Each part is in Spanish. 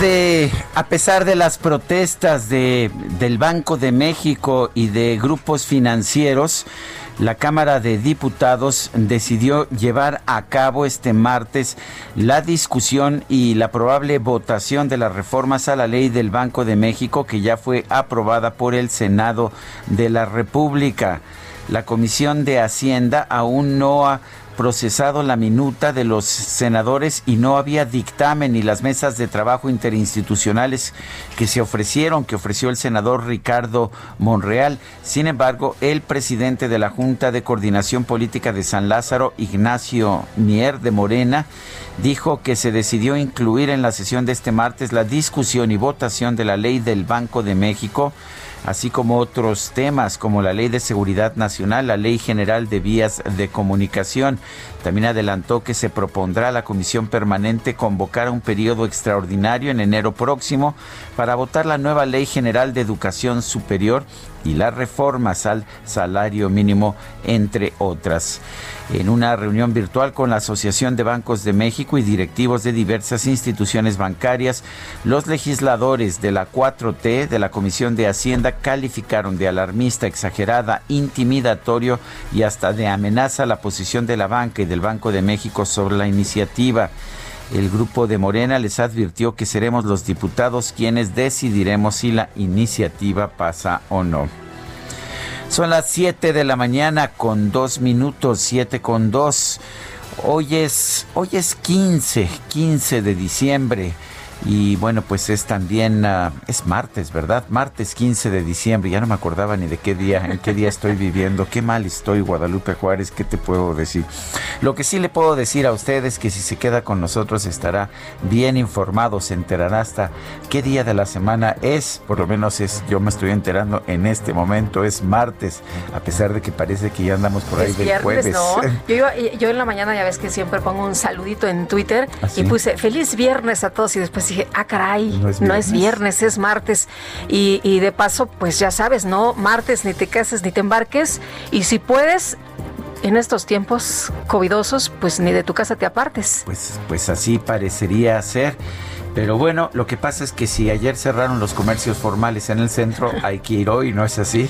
A pesar de las protestas de, del Banco de México y de grupos financieros, la Cámara de Diputados decidió llevar a cabo este martes la discusión y la probable votación de las reformas a la ley del Banco de México que ya fue aprobada por el Senado de la República. La Comisión de Hacienda aún no ha procesado la minuta de los senadores y no había dictamen ni las mesas de trabajo interinstitucionales que se ofrecieron, que ofreció el senador Ricardo Monreal. Sin embargo, el presidente de la Junta de Coordinación Política de San Lázaro, Ignacio Mier de Morena, dijo que se decidió incluir en la sesión de este martes la discusión y votación de la ley del Banco de México así como otros temas como la Ley de Seguridad Nacional, la Ley General de Vías de Comunicación. También adelantó que se propondrá a la Comisión Permanente convocar un periodo extraordinario en enero próximo para votar la nueva Ley General de Educación Superior y las reformas al salario mínimo, entre otras. En una reunión virtual con la Asociación de Bancos de México y directivos de diversas instituciones bancarias, los legisladores de la 4T de la Comisión de Hacienda calificaron de alarmista, exagerada, intimidatorio y hasta de amenaza la posición de la banca y del Banco de México sobre la iniciativa. El grupo de Morena les advirtió que seremos los diputados quienes decidiremos si la iniciativa pasa o no. Son las 7 de la mañana con 2 minutos, 7 con 2. Hoy es, hoy es 15, 15 de diciembre. Y bueno, pues es también, uh, es martes, ¿verdad? Martes 15 de diciembre, ya no me acordaba ni de qué día, en qué día estoy viviendo, qué mal estoy, Guadalupe Juárez, ¿qué te puedo decir? Lo que sí le puedo decir a ustedes es que si se queda con nosotros estará bien informado, se enterará hasta qué día de la semana es, por lo menos es, yo me estoy enterando en este momento, es martes, a pesar de que parece que ya andamos por ahí Es del viernes, jueves. ¿no? Yo, iba- yo en la mañana ya ves que siempre pongo un saludito en Twitter ¿Ah, sí? y puse feliz viernes a todos y después dije, ah, caray, No no es es viernes. es, martes. Y, y de paso, pues ya sabes, no martes ni te cases ni te embarques y si puedes, en estos tiempos covidosos, pues ni de tu casa te apartes. Pues, pues así parecería ser. Pero bueno, lo que pasa es que si ayer cerraron los comercios formales en el centro, hay que ir hoy, ¿no es así?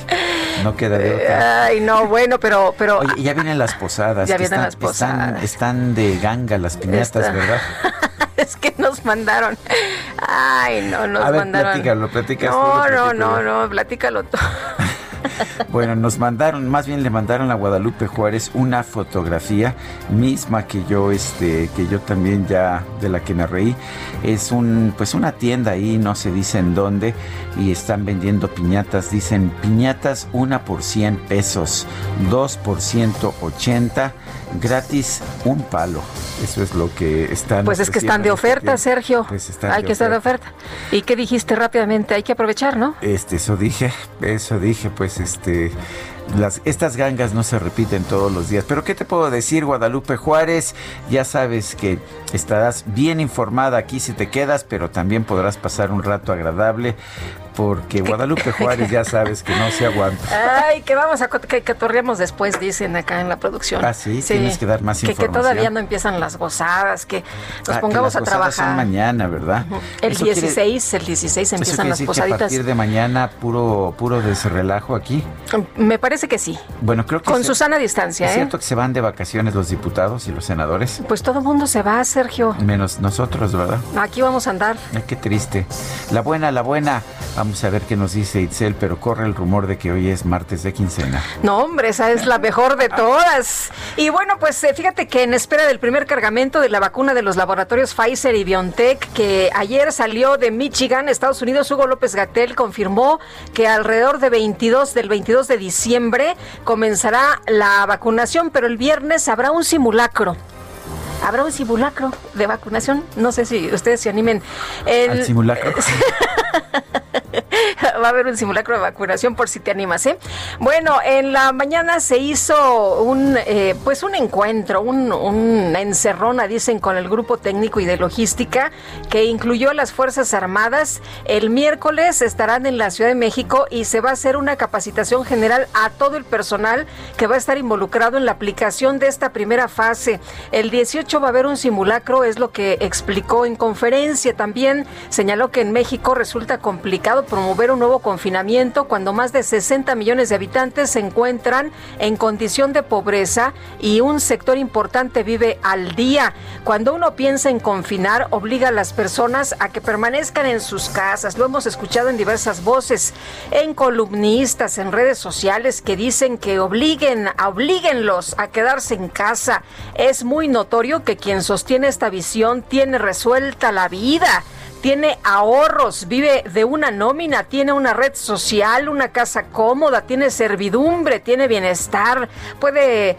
No queda de otra. Ay, no, bueno, pero, pero Oye, ya vienen las posadas. Ya vienen están, las posadas. Están, están de ganga las piñatas, ¿verdad? es que nos mandaron. Ay, no, nos A ver, mandaron. platícalo, platicas tú, No, no, no, no, platícalo tú. Bueno, nos mandaron, más bien le mandaron a Guadalupe Juárez una fotografía misma que yo, este, que yo también ya, de la que me reí. Es un, pues una tienda ahí, no se dice en dónde, y están vendiendo piñatas. Dicen piñatas una por 100 pesos, dos por 180, gratis un palo. Eso es lo que están. Pues es que están de oferta. Sergio. Pues están Hay de que estar de oferta. ¿Y qué dijiste rápidamente? Hay que aprovechar, ¿no? Este, eso dije, eso dije, pues este, estas gangas no se repiten todos los días. Pero ¿qué te puedo decir, Guadalupe Juárez? Ya sabes que estarás bien informada aquí si te quedas, pero también podrás pasar un rato agradable porque Guadalupe Juárez ya sabes que no se aguanta. Ay, que vamos a que, que después, dicen acá en la producción. Ah, sí, tienes que dar más información. Que todavía no empiezan las gozadas, que nos ah, pongamos a trabajar. Son mañana, ¿verdad? El 16, el 16 empiezan las posaditas. a partir de mañana puro puro desrelajo aquí. Me parece que sí. Bueno, creo que con Susana distancia, ¿Es ¿eh? cierto que se van de vacaciones los diputados y los senadores? Pues todo el mundo se va, Sergio. Menos nosotros, ¿verdad? Aquí vamos a andar. Ay, qué triste. La buena, la buena. Vamos a ver qué nos dice Itzel, pero corre el rumor de que hoy es martes de quincena. No, hombre, esa es la mejor de todas. Y bueno, pues eh, fíjate que en espera del primer cargamento de la vacuna de los laboratorios Pfizer y BioNTech, que ayer salió de Michigan, Estados Unidos, Hugo López Gatel confirmó que alrededor de 22 del 22 de diciembre comenzará la vacunación, pero el viernes habrá un simulacro habrá un simulacro de vacunación. No sé si ustedes se animen. El simulacro? Va a haber un simulacro de vacunación por si te animas, ¿eh? Bueno, en la mañana se hizo un, eh, pues un encuentro, un, una encerrona, dicen, con el grupo técnico y de logística que incluyó las Fuerzas Armadas. El miércoles estarán en la Ciudad de México y se va a hacer una capacitación general a todo el personal que va a estar involucrado en la aplicación de esta primera fase. El 18 va a haber un simulacro, es lo que explicó en conferencia. También señaló que en México resulta complicado promover un nuevo confinamiento cuando más de 60 millones de habitantes se encuentran en condición de pobreza y un sector importante vive al día. Cuando uno piensa en confinar, obliga a las personas a que permanezcan en sus casas. Lo hemos escuchado en diversas voces, en columnistas, en redes sociales que dicen que obliguen, obliguenlos a quedarse en casa. Es muy notorio que quien sostiene esta visión tiene resuelta la vida tiene ahorros, vive de una nómina, tiene una red social, una casa cómoda, tiene servidumbre, tiene bienestar, puede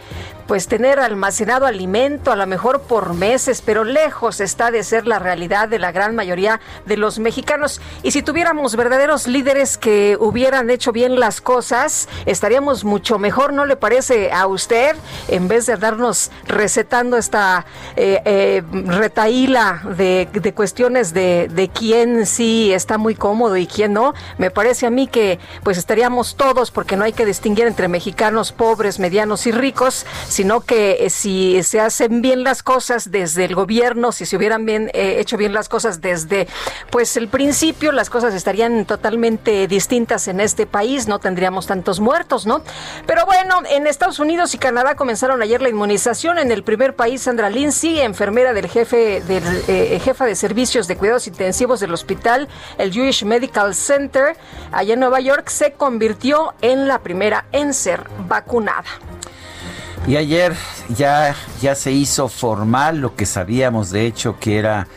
pues tener almacenado alimento a lo mejor por meses, pero lejos está de ser la realidad de la gran mayoría de los mexicanos. Y si tuviéramos verdaderos líderes que hubieran hecho bien las cosas, estaríamos mucho mejor, ¿no le parece a usted? En vez de darnos recetando esta eh, eh, retaíla de, cuestiones de, de quién sí está muy cómodo y quién no, me parece a mí que pues estaríamos todos, porque no hay que distinguir entre mexicanos pobres, medianos y ricos, sino que eh, si se hacen bien las cosas desde el gobierno, si se hubieran bien eh, hecho bien las cosas desde pues el principio, las cosas estarían totalmente distintas en este país, no tendríamos tantos muertos, ¿no? Pero bueno, en Estados Unidos y Canadá comenzaron ayer la inmunización. En el primer país, Sandra Lindsay, enfermera del jefe del eh, jefa de servicios de cuidados intensivos del hospital, el Jewish Medical Center, allá en Nueva York, se convirtió en la primera en ser vacunada. Y ayer ya, ya se hizo formal lo que sabíamos de hecho que era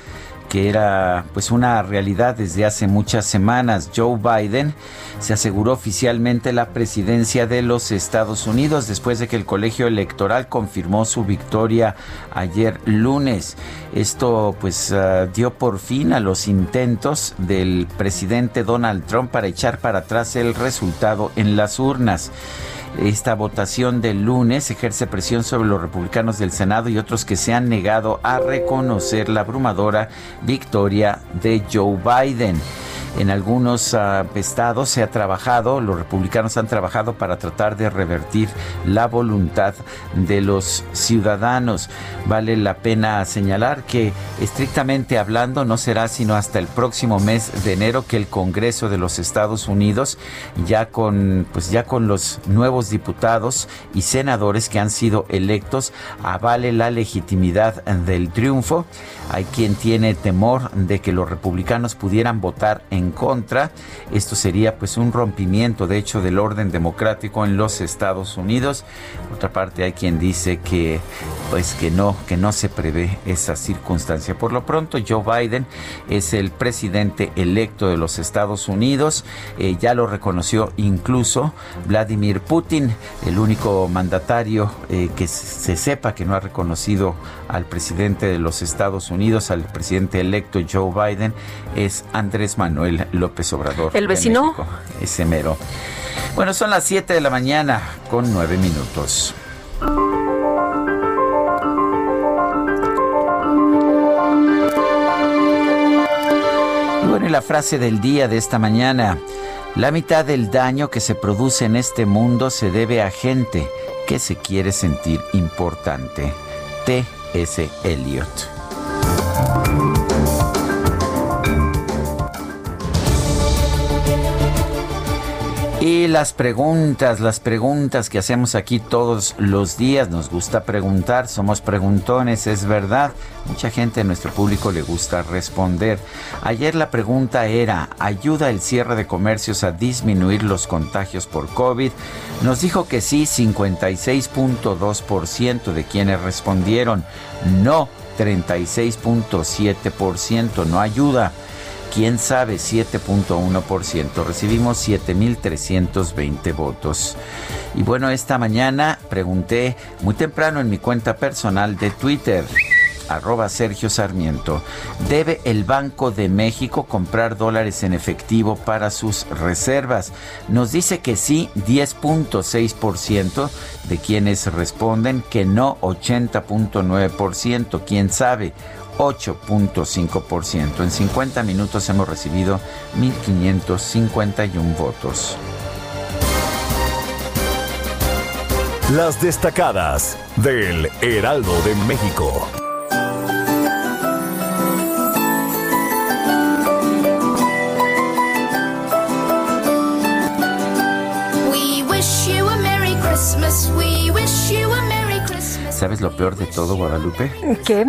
que era pues una realidad desde hace muchas semanas. Joe Biden se aseguró oficialmente la presidencia de los Estados Unidos después de que el colegio electoral confirmó su victoria ayer lunes. Esto pues ah, dio por fin a los intentos del presidente Donald Trump para echar para atrás el resultado en las urnas. Esta votación del lunes ejerce presión sobre los republicanos del Senado y otros que se han negado a reconocer la abrumadora victoria de Joe Biden. En algunos ah, estados se ha trabajado, los republicanos han trabajado para tratar de revertir la voluntad de los ciudadanos. Vale la pena señalar que estrictamente hablando no será sino hasta el próximo mes de enero que el Congreso de los Estados Unidos ya con pues ya con los nuevos diputados y senadores que han sido electos avale la legitimidad del triunfo. Hay quien tiene temor de que los republicanos pudieran votar en contra. Esto sería pues un rompimiento de hecho del orden democrático en los Estados Unidos. Por otra parte hay quien dice que pues que no, que no se prevé esa circunstancia. Por lo pronto Joe Biden es el presidente electo de los Estados Unidos. Eh, ya lo reconoció incluso Vladimir Putin, el único mandatario eh, que se sepa que no ha reconocido al presidente de los Estados Unidos, al presidente electo Joe Biden, es Andrés Manuel López Obrador. ¿El vecino? ese mero. Bueno, son las 7 de la mañana con 9 minutos. bueno, la frase del día de esta mañana. La mitad del daño que se produce en este mundo se debe a gente que se quiere sentir importante. T. S. Eliot. Y las preguntas, las preguntas que hacemos aquí todos los días, nos gusta preguntar, somos preguntones, es verdad. Mucha gente en nuestro público le gusta responder. Ayer la pregunta era, ¿ayuda el cierre de comercios a disminuir los contagios por COVID? Nos dijo que sí, 56.2% de quienes respondieron, no, 36.7%, no ayuda quién sabe 7.1%. Recibimos 7.320 votos. Y bueno, esta mañana pregunté muy temprano en mi cuenta personal de Twitter arroba Sergio Sarmiento. ¿Debe el Banco de México comprar dólares en efectivo para sus reservas? Nos dice que sí, 10.6% de quienes responden, que no, 80.9%, quién sabe, 8.5%. En 50 minutos hemos recibido 1.551 votos. Las destacadas del Heraldo de México. ¿Sabes lo peor de todo, Guadalupe? ¿Qué?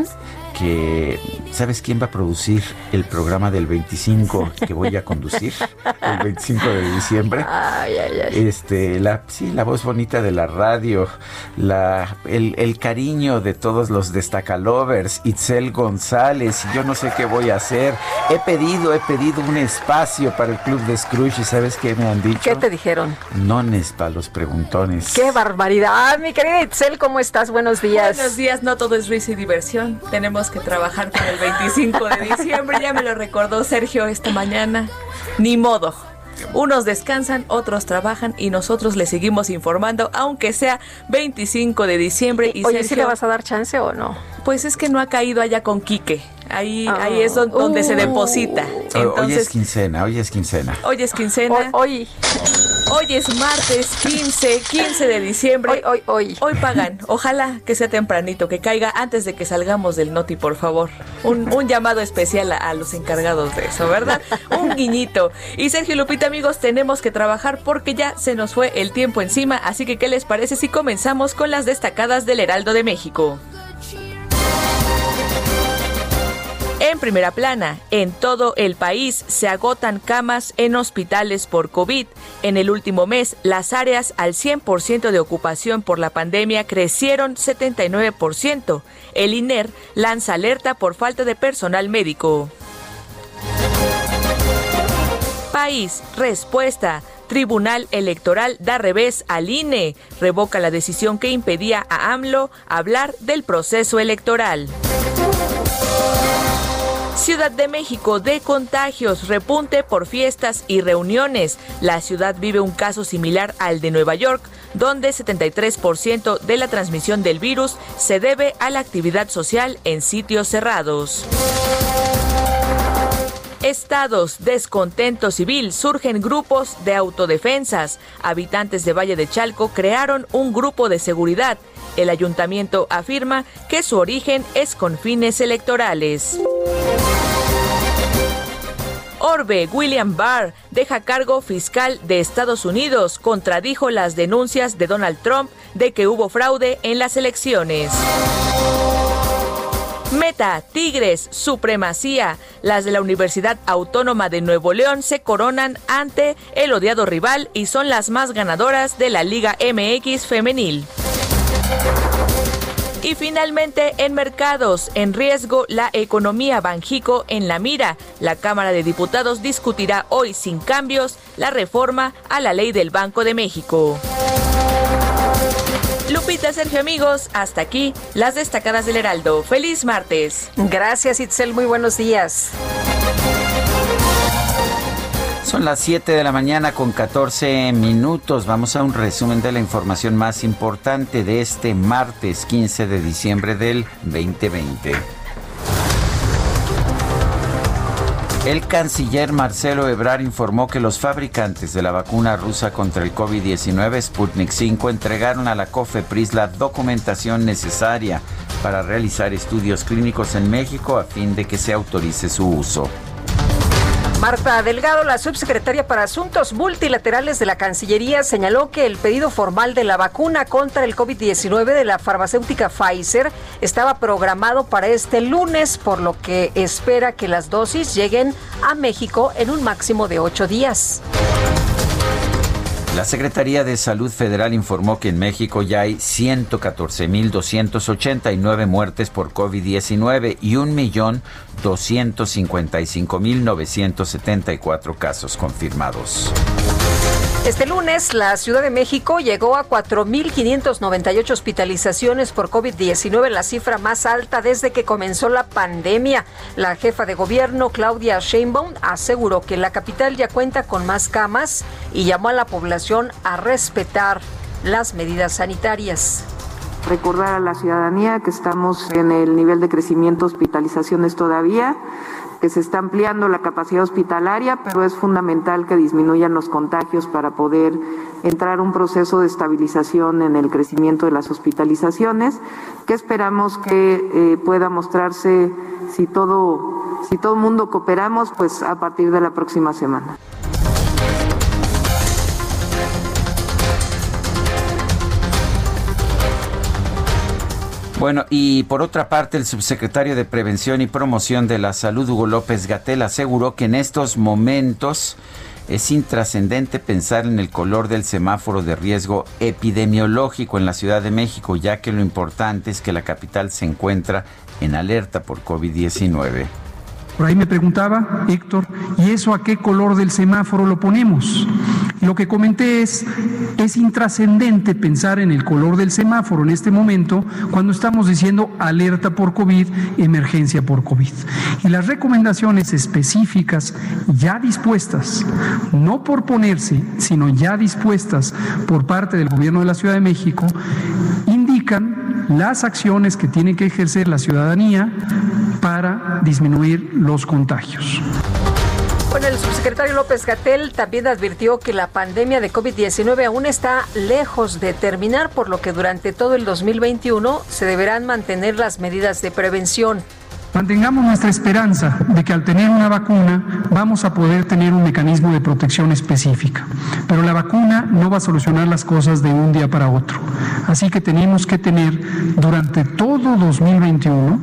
Que ¿sabes quién va a producir el programa del 25 que voy a conducir? El 25 de diciembre. Ay, ay, ay. Este, la, sí, la voz bonita de la radio, la, el, el cariño de todos los destacalovers, Itzel González, yo no sé qué voy a hacer. He pedido, he pedido un espacio para el Club de Scrooge y ¿sabes qué me han dicho? ¿Qué te dijeron? Nones para los preguntones. ¡Qué barbaridad! Mi querida Itzel, ¿cómo estás? Buenos días. Buenos días, no todo es risa y diversión. Tenemos que trabajar para el 25 de diciembre. Ya me lo recordó Sergio esta mañana. Ni modo. Unos descansan, otros trabajan y nosotros les seguimos informando, aunque sea 25 de diciembre. Y Oye, ¿sí Sergio, le vas a dar chance o no? Pues es que no ha caído allá con Quique. Ahí, ahí es don- donde se Uh. deposita. Hoy- hoy es Entonces, quincena, hoy es quincena. hoy es quincena. Hoy, Hoy es martes 15, 15 de diciembre. hoy, hoy, hoy. Hoy pagan. Ojalá que sea tempranito, que caiga antes de que salgamos del Noti, por favor. Un, un llamado especial a, a los encargados de eso, ¿verdad? Un guiñito. Y Sergio y Lupita, amigos, tenemos que trabajar porque ya se nos fue el tiempo encima. Así que, ¿qué les parece si comenzamos con las destacadas del Heraldo de México? En primera plana, en todo el país se agotan camas en hospitales por COVID. En el último mes, las áreas al 100% de ocupación por la pandemia crecieron 79%. El INER lanza alerta por falta de personal médico. País, respuesta. Tribunal Electoral da revés al INE. Revoca la decisión que impedía a AMLO hablar del proceso electoral. Ciudad de México de contagios, repunte por fiestas y reuniones. La ciudad vive un caso similar al de Nueva York, donde 73% de la transmisión del virus se debe a la actividad social en sitios cerrados. Estados, descontento civil, surgen grupos de autodefensas. Habitantes de Valle de Chalco crearon un grupo de seguridad. El ayuntamiento afirma que su origen es con fines electorales. Orbe William Barr deja cargo fiscal de Estados Unidos, contradijo las denuncias de Donald Trump de que hubo fraude en las elecciones. Meta, Tigres, Supremacía. Las de la Universidad Autónoma de Nuevo León se coronan ante el odiado rival y son las más ganadoras de la Liga MX femenil. Y finalmente, en mercados, en riesgo la economía Banjico en la mira. La Cámara de Diputados discutirá hoy sin cambios la reforma a la ley del Banco de México. Lupita, Sergio, amigos, hasta aquí las destacadas del Heraldo. Feliz martes. Gracias, Itzel. Muy buenos días. Son las 7 de la mañana con 14 minutos. Vamos a un resumen de la información más importante de este martes 15 de diciembre del 2020. El canciller Marcelo Ebrard informó que los fabricantes de la vacuna rusa contra el COVID-19 Sputnik 5 entregaron a la COFEPRIS la documentación necesaria para realizar estudios clínicos en México a fin de que se autorice su uso. Marta Delgado, la subsecretaria para Asuntos Multilaterales de la Cancillería, señaló que el pedido formal de la vacuna contra el COVID-19 de la farmacéutica Pfizer estaba programado para este lunes, por lo que espera que las dosis lleguen a México en un máximo de ocho días. La Secretaría de Salud Federal informó que en México ya hay 114.289 muertes por COVID-19 y 1.255.974 casos confirmados. Este lunes, la Ciudad de México llegó a 4.598 hospitalizaciones por COVID-19, la cifra más alta desde que comenzó la pandemia. La jefa de gobierno, Claudia Sheinbaum, aseguró que la capital ya cuenta con más camas y llamó a la población a respetar las medidas sanitarias recordar a la ciudadanía que estamos en el nivel de crecimiento hospitalizaciones todavía que se está ampliando la capacidad hospitalaria, pero es fundamental que disminuyan los contagios para poder entrar un proceso de estabilización en el crecimiento de las hospitalizaciones, que esperamos que eh, pueda mostrarse si todo si todo mundo cooperamos, pues a partir de la próxima semana. Bueno, y por otra parte, el subsecretario de Prevención y Promoción de la Salud, Hugo López Gatel, aseguró que en estos momentos es intrascendente pensar en el color del semáforo de riesgo epidemiológico en la Ciudad de México, ya que lo importante es que la capital se encuentra en alerta por COVID-19. Por ahí me preguntaba Héctor, ¿y eso a qué color del semáforo lo ponemos? lo que comenté es, es intrascendente pensar en el color del semáforo en este momento cuando estamos diciendo alerta por COVID, emergencia por COVID. Y las recomendaciones específicas ya dispuestas, no por ponerse, sino ya dispuestas por parte del gobierno de la Ciudad de México, las acciones que tiene que ejercer la ciudadanía para disminuir los contagios. Bueno, el subsecretario López Gatel también advirtió que la pandemia de COVID-19 aún está lejos de terminar, por lo que durante todo el 2021 se deberán mantener las medidas de prevención. Mantengamos nuestra esperanza de que al tener una vacuna vamos a poder tener un mecanismo de protección específica. Pero la vacuna no va a solucionar las cosas de un día para otro. Así que tenemos que tener durante todo 2021,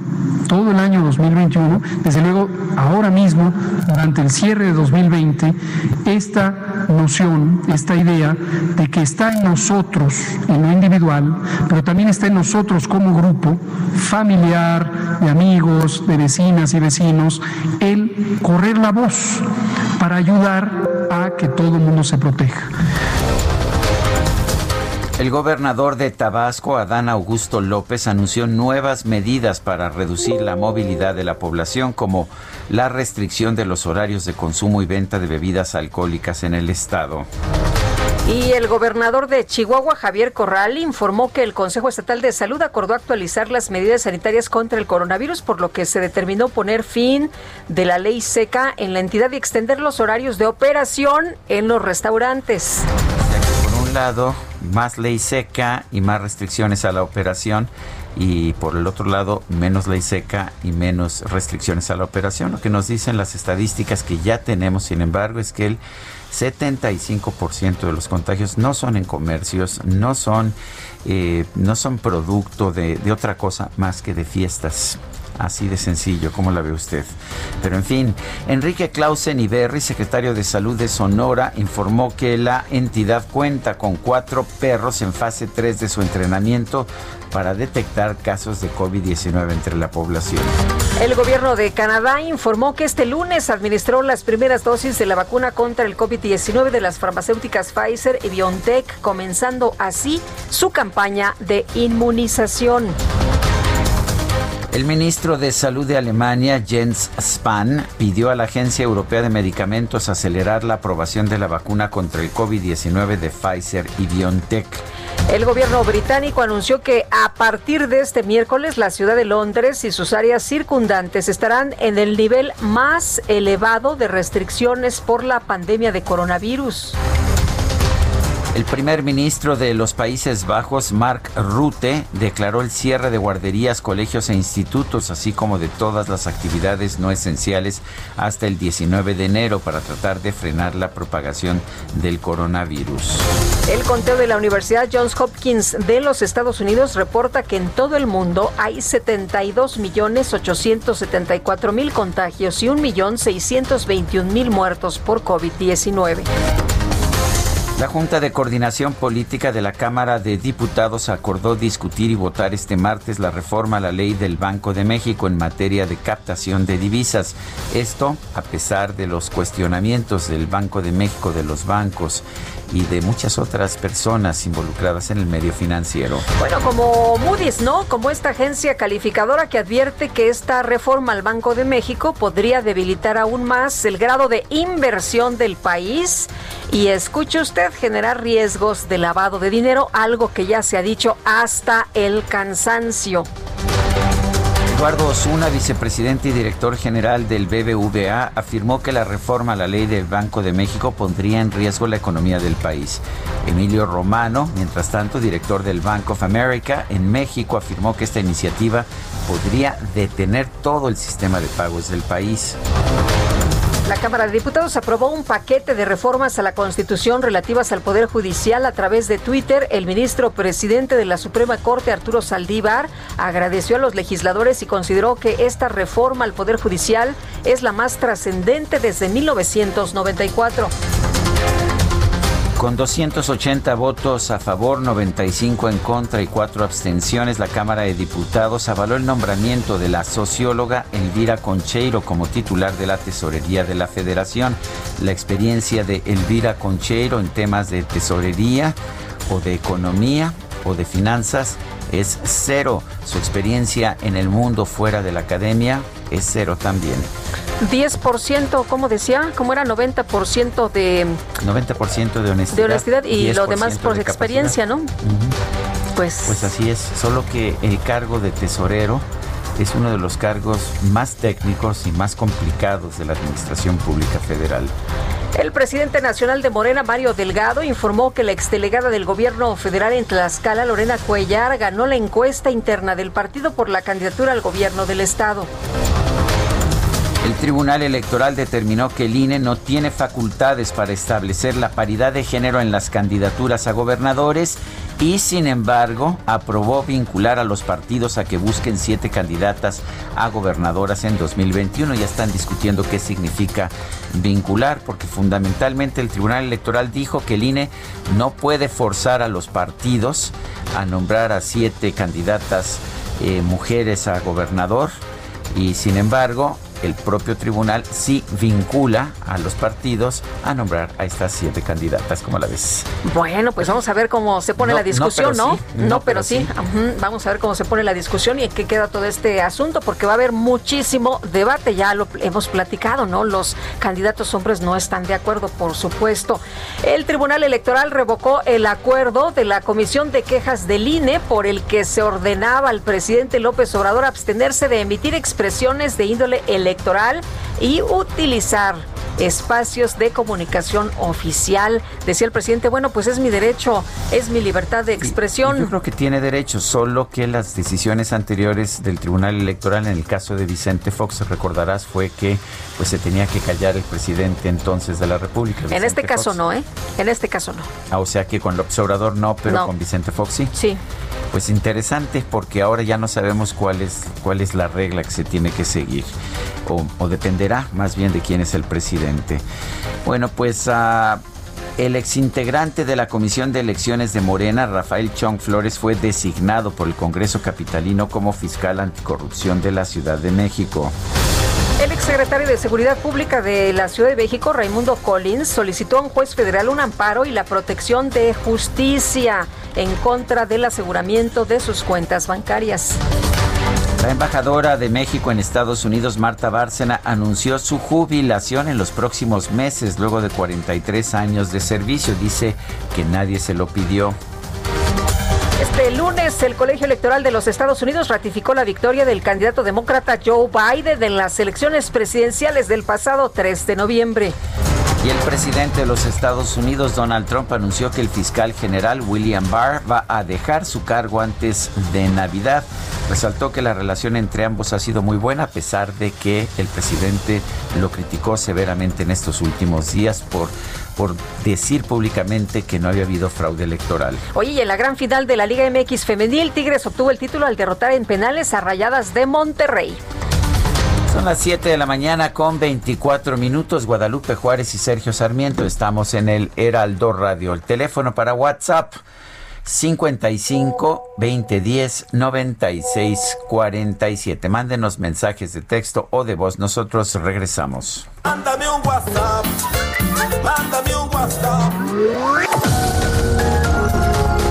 todo el año 2021, desde luego ahora mismo, durante el cierre de 2020, esta noción, esta idea de que está en nosotros, en lo individual, pero también está en nosotros como grupo, familiar, de amigos, de vecinas y vecinos, el correr la voz para ayudar a que todo el mundo se proteja. El gobernador de Tabasco, Adán Augusto López, anunció nuevas medidas para reducir la movilidad de la población, como la restricción de los horarios de consumo y venta de bebidas alcohólicas en el estado. Y el gobernador de Chihuahua, Javier Corral, informó que el Consejo Estatal de Salud acordó actualizar las medidas sanitarias contra el coronavirus, por lo que se determinó poner fin de la ley seca en la entidad y extender los horarios de operación en los restaurantes. Por un lado, más ley seca y más restricciones a la operación y por el otro lado menos ley seca y menos restricciones a la operación. Lo que nos dicen las estadísticas que ya tenemos, sin embargo, es que el 75% de los contagios no son en comercios, no son, eh, no son producto de, otra cosa más que de fiestas. Así de sencillo, como la ve usted? Pero en fin, Enrique Clausen Iberri, secretario de Salud de Sonora, informó que la entidad cuenta con cuatro perros en fase 3 de su entrenamiento para detectar casos de COVID-19 entre la población. El gobierno de Canadá informó que este lunes administró las primeras dosis de la vacuna contra el COVID-19 de las farmacéuticas Pfizer y BioNTech, comenzando así su campaña de inmunización. El ministro de Salud de Alemania, Jens Spahn, pidió a la Agencia Europea de Medicamentos acelerar la aprobación de la vacuna contra el COVID-19 de Pfizer y BioNTech. El gobierno británico anunció que a partir de este miércoles la ciudad de Londres y sus áreas circundantes estarán en el nivel más elevado de restricciones por la pandemia de coronavirus. El primer ministro de los Países Bajos, Mark Rutte, declaró el cierre de guarderías, colegios e institutos, así como de todas las actividades no esenciales hasta el 19 de enero para tratar de frenar la propagación del coronavirus. El conteo de la Universidad Johns Hopkins de los Estados Unidos reporta que en todo el mundo hay 72 millones 874 mil contagios y 1 millón 621 mil muertos por COVID-19. La Junta de Coordinación Política de la Cámara de Diputados acordó discutir y votar este martes la reforma a la ley del Banco de México en materia de captación de divisas. Esto a pesar de los cuestionamientos del Banco de México, de los bancos y de muchas otras personas involucradas en el medio financiero. Bueno, como Moody's, ¿no? Como esta agencia calificadora que advierte que esta reforma al Banco de México podría debilitar aún más el grado de inversión del país y escuche usted generar riesgos de lavado de dinero, algo que ya se ha dicho hasta el cansancio. Eduardo Osuna, vicepresidente y director general del BBVA, afirmó que la reforma a la ley del Banco de México pondría en riesgo la economía del país. Emilio Romano, mientras tanto, director del Bank of America en México, afirmó que esta iniciativa podría detener todo el sistema de pagos del país. La Cámara de Diputados aprobó un paquete de reformas a la Constitución relativas al Poder Judicial a través de Twitter. El ministro presidente de la Suprema Corte, Arturo Saldívar, agradeció a los legisladores y consideró que esta reforma al Poder Judicial es la más trascendente desde 1994. Con 280 votos a favor, 95 en contra y 4 abstenciones, la Cámara de Diputados avaló el nombramiento de la socióloga Elvira Concheiro como titular de la Tesorería de la Federación. La experiencia de Elvira Concheiro en temas de tesorería o de economía o de finanzas es cero. Su experiencia en el mundo fuera de la academia es cero también. 10%, ¿cómo decía? ¿Cómo era? 90% de... 90% de honestidad. De honestidad y lo demás por experiencia, ¿no? Pues... Pues así es, solo que el cargo de tesorero es uno de los cargos más técnicos y más complicados de la Administración Pública Federal. El presidente nacional de Morena, Mario Delgado, informó que la exdelegada del gobierno federal en Tlaxcala, Lorena Cuellar, ganó la encuesta interna del partido por la candidatura al gobierno del estado. El Tribunal Electoral determinó que el INE no tiene facultades para establecer la paridad de género en las candidaturas a gobernadores y sin embargo aprobó vincular a los partidos a que busquen siete candidatas a gobernadoras en 2021. Ya están discutiendo qué significa vincular, porque fundamentalmente el Tribunal Electoral dijo que el INE no puede forzar a los partidos a nombrar a siete candidatas eh, mujeres a gobernador y sin embargo el propio tribunal sí vincula a los partidos a nombrar a estas siete candidatas, como la ves. Bueno, pues vamos a ver cómo se pone la discusión, ¿no? no, pero, sí. Vamos a ver cómo se pone la discusión y en qué queda todo este asunto, porque va a haber muchísimo debate, ya lo hemos platicado, ¿no? Los candidatos hombres no están de acuerdo, por supuesto. El Tribunal Electoral revocó el acuerdo de la Comisión de Quejas del INE por el que se ordenaba al presidente López Obrador abstenerse de emitir expresiones de índole electoral electoral y utilizar espacios de comunicación oficial. Decía el presidente, bueno, pues es mi derecho, es mi libertad de expresión. Yo creo que tiene derecho, solo que las decisiones anteriores del Tribunal Electoral en el caso de Vicente Fox, recordarás, fue que pues se tenía que callar el presidente entonces de la República. en este caso no, ¿eh? En este caso no. Ah, o sea que con López Obrador no, pero con Vicente Fox sí. Sí. Pues interesante porque ahora ya no sabemos cuál es, cuál es la regla que se tiene que seguir o, o dependerá más bien de quién es el presidente. Bueno, pues uh, el exintegrante de la Comisión de Elecciones de Morena, Rafael Chong Flores, fue designado por el Congreso Capitalino como fiscal anticorrupción de la Ciudad de México. El exsecretario de Seguridad Pública de la Ciudad de México, Raimundo Collins, solicitó a un juez federal un amparo y la protección de justicia en contra del aseguramiento de sus cuentas bancarias. La embajadora de México en Estados Unidos, Marta Bárcena, anunció su jubilación en los próximos meses luego de 43 años de servicio. Dice que nadie se lo pidió. Este lunes, el Colegio Electoral de los Estados Unidos ratificó la victoria del candidato demócrata Joe Biden en las elecciones presidenciales del pasado 3 de noviembre. Y el presidente de los Estados Unidos, Donald Trump, anunció que el fiscal general William Barr va a dejar su cargo antes de Navidad. Resaltó que la relación entre ambos ha sido muy buena a pesar de que el presidente lo criticó severamente en estos últimos días por por decir públicamente que no había habido fraude electoral. Oye, y en la gran final de la Liga MX femenil, Tigres obtuvo el título al derrotar en penales a Rayadas de Monterrey. Son las 7 de la mañana con 24 minutos. Guadalupe Juárez y Sergio Sarmiento estamos en el Heraldo Radio. El teléfono para WhatsApp 55 2010 96 47. Mándenos mensajes de texto o de voz. Nosotros regresamos. Mándame un WhatsApp. Mándame un WhatsApp.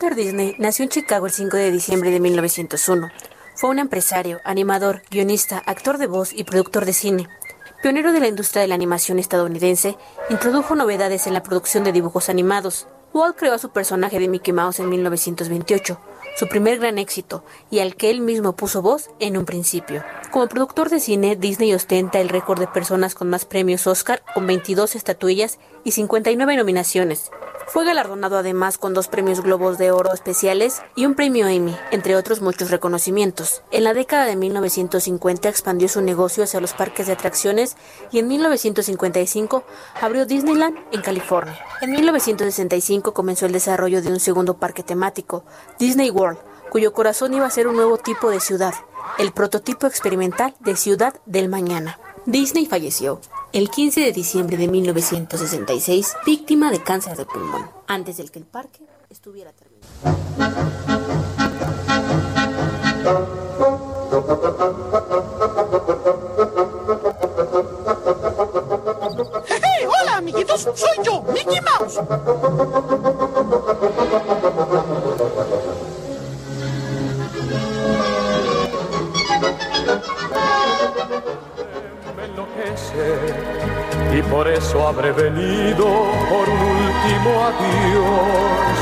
Walter Disney nació en Chicago el 5 de diciembre de 1901. Fue un empresario, animador, guionista, actor de voz y productor de cine. Pionero de la industria de la animación estadounidense, introdujo novedades en la producción de dibujos animados. Walt creó a su personaje de Mickey Mouse en 1928, su primer gran éxito, y al que él mismo puso voz en un principio. Como productor de cine, Disney ostenta el récord de personas con más premios Oscar, con 22 estatuillas y 59 nominaciones. Fue galardonado además con dos premios Globos de Oro especiales y un premio Emmy, entre otros muchos reconocimientos. En la década de 1950 expandió su negocio hacia los parques de atracciones y en 1955 abrió Disneyland en California. En 1965 comenzó el desarrollo de un segundo parque temático, Disney World, cuyo corazón iba a ser un nuevo tipo de ciudad, el prototipo experimental de ciudad del mañana. Disney falleció el 15 de diciembre de 1966, víctima de cáncer de pulmón, antes del que el parque estuviera terminado. ¡Hey! ¡Hola, amiguitos! ¡Soy yo, Mickey Mouse! Y por eso habré venido por un último adiós.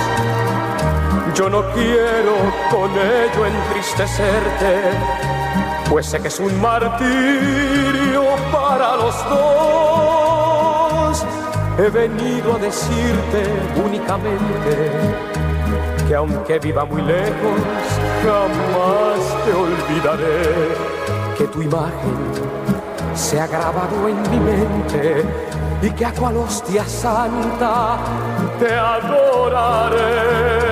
Yo no quiero con ello entristecerte, pues sé que es un martirio para los dos. He venido a decirte únicamente que aunque viva muy lejos, jamás te olvidaré que tu imagen se ha grabado en mi mente y que a cual hostia santa te adoraré.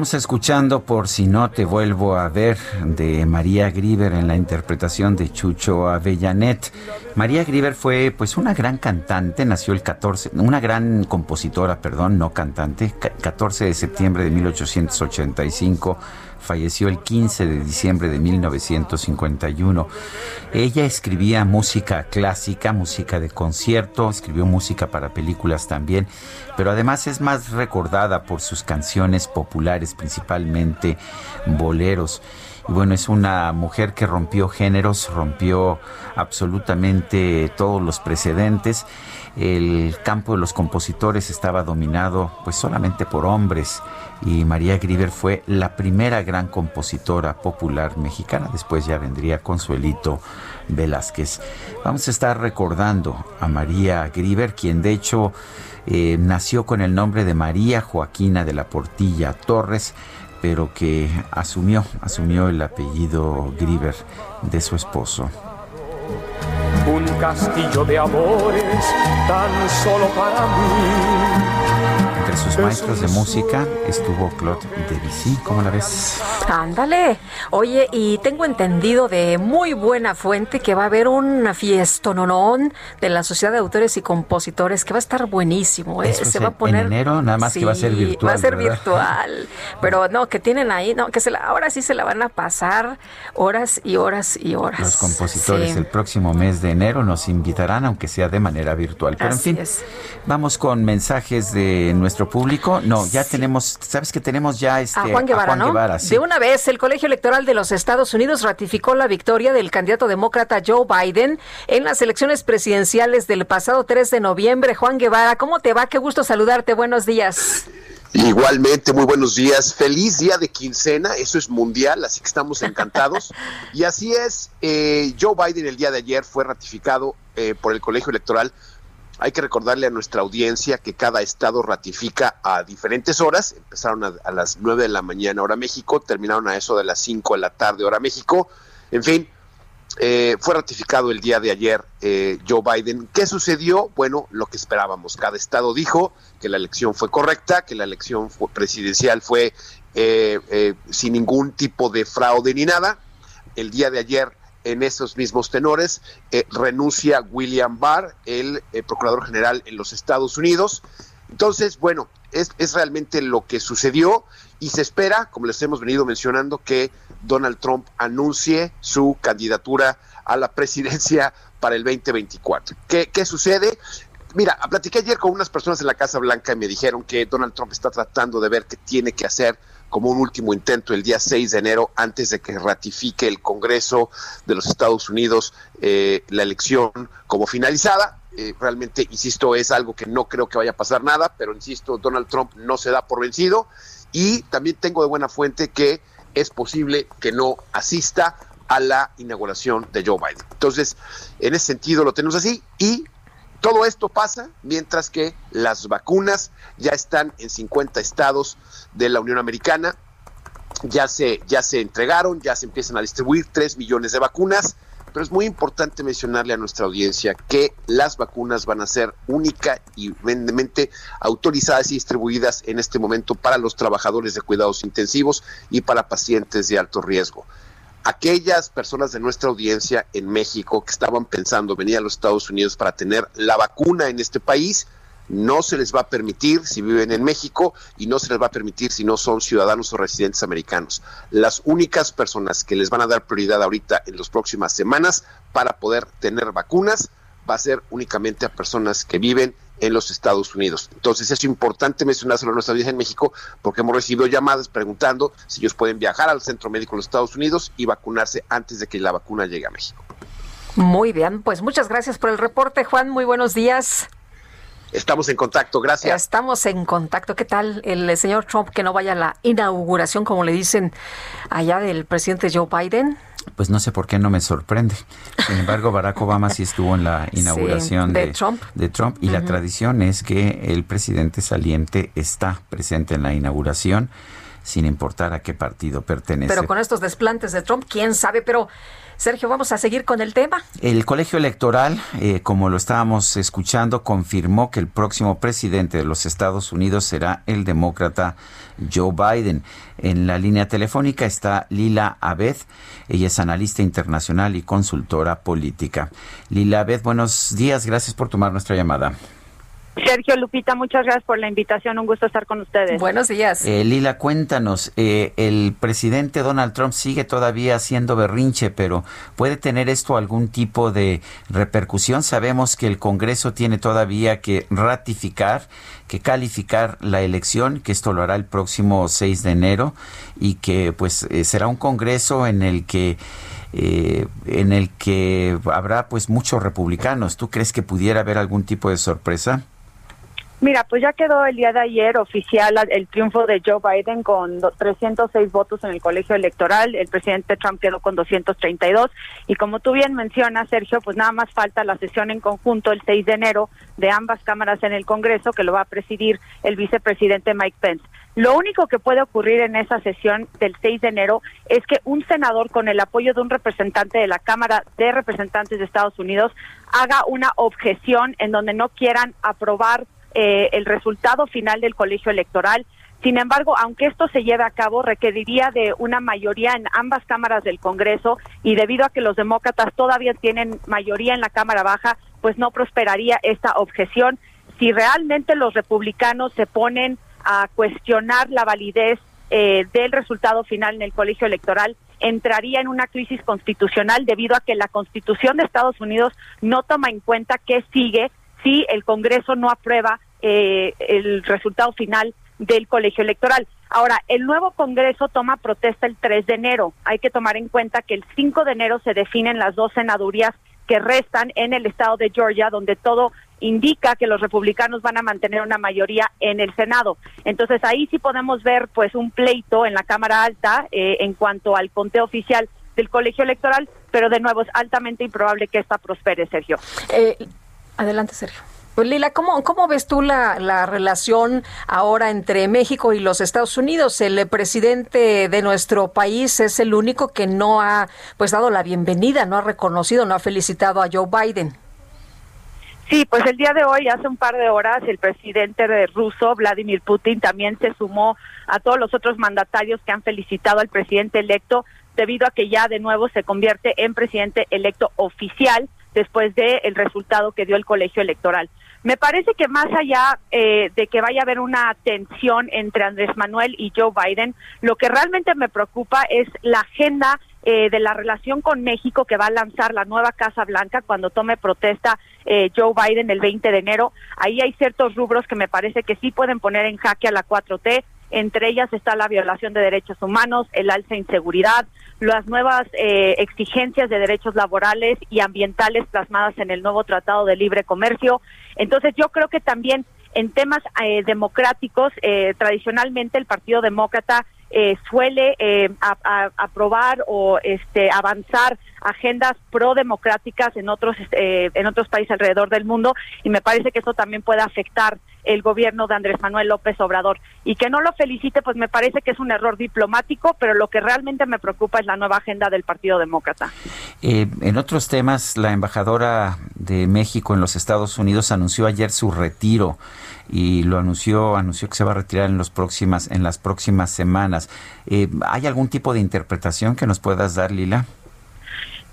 Estamos escuchando por si no te vuelvo a ver de María Grieber en la interpretación de Chucho Avellanet. María Grieber fue pues una gran cantante, nació el 14, una gran compositora, perdón, no cantante, ca- 14 de septiembre de 1885 falleció el 15 de diciembre de 1951. Ella escribía música clásica, música de concierto, escribió música para películas también, pero además es más recordada por sus canciones populares, principalmente boleros. Y bueno, es una mujer que rompió géneros, rompió absolutamente todos los precedentes. El campo de los compositores estaba dominado pues solamente por hombres y María Grieber fue la primera gran compositora popular mexicana. Después ya vendría Consuelito Velázquez. Vamos a estar recordando a María Grieber, quien de hecho eh, nació con el nombre de María Joaquina de la Portilla Torres, pero que asumió, asumió el apellido Grieber de su esposo. un castillo de amores tan solo para mí. Entre sus maestros de música estuvo Claude Debussy. ¿Cómo la ves? Ándale. Oye, y tengo entendido de muy buena fuente que va a haber una fiesta nonón de la Sociedad de Autores y Compositores que va a estar buenísimo. ¿eh? se va a poner en enero, nada más que va a ser virtual. Va a ser virtual. Pero no, que tienen ahí, no, que se la, ahora sí se la van a pasar horas y horas y horas. Los compositores el próximo mes de enero nos invitarán, aunque sea de manera virtual. Pero en fin, vamos con mensajes de nuestro público. No, ya tenemos, sabes que tenemos ya este, a Juan Guevara, ¿no? De una vez, el Colegio Electoral de los Estados Unidos ratificó la victoria del candidato demócrata Joe Biden en las elecciones presidenciales del pasado 3 de noviembre. Juan Guevara, ¿cómo te va? Qué gusto saludarte. Buenos días. Igualmente, muy buenos días. Feliz día de quincena, eso es mundial, así que estamos encantados. y así es, eh, Joe Biden el día de ayer fue ratificado eh, por el colegio electoral. Hay que recordarle a nuestra audiencia que cada estado ratifica a diferentes horas. Empezaron a, las 9 de la mañana hora México, terminaron a eso de las 5 de la tarde hora México. En fin, eh, fue ratificado el día de ayer eh, Joe Biden. ¿Qué sucedió? Bueno, lo que esperábamos. Cada estado dijo que la elección fue correcta, que la elección presidencial fue eh, sin ningún tipo de fraude ni nada. El día de ayer, en esos mismos tenores, renuncia William Barr, el procurador general en los Estados Unidos. Entonces, bueno, es, es realmente lo que sucedió y se espera, como les hemos venido mencionando, que Donald Trump anuncie su candidatura a la presidencia para el 2024. ¿Qué, qué sucede? Mira, platiqué ayer con unas personas en la Casa Blanca y me dijeron que Donald Trump está tratando de ver qué tiene que hacer como un último intento el día 6 de enero antes de que ratifique el Congreso de los Estados Unidos eh, la elección como finalizada. Eh, realmente, insisto, es algo que no creo que vaya a pasar nada, pero insisto, Donald Trump no se da por vencido y también tengo de buena fuente que es posible que no asista a la inauguración de Joe Biden. Entonces, en ese sentido lo tenemos así y todo esto pasa mientras que las vacunas ya están en 50 estados de la Unión Americana, ya se, ya se entregaron, ya se empiezan a distribuir 3 millones de vacunas pero es muy importante mencionarle a nuestra audiencia que las vacunas van a ser única y autorizadas y distribuidas en este momento para los trabajadores de cuidados intensivos y para pacientes de alto riesgo. Aquellas personas de nuestra audiencia en México que estaban pensando venir a los Estados Unidos para tener la vacuna en este país, no se les va a permitir si viven en México y no se les va a permitir si no son ciudadanos o residentes americanos. Las únicas personas que les van a dar prioridad ahorita en las próximas semanas para poder tener vacunas va a ser únicamente a personas que viven en los Estados Unidos. Entonces es importante mencionárselo a nuestra audiencia en México porque hemos recibido llamadas preguntando si ellos pueden viajar al centro médico de los Estados Unidos y vacunarse antes de que la vacuna llegue a México. Muy bien, pues muchas gracias por el reporte, Juan. Muy buenos días. Estamos en contacto, gracias. Estamos en contacto. ¿Qué tal el señor Trump que no vaya a la inauguración, como le dicen allá del presidente Joe Biden? Pues no sé por qué no me sorprende. Sin embargo, Barack Obama sí estuvo en la inauguración de, Trump. de, Trump. y la tradición es que el presidente saliente está presente en la inauguración sin importar a qué partido pertenece. Pero con estos desplantes de Trump, quién sabe, pero Sergio, vamos a seguir con el tema. El colegio electoral, eh, como lo estábamos escuchando, confirmó que el próximo presidente de los Estados Unidos será el demócrata Joe Biden. En la línea telefónica está Lila Abed. Ella es analista internacional y consultora política. Lila Abed, buenos días. Gracias por tomar nuestra llamada. Sergio Lupita, muchas gracias por la invitación. Un gusto estar con ustedes. Buenos días. Eh, Lila, cuéntanos, eh, el presidente Donald Trump sigue todavía haciendo berrinche, pero ¿puede tener esto algún tipo de repercusión? Sabemos que el Congreso tiene todavía que ratificar, que calificar la elección, que esto lo hará el próximo 6 de enero y que pues eh, será un Congreso en el que en el que habrá pues muchos republicanos. ¿Tú crees que pudiera haber algún tipo de sorpresa? Mira, pues ya quedó el día de ayer oficial el triunfo de Joe Biden con 306 votos en el colegio electoral. El presidente Trump quedó con 232. Y como tú bien mencionas, Sergio, pues nada más falta la sesión en conjunto el 6 de enero de ambas cámaras en el Congreso, que lo va a presidir el vicepresidente Mike Pence. Lo único que puede ocurrir en esa sesión del 6 de enero es que un senador con el apoyo de un representante de la Cámara de Representantes de Estados Unidos haga una objeción en donde no quieran aprobar eh, el resultado final del colegio electoral. Sin embargo, aunque esto se lleve a cabo, requeriría de una mayoría en ambas cámaras del Congreso y debido a que los demócratas todavía tienen mayoría en la Cámara Baja, pues no prosperaría esta objeción. Si realmente los republicanos se ponen a cuestionar la validez eh, del resultado final en el colegio electoral, entraría en una crisis constitucional debido a que la Constitución de Estados Unidos no toma en cuenta qué sigue si el Congreso no aprueba eh, el resultado final del colegio electoral. Ahora, el nuevo Congreso toma protesta el 3 de enero. Hay que tomar en cuenta que el 5 de enero se definen las dos senadurías que restan en el estado de Georgia, donde todo indica que los republicanos van a mantener una mayoría en el Senado. Entonces ahí sí podemos ver pues un pleito en la Cámara Alta eh, en cuanto al conteo oficial del colegio electoral, pero de nuevo es altamente improbable que esta prospere, Sergio. Eh, adelante, Sergio. Pues Lila, ¿cómo, ¿cómo ves tú la, la, relación ahora entre México y los Estados Unidos? El presidente de nuestro país es el único que no ha pues dado la bienvenida, no ha reconocido, no ha felicitado a Joe Biden. Sí, pues el día de hoy, hace un par de horas, el presidente de ruso, Vladimir Putin, también se sumó a todos los otros mandatarios que han felicitado al presidente electo debido a que ya de nuevo se convierte en presidente electo oficial después del el resultado que dio el colegio electoral. Me parece que más allá eh, de que vaya a haber una tensión entre Andrés Manuel y Joe Biden, lo que realmente me preocupa es la agenda eh, de la relación con México que va a lanzar la nueva Casa Blanca cuando tome protesta eh, Joe Biden el 20 de enero. Ahí hay ciertos rubros que me parece que sí pueden poner en jaque a la 4T. Entre ellas está la violación de derechos humanos, el alza inseguridad, las nuevas eh, exigencias de derechos laborales y ambientales plasmadas en el nuevo Tratado de Libre Comercio. Entonces yo creo que también en temas eh, democráticos, eh, tradicionalmente el Partido Demócrata eh, suele eh, aprobar o este avanzar agendas pro democráticas en otros eh, en otros países alrededor del mundo y me parece que eso también puede afectar el gobierno de Andrés Manuel López Obrador y que no lo felicite pues me parece que es un error diplomático pero lo que realmente me preocupa es la nueva agenda del Partido Demócrata en otros temas la embajadora de México en los Estados Unidos anunció ayer su retiro y lo anunció, anunció que se va a retirar en los próximas, en las próximas semanas. Eh, ¿Hay algún tipo de interpretación que nos puedas dar, Lila?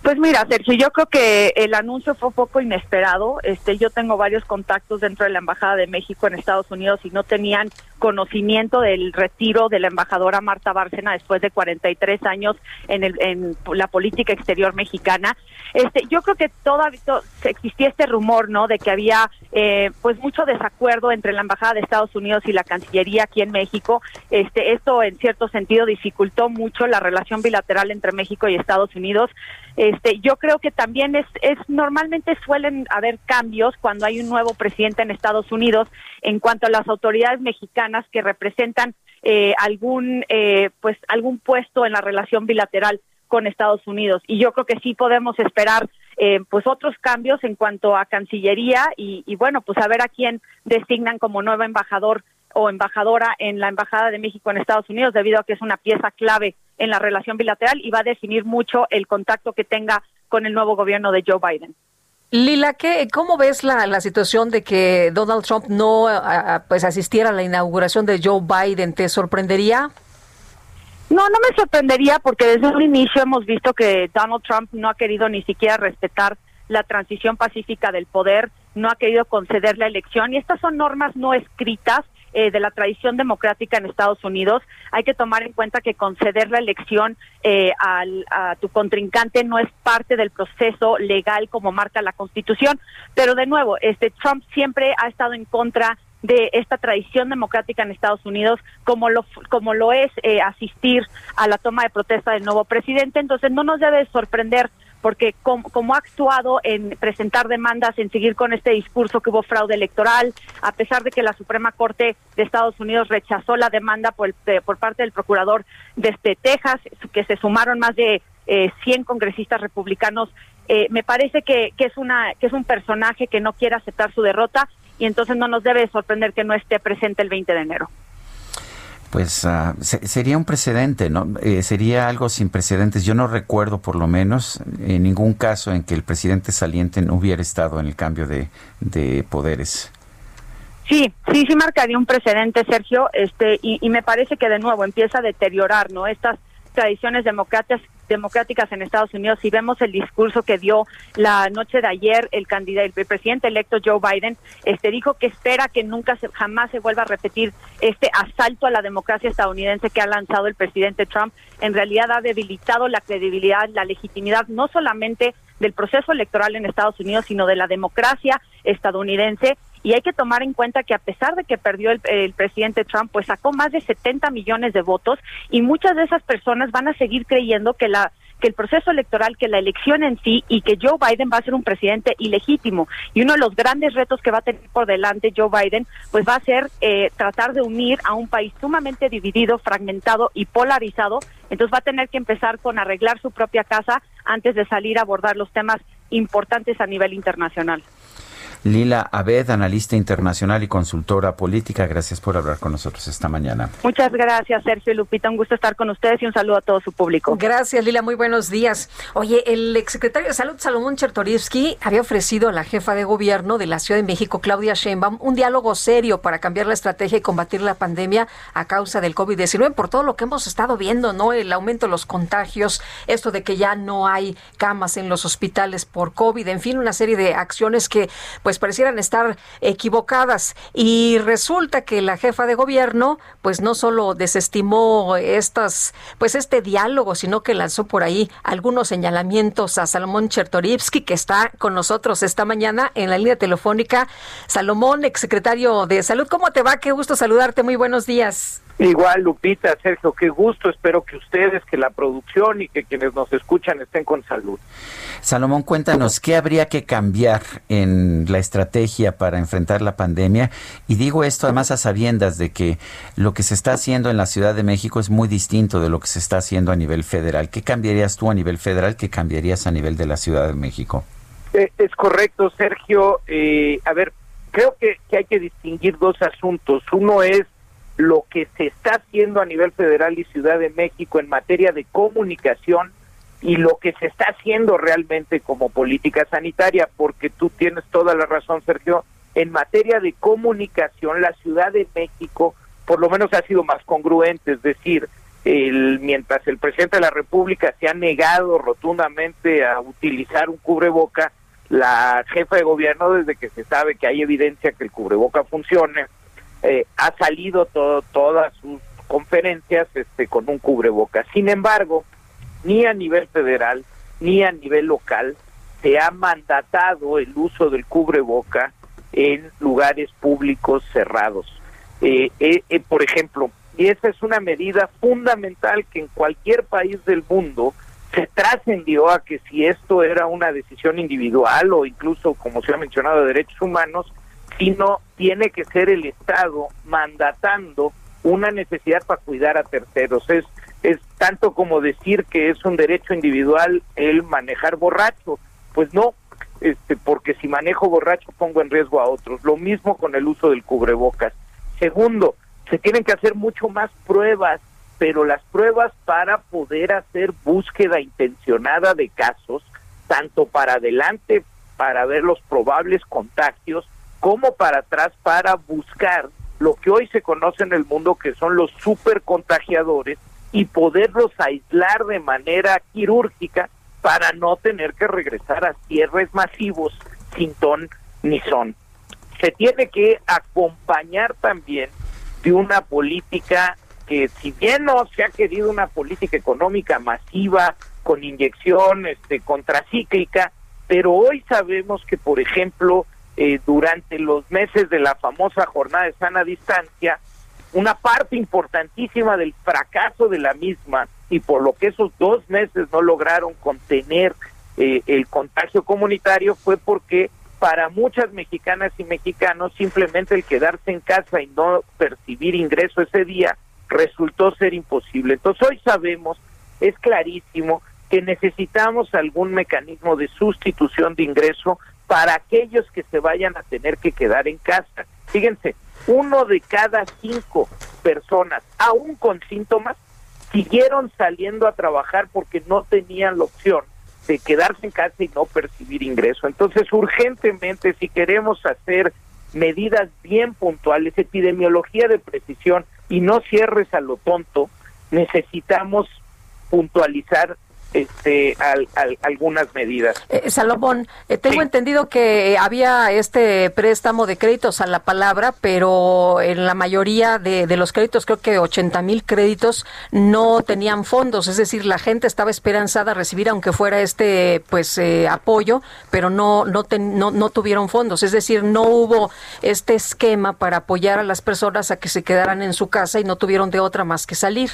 Pues mira, Sergio, yo creo que el anuncio fue un poco inesperado. Este, yo tengo varios contactos dentro de la embajada de México en Estados Unidos y no tenían conocimiento del retiro de la embajadora Marta Bárcena después de 43 años en, el, en la política exterior mexicana. Este, yo creo que todavía existía este rumor, ¿no? De que había, eh, pues, mucho desacuerdo entre la embajada de Estados Unidos y la Cancillería aquí en México. Este, esto, en cierto sentido, dificultó mucho la relación bilateral entre México y Estados Unidos. Este, yo creo que también es, es normalmente suelen haber cambios cuando hay un nuevo presidente en Estados Unidos en cuanto a las autoridades mexicanas que representan eh, algún eh, pues algún puesto en la relación bilateral con Estados Unidos. Y yo creo que sí podemos esperar eh, pues otros cambios en cuanto a Cancillería y, y bueno pues a ver a quién designan como nuevo embajador o embajadora en la Embajada de México en Estados Unidos, debido a que es una pieza clave en la relación bilateral y va a definir mucho el contacto que tenga con el nuevo gobierno de Joe Biden. Lila, ¿qué, ¿cómo ves la, la, situación de que Donald Trump no pues asistiera a la inauguración de Joe Biden? ¿Te sorprendería? No, no me sorprendería porque desde un inicio hemos visto que Donald Trump no ha querido ni siquiera respetar la transición pacífica del poder, no ha querido conceder la elección y estas son normas no escritas eh, de la tradición democrática en Estados Unidos. Hay que tomar en cuenta que conceder la elección eh, al, a tu contrincante no es parte del proceso legal como marca la Constitución. Pero de nuevo, este Trump siempre ha estado en contra de esta tradición democrática en Estados Unidos, como lo, como lo es eh, asistir a la toma de protesta del nuevo presidente. Entonces, no nos debe sorprender porque como, ha actuado en presentar demandas, en seguir con este discurso que hubo fraude electoral, a pesar de que la Suprema Corte de Estados Unidos rechazó la demanda por, por parte del procurador desde Texas, que se sumaron más de eh, 100 congresistas republicanos, eh, me parece que, que, es una, que es un personaje que no quiere aceptar su derrota y entonces no nos debe sorprender que no esté presente el 20 de enero pues uh, se, sería un precedente, ¿no? Eh, sería algo sin precedentes. Yo no recuerdo, por lo menos, en ningún caso en que el presidente saliente no hubiera estado en el cambio de, de poderes. Sí, sí, sí marcaría un precedente, Sergio, este, y, y me parece que de nuevo empieza a deteriorar, ¿no? Estas tradiciones democráticas democráticas en Estados Unidos, si vemos el discurso que dio la noche de ayer el candidato, el presidente electo Joe Biden, este dijo que espera que nunca se, jamás se vuelva a repetir este asalto a la democracia estadounidense que ha lanzado el presidente Trump. En realidad ha debilitado la credibilidad, la legitimidad, no solamente del proceso electoral en Estados Unidos, sino de la democracia estadounidense y hay que tomar en cuenta que a pesar de que perdió el, el, presidente Trump, pues sacó más de 70 millones de votos y muchas de esas personas van a seguir creyendo que la que el proceso electoral, que la elección en sí y que Joe Biden va a ser un presidente ilegítimo. Y uno de los grandes retos que va a tener por delante Joe Biden, pues va a ser eh, tratar de unir a un país sumamente dividido, fragmentado y polarizado. Entonces va a tener que empezar con arreglar su propia casa antes de salir a abordar los temas importantes a nivel internacional. Lila Abed, analista internacional y consultora política, gracias por hablar con nosotros esta mañana. Muchas gracias, Sergio y Lupita. Un gusto estar con ustedes y un saludo a todo su público. Gracias, Lila. Muy buenos días. Oye, el exsecretario de Salud, Salomón Chertorivsky, había ofrecido a la jefa de gobierno de la Ciudad de México, Claudia Sheinbaum, un diálogo serio para cambiar la estrategia y combatir la pandemia a causa del COVID-19 por todo lo que hemos estado viendo, ¿no? El aumento de los contagios, esto de que ya no hay camas en los hospitales por COVID, en fin, una serie de acciones que pues parecieran estar equivocadas. Y resulta que la jefa de gobierno, pues no solo desestimó estas, pues este diálogo, sino que lanzó por ahí algunos señalamientos a Salomón Chertorivsky, que está con nosotros esta mañana en la línea telefónica. Salomón, exsecretario de Salud, ¿cómo te va? Qué gusto saludarte. Muy buenos días. Igual, Lupita, Sergio, qué gusto. Espero que ustedes, que la producción y que quienes nos escuchan estén con salud. Salomón, cuéntanos, ¿qué habría que cambiar en la estrategia para enfrentar la pandemia? Y digo esto además a sabiendas de que lo que se está haciendo en la Ciudad de México es muy distinto de lo que se está haciendo a nivel federal. ¿Qué cambiarías tú a nivel federal? ¿Qué cambiarías a nivel de la Ciudad de México? Eh, es correcto, Sergio. Eh, a ver, creo que, que hay que distinguir dos asuntos. Uno es lo que se está haciendo a nivel federal y Ciudad de México en materia de comunicación y lo que se está haciendo realmente como política sanitaria, porque tú tienes toda la razón, Sergio, en materia de comunicación, la Ciudad de México por lo menos ha sido más congruente, es decir, el, mientras el presidente de la República se ha negado rotundamente a utilizar un cubreboca, la jefa de gobierno, desde que se sabe que hay evidencia que el cubreboca funcione, eh, ha salido todo, todas sus conferencias este, con un cubreboca. Sin embargo, ni a nivel federal ni a nivel local se ha mandatado el uso del cubreboca en lugares públicos cerrados. Eh, eh, eh, por ejemplo, y esa es una medida fundamental que en cualquier país del mundo se trascendió a que si esto era una decisión individual o incluso, como se ha mencionado, de derechos humanos, sino tiene que ser el Estado mandatando una necesidad para cuidar a terceros. Es, es tanto como decir que es un derecho individual el manejar borracho. Pues no, este, porque si manejo borracho pongo en riesgo a otros. Lo mismo con el uso del cubrebocas. Segundo, se tienen que hacer mucho más pruebas, pero las pruebas para poder hacer búsqueda intencionada de casos, tanto para adelante para ver los probables contagios, como para atrás para buscar lo que hoy se conoce en el mundo que son los supercontagiadores y poderlos aislar de manera quirúrgica para no tener que regresar a cierres masivos sin ton ni son. Se tiene que acompañar también de una política que si bien no se ha querido una política económica masiva con inyección este contracíclica, pero hoy sabemos que por ejemplo eh, durante los meses de la famosa jornada de sana distancia, una parte importantísima del fracaso de la misma y por lo que esos dos meses no lograron contener eh, el contagio comunitario fue porque para muchas mexicanas y mexicanos simplemente el quedarse en casa y no percibir ingreso ese día resultó ser imposible. Entonces hoy sabemos, es clarísimo, que necesitamos algún mecanismo de sustitución de ingreso para aquellos que se vayan a tener que quedar en casa. Fíjense, uno de cada cinco personas, aún con síntomas, siguieron saliendo a trabajar porque no tenían la opción de quedarse en casa y no percibir ingreso. Entonces, urgentemente, si queremos hacer medidas bien puntuales, epidemiología de precisión y no cierres a lo tonto, necesitamos puntualizar este, algunas medidas. Eh, Salomón, eh, tengo entendido que había este préstamo de créditos a la palabra, pero en la mayoría de, los créditos, creo que 80 mil créditos, no tenían fondos. Es decir, la gente estaba esperanzada a recibir, aunque fuera este pues eh, apoyo, pero no, no, no, no tuvieron fondos. Es decir, no hubo este esquema para apoyar a las personas a que se quedaran en su casa y no tuvieron de otra más que salir.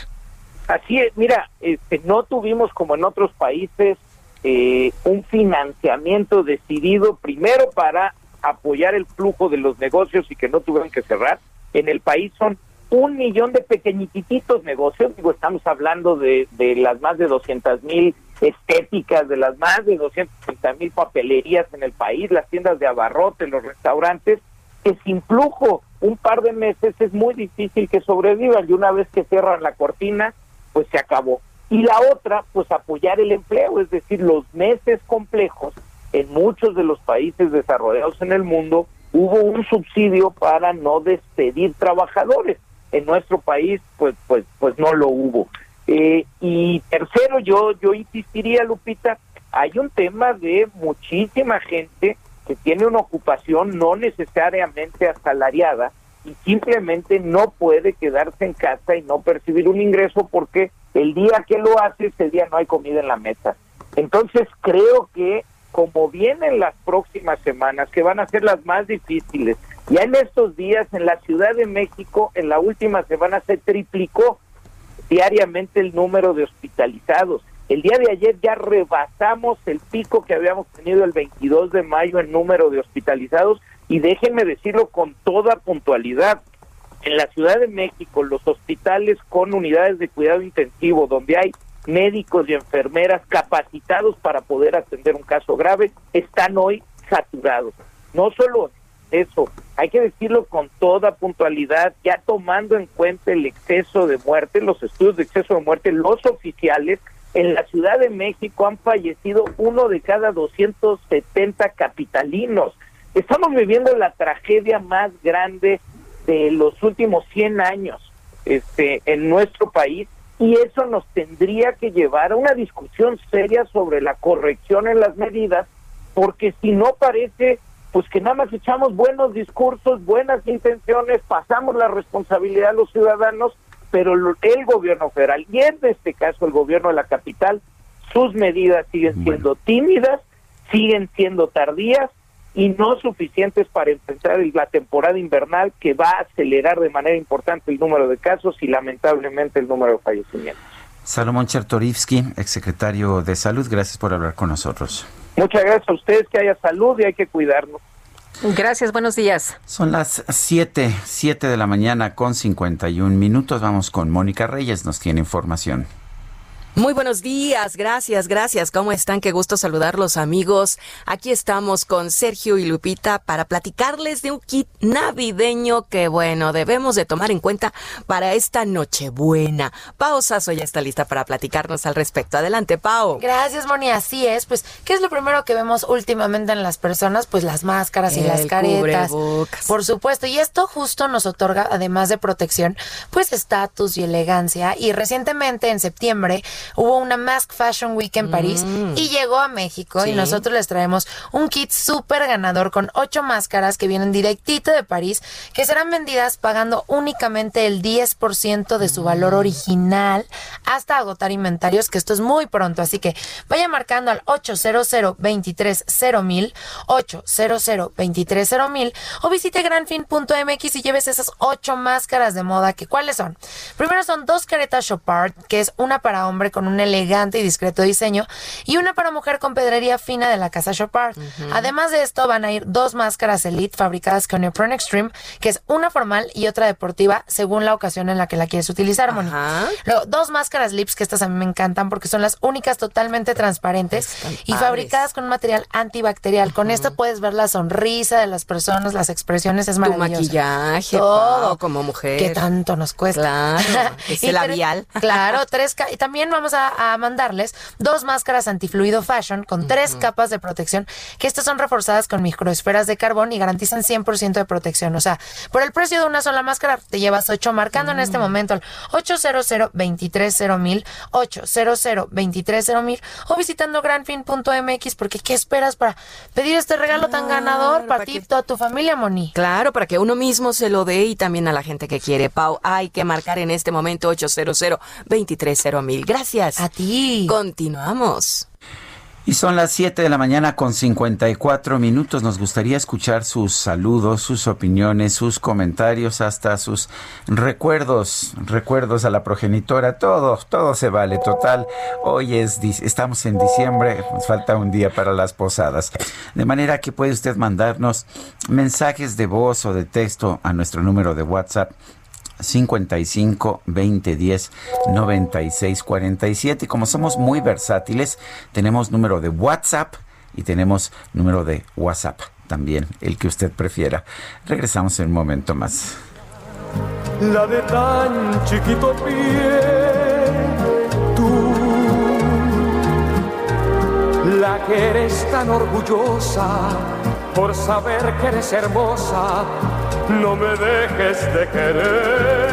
Así es, mira, este, no tuvimos como en otros países eh, un financiamiento decidido primero para apoyar el flujo de los negocios y que no tuvieran que cerrar. En el país son un millón de pequeñititos negocios, digo, estamos hablando de, de las más de 200 mil estéticas, de las más de 230 mil papelerías en el país, las tiendas de abarrotes, los restaurantes, que sin flujo un par de meses es muy difícil que sobrevivan y una vez que cierran la cortina, pues se acabó. Y la otra, pues apoyar el empleo, es decir, los meses complejos en muchos de los países desarrollados en el mundo hubo un subsidio para no despedir trabajadores. En nuestro país, pues, pues, pues no lo hubo. Eh, y tercero, yo, yo insistiría, Lupita, hay un tema de muchísima gente que tiene una ocupación no necesariamente asalariada, y simplemente no puede quedarse en casa y no percibir un ingreso porque el día que lo hace, ese día no hay comida en la mesa. Entonces creo que como vienen las próximas semanas, que van a ser las más difíciles, ya en estos días en la Ciudad de México, en la última semana se triplicó diariamente el número de hospitalizados. El día de ayer ya rebasamos el pico que habíamos tenido el 22 de mayo en número de hospitalizados y déjenme decirlo con toda puntualidad, en la Ciudad de México, los hospitales con unidades de cuidado intensivo, donde hay médicos y enfermeras capacitados para poder atender un caso grave, están hoy saturados. No solo eso, hay que decirlo con toda puntualidad, ya tomando en cuenta el exceso de muerte, los estudios de exceso de muerte, los oficiales en la Ciudad de México han fallecido uno de cada 270 capitalinos. Estamos viviendo la tragedia más grande de los últimos 100 años este, en nuestro país y eso nos tendría que llevar a una discusión seria sobre la corrección en las medidas, porque si no parece pues que nada más echamos buenos discursos, buenas intenciones, pasamos la responsabilidad a los ciudadanos, pero el gobierno federal y en este caso el gobierno de la capital, sus medidas siguen siendo tímidas, siguen siendo tardías y no suficientes para enfrentar la temporada invernal que va a acelerar de manera importante el número de casos y lamentablemente el número de fallecimientos. Salomón Chertorivsky, exsecretario de Salud, gracias por hablar con nosotros. Muchas gracias a ustedes, que haya salud y hay que cuidarnos. Gracias, buenos días. Son las 7, 7 de la mañana con 51 minutos. Vamos con Mónica Reyes, nos tiene información. Muy buenos días, gracias, gracias. ¿Cómo están? Qué gusto saludarlos amigos. Aquí estamos con Sergio y Lupita para platicarles de un kit navideño que bueno, debemos de tomar en cuenta para esta Nochebuena. Pao Sasso ya está lista para platicarnos al respecto. Adelante, Pao. Gracias, Moni. Así es. Pues, ¿qué es lo primero que vemos últimamente en las personas? Pues las máscaras y las caretas. Por supuesto. Y esto justo nos otorga, además de protección, pues estatus y elegancia. Y recientemente, en septiembre, hubo una Mask Fashion Week en París mm. y llegó a México y nosotros les traemos un kit súper ganador con ocho máscaras que vienen directito de París que serán vendidas pagando únicamente el 10% de su valor original hasta agotar inventarios, que esto es muy pronto, así que vaya marcando al 800 mil 800 mil o visite granfin.mx y lleves esas ocho máscaras de moda que cuáles son. Primero son dos caretas Chopard, que es una para hombre con un elegante y discreto diseño y una para mujer con pedrería fina de la casa Chopard. Además de esto van a ir dos máscaras Elite fabricadas con Neoprene Extreme, que es una formal y otra deportiva según la ocasión en la que la quieres utilizar, Moni. Luego, dos máscaras Lips, que estas a mí me encantan porque son las únicas totalmente transparentes y fabricadas con un material antibacterial. Con esto puedes ver la sonrisa de las personas, las expresiones, es maravilloso. Tu maquillaje, todo como mujer. Que tanto nos cuesta. Claro, ese labial. Claro, tres y también vamos vamos a, mandarles dos máscaras antifluido fashion con tres capas de protección, que estas son reforzadas con microesferas de carbón y garantizan 100% de protección. O sea, por el precio de una sola máscara te llevas ocho, marcando en este mm. momento el 800 230 800 230 o visitando granfin.mx porque ¿qué esperas para pedir este regalo tan ganador para, ti y toda tu familia, Moni? Claro, para que uno mismo se lo dé y también a la gente que quiere. Pau, hay que marcar en este momento 800 230 Gracias. A ti. Continuamos. Y son las 7 de la mañana con 54 minutos. Nos gustaría escuchar sus saludos, sus opiniones, sus comentarios, hasta sus recuerdos, recuerdos a la progenitora. Todo, todo se vale. Total, hoy es, estamos en diciembre, nos falta un día para las posadas. De manera que puede usted mandarnos mensajes de voz o de texto a nuestro número de WhatsApp 55 20 10 96 47. Y como somos muy versátiles, tenemos número de WhatsApp y tenemos número de WhatsApp también, el que usted prefiera. Regresamos en un momento más. La de tan chiquito pie, tú, la que eres tan orgullosa por saber que eres hermosa no me dejes de querer.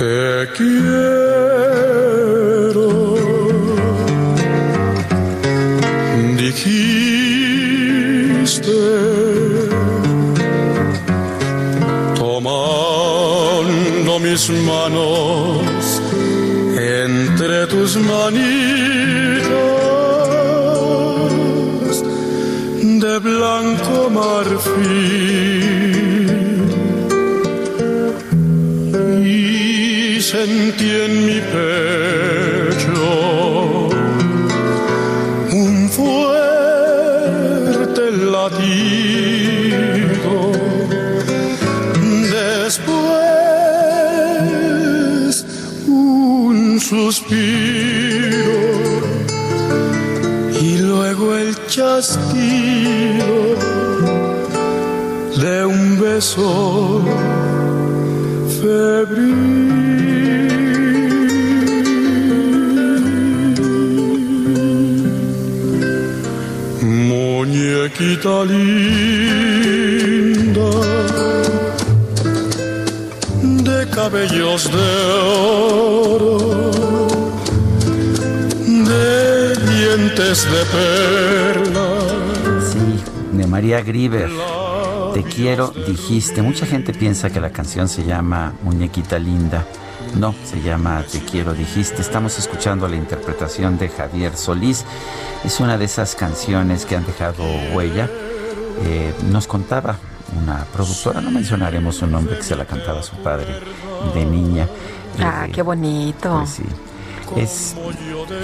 Te quiero. Dijiste. Tomando mis manos entre tus manitos de blanco marfil sentí en mi pecho un fuerte latido. Después un suspiro y luego el chasquido de un beso Muñequita linda de cabellos de oro, de dientes de perlas. Sí, de María Grieber. Te quiero, dijiste. Mucha gente piensa que la canción se llama Muñequita Linda. No, se llama Te quiero, dijiste. Estamos escuchando la interpretación de Javier Solís. Es una de esas canciones que han dejado huella. Eh, nos contaba una productora, no mencionaremos su nombre, que se la cantaba su padre de niña. Ah, Eh, qué bonito. pues sí. Es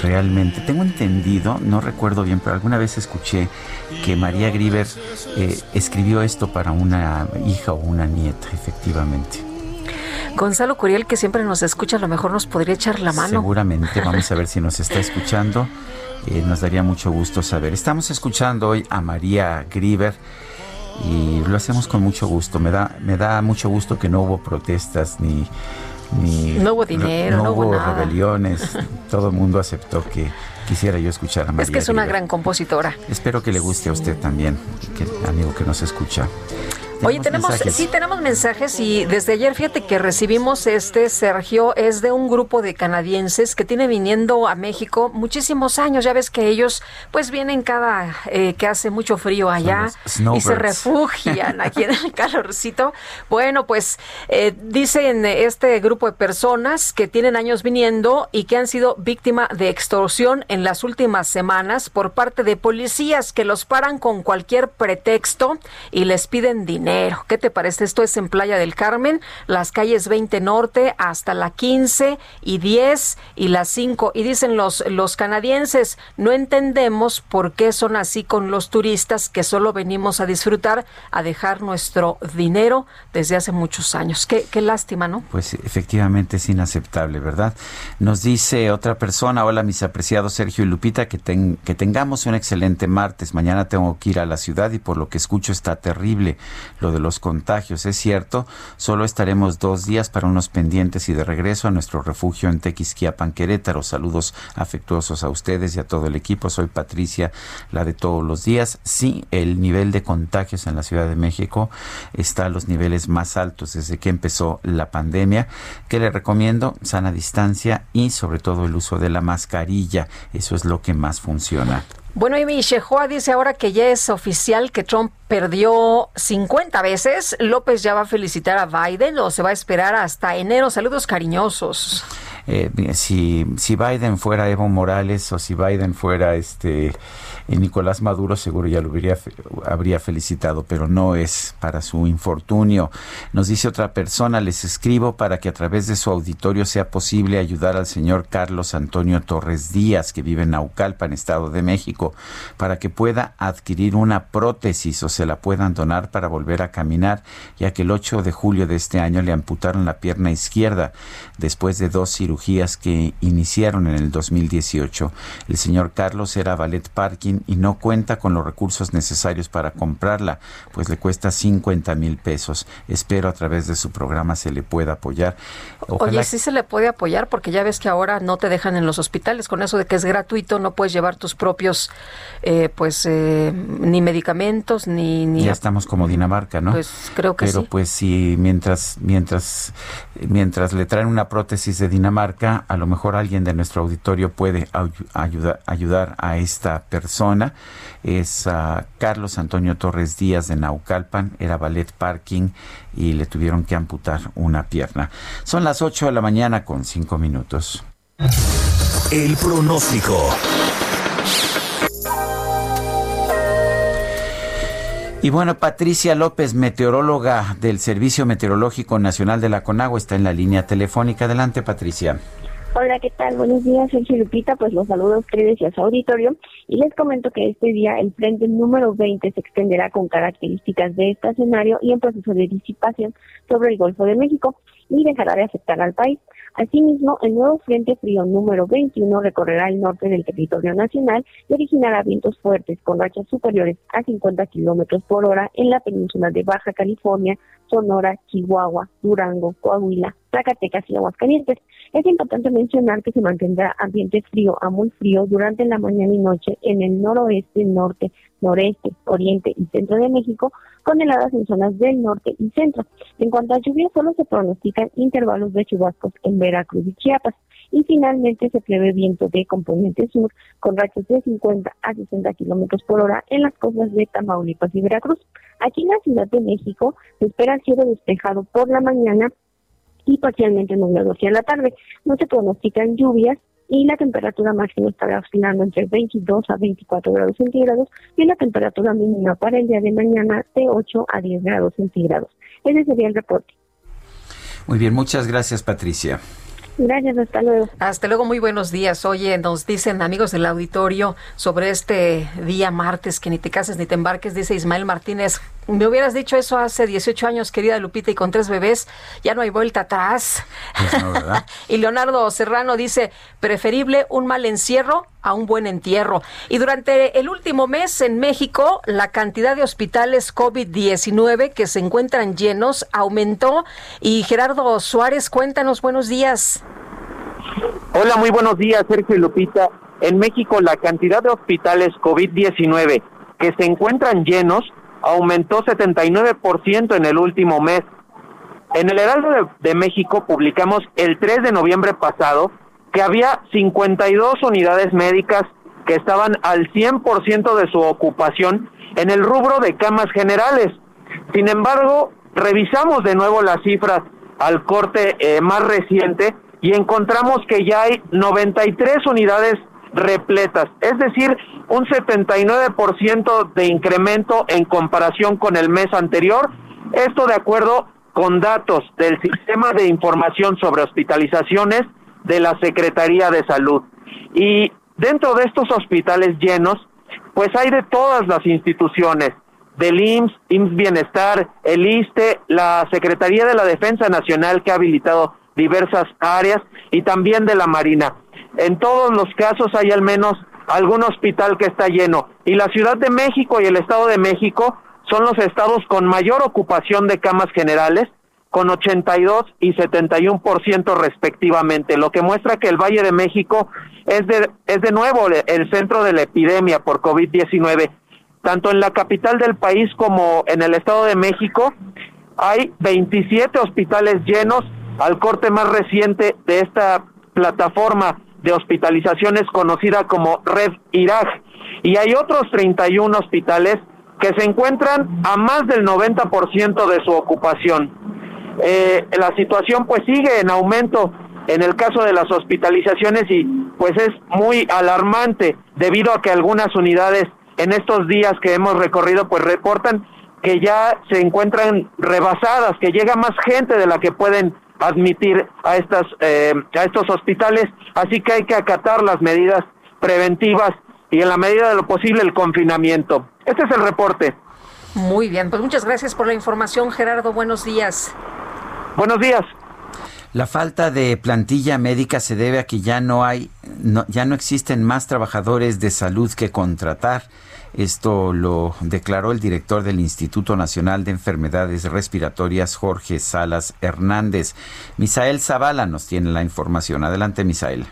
realmente, tengo entendido, no recuerdo bien, pero alguna vez escuché que María Grieber eh, escribió esto para una hija o una nieta, efectivamente. Gonzalo Curiel, que siempre nos escucha, a lo mejor nos podría echar la mano. Seguramente, vamos a ver si nos está escuchando. Eh, nos daría mucho gusto saber. Estamos escuchando hoy a María Grieber y lo hacemos con mucho gusto. Me da, me da mucho gusto que no hubo protestas ni, ni No hubo dinero, no hubo nada. rebeliones. Todo el mundo aceptó que quisiera yo escuchar a María Es que es una gran compositora. Espero que le guste a usted también, que, amigo que nos escucha. Oye, tenemos, sí, tenemos mensajes y desde ayer fíjate que recibimos este, Sergio, es de un grupo de canadienses que tiene viniendo a México muchísimos años. Ya ves que ellos pues vienen cada eh, que hace mucho frío allá y se refugian aquí en el calorcito. Bueno, pues eh, dicen este grupo de personas que tienen años viniendo y que han sido víctima de extorsión en las últimas semanas por parte de policías que los paran con cualquier pretexto y les piden dinero ¿Qué te parece? Esto es en Playa del Carmen, las calles 20 Norte hasta la 15 y 10 y las 5. Y dicen los, los canadienses, no entendemos por qué son así con los turistas que solo venimos a disfrutar, a dejar nuestro dinero desde hace muchos años. Qué, qué lástima, ¿no? Pues efectivamente es inaceptable, ¿verdad? Nos dice otra persona, hola mis apreciados Sergio y Lupita, que, que tengamos un excelente martes. Mañana tengo que ir a la ciudad y por lo que escucho está terrible lo de los contagios. Es cierto, solo estaremos dos días para unos pendientes y de regreso a nuestro refugio en Tequisquiapan, Querétaro. Saludos afectuosos a ustedes y a todo el equipo. Soy Patricia, la de todos los días. Sí, el nivel de contagios en la Ciudad de México está a los niveles más altos desde que empezó la pandemia. ¿Qué le recomiendo? Sana distancia y sobre todo el uso de la mascarilla. Eso es lo que más funciona. Bueno, y Shehoa dice ahora que ya es oficial que Trump perdió 50 veces. López ya va a felicitar a Biden o se va a esperar hasta enero. Saludos cariñosos. Eh, si, si Biden fuera Evo Morales o si Biden fuera este Nicolás Maduro seguro ya lo habría, habría felicitado, pero no es para su infortunio. Nos dice otra persona, les escribo para que a través de su auditorio sea posible ayudar al señor Carlos Antonio Torres Díaz, que vive en Naucalpan, Estado de México, para que pueda adquirir una prótesis o se la puedan donar para volver a caminar, ya que el 8 de julio de este año le amputaron la pierna izquierda después de dos cirugías que iniciaron en el 2018. El señor Carlos era ballet parking y no cuenta con los recursos necesarios para comprarla, pues le cuesta 50 mil pesos. Espero a través de su programa se le pueda apoyar. Oye, sí se le puede apoyar porque ya ves que ahora no te dejan en los hospitales con eso de que es gratuito, no puedes llevar tus propios, eh, pues, eh, ni medicamentos ni, ni, Ya estamos como Dinamarca, ¿no? Pues creo que Pero pues si mientras, mientras, mientras le traen una prótesis de Dinamarca, a lo mejor alguien de nuestro auditorio puede ayudar, ayudar a esta persona es Carlos Antonio Torres Díaz de Naucalpan, era ballet parking y le tuvieron que amputar una pierna. Son las 8 de la mañana con 5 minutos. El pronóstico. Y bueno, Patricia López, meteoróloga del Servicio Meteorológico Nacional de la CONAGUA, está en la línea telefónica. Adelante, Patricia. Hola, ¿qué tal? Buenos días, Sergio Lupita. Pues los saludo a ustedes y a su auditorio. Y les comento que este día el frente número 20 se extenderá con características de estacionario y en proceso de disipación sobre el Golfo de México y dejará de afectar al país. Asimismo, el nuevo Frente Frío número 21 recorrerá el norte del territorio nacional y originará vientos fuertes con rachas superiores a 50 kilómetros por hora en la península de Baja California, Sonora, Chihuahua, Durango, Coahuila, Zacatecas y Aguascalientes. Es importante mencionar que se mantendrá ambiente frío a muy frío durante la mañana y noche en el noroeste, norte, noreste, oriente y centro de México, con heladas en zonas del norte y centro. En cuanto a lluvia, solo se pronostican intervalos de chubascos en Veracruz y Chiapas. Y finalmente se prevé viento de componente sur con rachas de 50 a 60 kilómetros por hora en las costas de Tamaulipas y Veracruz. Aquí en la Ciudad de México se espera cielo despejado por la mañana y parcialmente nublado hacia la tarde. No se pronostican lluvias y la temperatura máxima estará oscilando entre 22 a 24 grados centígrados y la temperatura mínima para el día de mañana de 8 a 10 grados centígrados. Ese sería el reporte. Muy bien, muchas gracias Patricia. Gracias, hasta luego. Hasta luego, muy buenos días. Oye, nos dicen amigos del auditorio sobre este día martes que ni te cases ni te embarques, dice Ismael Martínez. Me hubieras dicho eso hace 18 años, querida Lupita, y con tres bebés, ya no hay vuelta atrás. Pues y Leonardo Serrano dice, preferible un mal encierro a un buen entierro. Y durante el último mes en México, la cantidad de hospitales COVID-19 que se encuentran llenos aumentó. Y Gerardo Suárez, cuéntanos, buenos días. Hola, muy buenos días, Sergio y Lupita. En México, la cantidad de hospitales COVID-19 que se encuentran llenos aumentó 79% en el último mes. En el Heraldo de, México publicamos el 3 de noviembre pasado que había 52 unidades médicas que estaban al 100% de su ocupación en el rubro de camas generales. Sin embargo, revisamos de nuevo las cifras al corte eh, más reciente y encontramos que ya hay 93 unidades repletas, es decir, un 79% de incremento en comparación con el mes anterior, esto de acuerdo con datos del Sistema de Información sobre Hospitalizaciones de la Secretaría de Salud. Y dentro de estos hospitales llenos, pues hay de todas las instituciones, del IMSS, IMSS Bienestar, el ISTE, la Secretaría de la Defensa Nacional que ha habilitado diversas áreas y también de la Marina. En todos los casos hay al menos algún hospital que está lleno. Y la Ciudad de México y el Estado de México son los estados con mayor ocupación de camas generales con 82 y 71% respectivamente, lo que muestra que el Valle de México es de, es de nuevo el centro de la epidemia por COVID-19 tanto en la capital del país como en el Estado de México, hay 27 hospitales llenos al corte más reciente de esta plataforma de hospitalizaciones conocida como Red Irak. Y hay otros 31 hospitales que se encuentran a más del 90% de su ocupación. Eh, la situación pues sigue en aumento en el caso de las hospitalizaciones y pues es muy alarmante debido a que algunas unidades en estos días que hemos recorrido, pues reportan que ya se encuentran rebasadas, que llega más gente de la que pueden admitir a estas eh, a estos hospitales, así que hay que acatar las medidas preventivas y en la medida de lo posible el confinamiento. Este es el reporte. Muy bien, pues muchas gracias por la información, Gerardo. Buenos días. Buenos días. La falta de plantilla médica se debe a que ya no hay, no, ya no existen más trabajadores de salud que contratar. Esto lo declaró el director del Instituto Nacional de Enfermedades Respiratorias, Jorge Salas Hernández. Misael Zavala nos tiene la información. Adelante, Misael.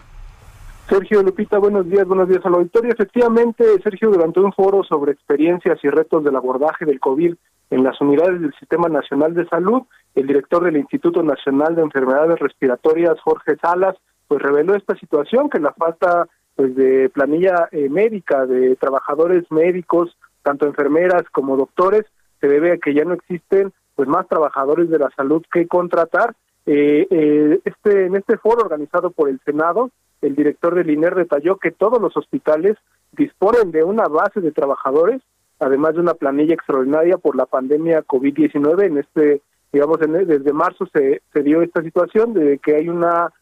Sergio Lupita, buenos días, buenos días al auditorio. Efectivamente, Sergio, durante un foro sobre experiencias y retos del abordaje del COVID en las unidades del Sistema Nacional de Salud, el director del Instituto Nacional de Enfermedades Respiratorias, Jorge Salas, pues reveló esta situación, que la falta pues de planilla eh, médica de trabajadores médicos, tanto enfermeras como doctores, se debe a que ya no existen pues más trabajadores de la salud que contratar. Eh, eh, este en este foro organizado por el Senado, el director del INER detalló que todos los hospitales disponen de una base de trabajadores, además de una planilla extraordinaria por la pandemia COVID-19. En este, digamos, desde marzo se, se dio esta situación de que hay una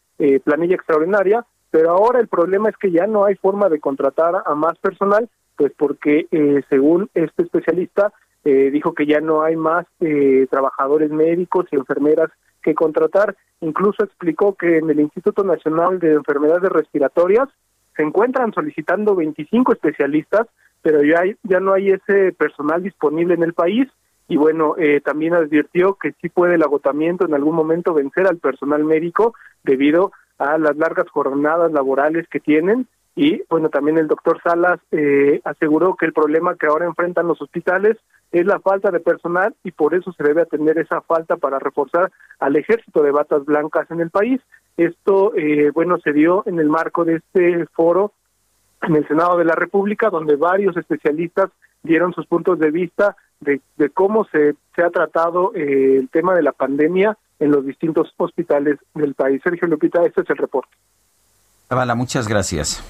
planilla extraordinaria pero ahora el problema es que ya no hay forma de contratar a más personal, pues porque eh, según este especialista eh, dijo que ya no hay más eh, trabajadores médicos y enfermeras que contratar. Incluso explicó que en el Instituto Nacional de Enfermedades Respiratorias se encuentran solicitando 25 especialistas, pero ya, hay, ya no hay ese personal disponible en el país. Y bueno, también advirtió que sí puede el agotamiento en algún momento vencer al personal médico debido a las largas jornadas laborales que tienen. Y bueno también el doctor Salas eh, aseguró que el problema que ahora enfrentan los hospitales es la falta de personal y por eso se debe atender esa falta para reforzar al ejército de batas blancas en el país. Esto eh, bueno se dio en el marco de este foro en el Senado de la República donde varios especialistas dieron sus puntos de vista de, de cómo se, se ha tratado eh, el tema de la pandemia en los distintos hospitales del país. Sergio Lupita, este es el reporte. Zavala, muchas gracias.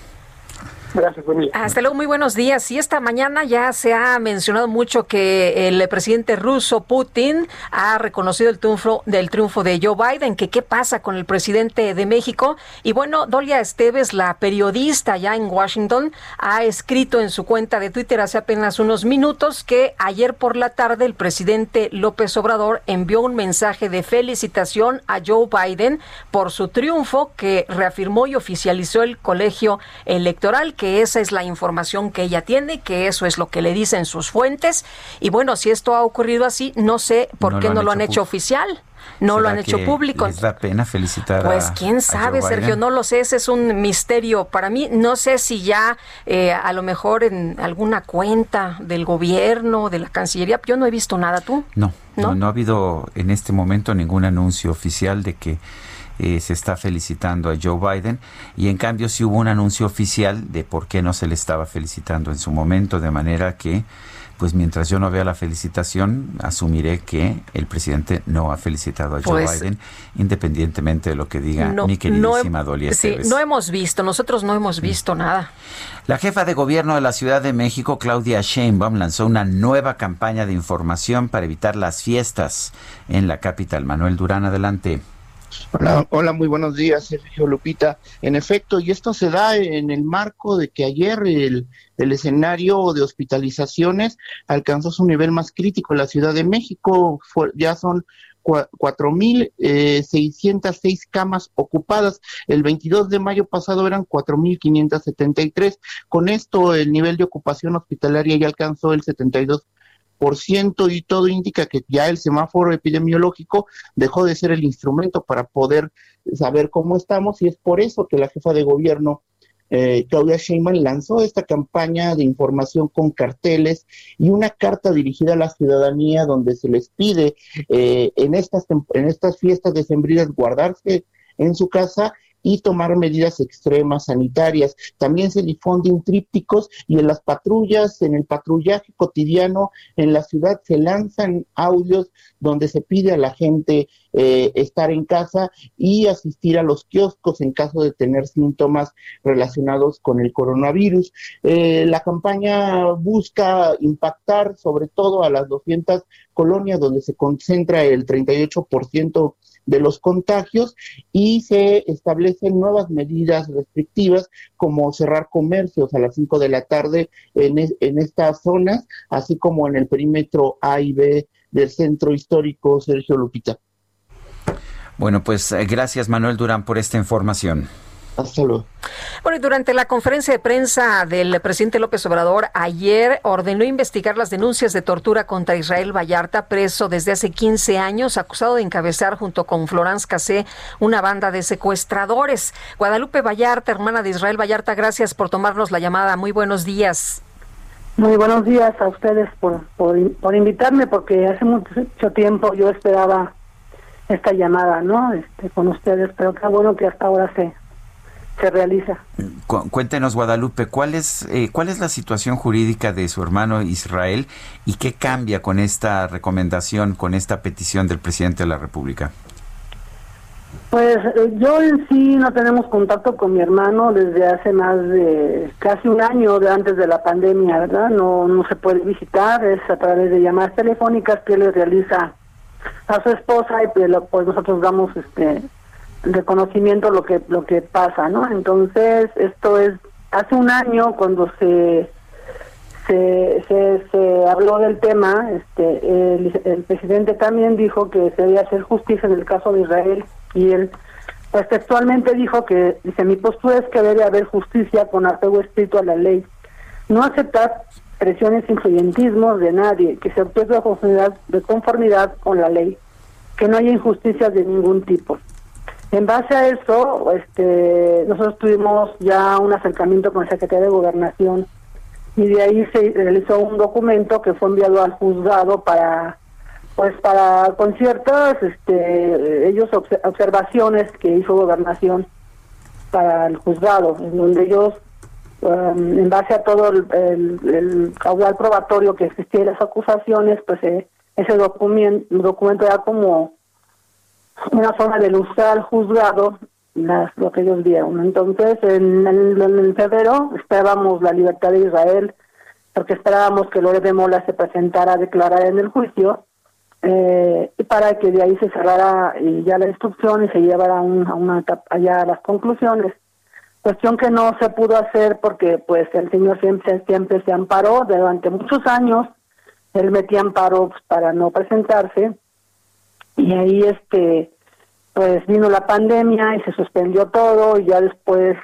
Gracias, Hasta luego, muy buenos días. Y esta mañana ya se ha mencionado mucho que el presidente ruso Putin ha reconocido el triunfo del triunfo de Joe Biden, que qué pasa con el presidente de México. Y bueno, Dolia Esteves, la periodista ya en Washington, ha escrito en su cuenta de Twitter hace apenas unos minutos que ayer por la tarde el presidente López Obrador envió un mensaje de felicitación a Joe Biden por su triunfo que reafirmó y oficializó el colegio electoral que esa es la información que ella tiene, que eso es lo que le dicen sus fuentes. Y bueno, si esto ha ocurrido así, no sé por qué no lo han hecho oficial no lo han hecho público. ¿Les da pena felicitar Pues quién sabe, Sergio, no lo sé, ese es un misterio para mí. No sé si ya eh, a lo mejor en alguna cuenta del gobierno, de la Cancillería, yo no he visto nada tú. No, no, no, ha habido en este momento ningún anuncio oficial de que eh, se está felicitando a Joe Biden y en cambio sí hubo un anuncio oficial de por qué no se le estaba felicitando en su momento, de manera que pues mientras yo no vea la felicitación, asumiré que el presidente no ha felicitado a Joe pues, Biden, independientemente de lo que diga mi queridísima no, Dolly Sí, no hemos visto, nosotros no hemos visto nada. La jefa de gobierno de la Ciudad de México, Claudia Sheinbaum, lanzó una nueva campaña de información para evitar las fiestas en la capital. Manuel Durán, adelante. Hola, hola, muy buenos días, Sergio Lupita. En efecto, y esto se da en el marco de que ayer el, escenario de hospitalizaciones alcanzó su nivel más crítico en la Ciudad de México. ya son 4.606 eh, camas ocupadas. El 22 de mayo pasado eran 4.573. Con esto, el nivel de ocupación hospitalaria ya alcanzó el 72 ciento y todo indica que ya el semáforo epidemiológico dejó de ser el instrumento para poder saber cómo estamos y es por eso que la jefa de gobierno eh, Claudia Sheinbaum lanzó esta campaña de información con carteles y una carta dirigida a la ciudadanía donde se les pide eh, en estas en estas fiestas decembrinas guardarse en su casa y tomar medidas extremas sanitarias. También se difunden trípticos y en las patrullas, en el patrullaje cotidiano en la ciudad se lanzan audios donde se pide a la gente eh, estar en casa y asistir a los kioscos en caso de tener síntomas relacionados con el coronavirus. Eh, la campaña busca impactar sobre todo a las 200 colonias donde se concentra el 38% de los contagios y se establecen nuevas medidas restrictivas como cerrar comercios a las 5 de la tarde en, en estas zonas, así como en el perímetro A y B del centro histórico Sergio Lupita. Bueno, pues eh, gracias Manuel Durán por esta información. Hasta luego. Bueno, y durante la conferencia de prensa del presidente López Obrador ayer ordenó investigar las denuncias de tortura contra Israel Vallarta, preso desde hace 15 años, acusado de encabezar junto con Florence Cassé una banda de secuestradores. Guadalupe Vallarta, hermana de Israel Vallarta, gracias por tomarnos la llamada. Muy buenos días. Muy buenos días a ustedes por, por, por invitarme, porque hace mucho tiempo yo esperaba esta llamada, ¿no? Este, con ustedes, pero qué bueno que hasta ahora se, se realiza. cuéntenos, Guadalupe, ¿cuál es, eh, ¿cuál es la situación jurídica de su hermano Israel y qué cambia con esta recomendación, con esta petición del presidente de la República? Pues yo en sí no tenemos contacto con mi hermano desde hace más de casi un año de antes de la pandemia, ¿verdad? No, no se puede visitar, es a través de llamadas telefónicas que él realiza a su esposa y pues, pues nosotros damos este reconocimiento lo que lo que pasa, ¿no? Entonces, esto es hace un año cuando se se, se, habló del tema, este el, presidente también dijo que se debía hacer justicia en el caso de Israel y él pues textualmente dijo que dice mi postura es que debe haber justicia con apego estricto a la ley, no aceptar presiones influyentismos de nadie, que se obtenga conformidad, de conformidad con la ley, que no haya injusticias de ningún tipo. En base a eso, este, nosotros tuvimos ya un acercamiento con el secretario de Gobernación y de ahí se realizó un documento que fue enviado al juzgado para pues para con ciertas este ellos observaciones que hizo gobernación para el juzgado en donde ellos um, en base a todo el, el, caudal probatorio que existía en las acusaciones pues eh, ese documento documento era como una forma de ilustrar al juzgado las, lo que ellos vieron. Entonces, en, en, febrero esperábamos la libertad de Israel, porque esperábamos que Lore de Mola se presentara a declarar en el juicio, eh, para que de ahí se cerrara ya la instrucción y se llevara un, a una allá las conclusiones. Cuestión que no se pudo hacer porque pues el señor siempre, siempre se amparó durante muchos años, él metía amparos para no presentarse y ahí este pues vino la pandemia y se suspendió todo y ya después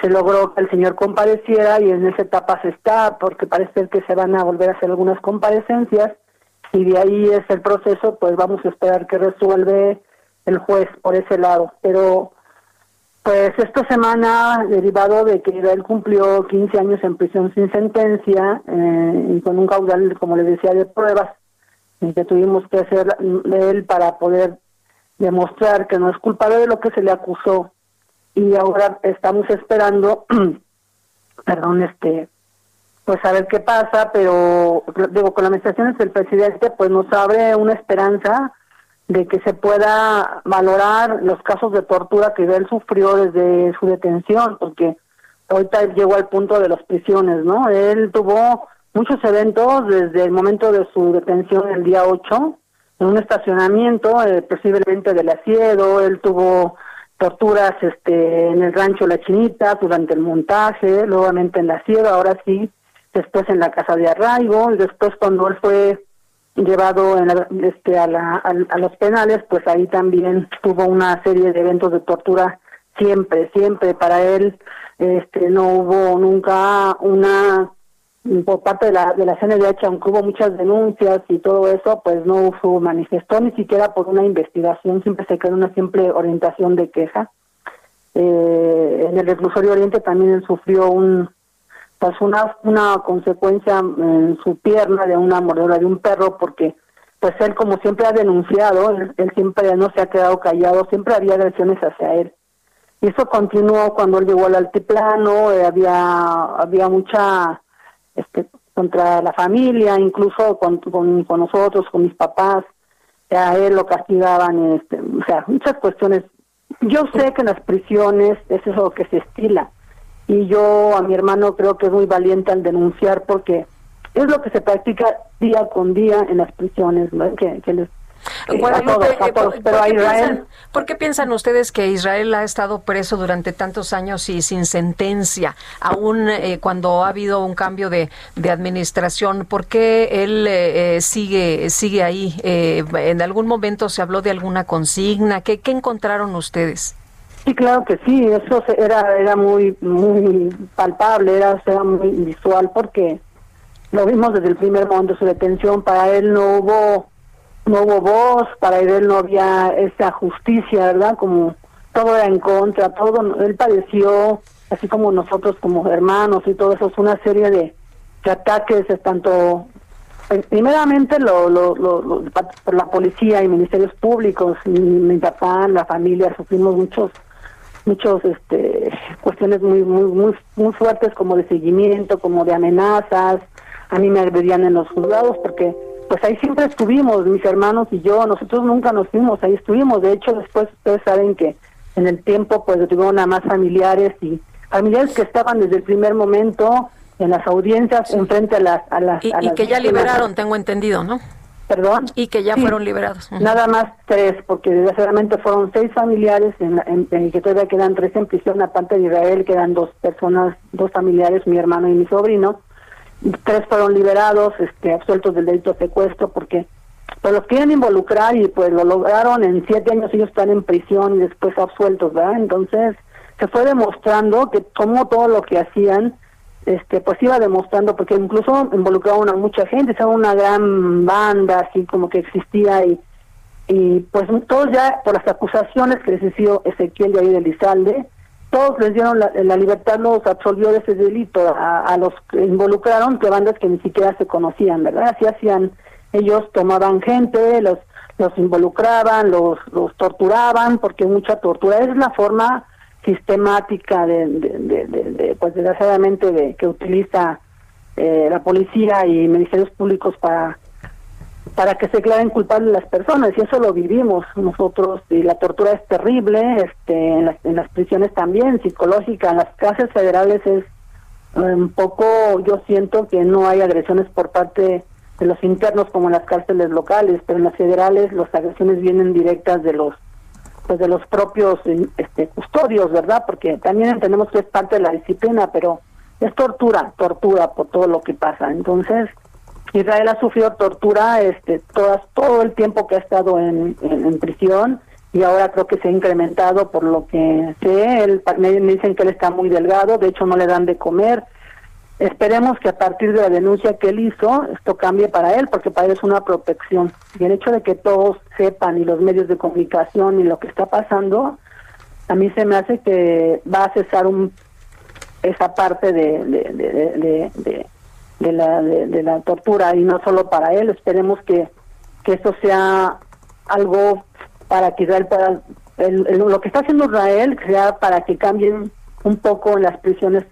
se logró que el señor compareciera y en esa etapa se está, porque parece que se van a volver a hacer algunas comparecencias y de ahí es el proceso, pues vamos a esperar que resuelve el juez por ese lado. Pero pues esta semana, derivado de que él cumplió 15 años en prisión sin sentencia eh, y con un caudal, como le decía, de pruebas que tuvimos que hacer de él para poder demostrar que no es culpable de lo que se le acusó y ahora estamos esperando, perdón, este, pues a ver qué pasa, pero digo, con las administraciones del presidente, pues nos abre una esperanza de que se pueda valorar los casos de tortura que él sufrió desde su detención, porque ahorita llegó al punto de las prisiones, ¿no? Él tuvo muchos eventos desde el momento de su detención el día 8, en un estacionamiento, eh, posiblemente del asiedo, él tuvo torturas este en el rancho La Chinita durante el montaje, nuevamente en la sierra, ahora sí, después en la casa de arraigo, y después cuando él fue llevado en este a, la, a, los penales, pues ahí también tuvo una serie de eventos de tortura siempre, siempre. Para él este no hubo nunca una por parte de la, de la CNDH, aunque hubo muchas denuncias y todo eso, pues no se manifestó ni siquiera por una investigación, siempre se quedó una simple orientación de queja. Eh, en el reclusorio Oriente también él sufrió un pues una, una consecuencia en su pierna de una mordedura de un perro porque pues él como siempre ha denunciado, él, siempre no se ha quedado callado, siempre había agresiones hacia él. Y eso continuó cuando él llegó al altiplano, eh, había, había mucha este, contra la familia, incluso con, con, nosotros, con mis papás, a él lo castigaban, este, o sea, muchas cuestiones. Yo sé que en las prisiones es eso que se estila y yo a mi hermano creo que es muy valiente al denunciar porque es lo que se practica día con día en las prisiones, que, que les ¿por, qué piensan, ustedes que Israel ha estado preso durante tantos años y sin sentencia, aún eh, cuando ha habido un cambio de, administración? ¿Por qué él eh, eh, sigue sigue ahí? ¿En algún momento se habló de alguna consigna? ¿Qué, qué encontraron ustedes? Sí, claro que sí, eso era era muy muy palpable, era, era muy visual porque lo vimos desde el primer momento de su detención, para él no hubo no hubo voz, para él no había esa justicia, ¿verdad? Como todo era en contra, todo, él padeció, así como nosotros como hermanos y todo eso, es una serie de, ataques, tanto, eh, primeramente lo, lo, lo, por la policía y ministerios públicos, y mi papá, la familia, sufrimos muchos muchos este cuestiones muy muy muy muy fuertes como de seguimiento como de amenazas a mí me agredían en los juzgados porque pues ahí siempre estuvimos, mis hermanos y yo, nosotros nunca nos fuimos, ahí estuvimos, de hecho después ustedes saben que en el tiempo pues tuvimos nada más familiares y familiares que estaban desde el primer momento en las audiencias enfrente a las... A las y, y que ya liberaron, tengo entendido, ¿no? Perdón. Y que ya fueron liberados. Nada más tres, porque desgraciadamente fueron seis familiares, en, en, en, que todavía quedan tres en prisión, aparte de Israel quedan dos personas, dos familiares, mi hermano y mi sobrino tres fueron liberados, este, absueltos del delito de secuestro, porque pues los quieren involucrar y pues lo lograron en siete años ellos están en prisión y después absueltos, ¿verdad? Entonces se fue demostrando que como todo lo que hacían, este, pues iba demostrando, porque incluso involucraron a mucha gente, era una gran banda así como que existía y y pues todos ya por las acusaciones que les hizo Ezequiel de ahí de Lizalde, todos les dieron la, libertad, los absolvió de ese delito a, los que involucraron, que bandas que ni siquiera se conocían, ¿verdad? Así hacían, ellos tomaban gente, los los involucraban, los, los torturaban, porque mucha tortura es la forma sistemática de, de, de, pues desgraciadamente de que utiliza eh, la policía y ministerios públicos para para que se declaren culpables las personas y eso lo vivimos nosotros y la tortura es terrible este en las, en las prisiones también psicológica en las cárceles federales es eh, un poco yo siento que no hay agresiones por parte de los internos como en las cárceles locales pero en las federales las agresiones vienen directas de los pues de los propios este custodios verdad porque también entendemos que es parte de la disciplina pero es tortura tortura por todo lo que pasa. Entonces Israel ha sufrido tortura este todas todo el tiempo que ha estado en, en, prisión y ahora creo que se ha incrementado por lo que sé. Él, me dicen que él está muy delgado, de hecho no le dan de comer. Esperemos que a partir de la denuncia que él hizo, esto cambie para él, porque para él es una protección. Y el hecho de que todos sepan, y los medios de comunicación, y lo que está pasando, a mí se me hace que va a cesar un, esa parte de, de, de, de la, de, la tortura, y no solo para él. Esperemos que, que esto sea algo para que Israel pueda, lo que está haciendo Israel sea para que cambien un poco las prisiones,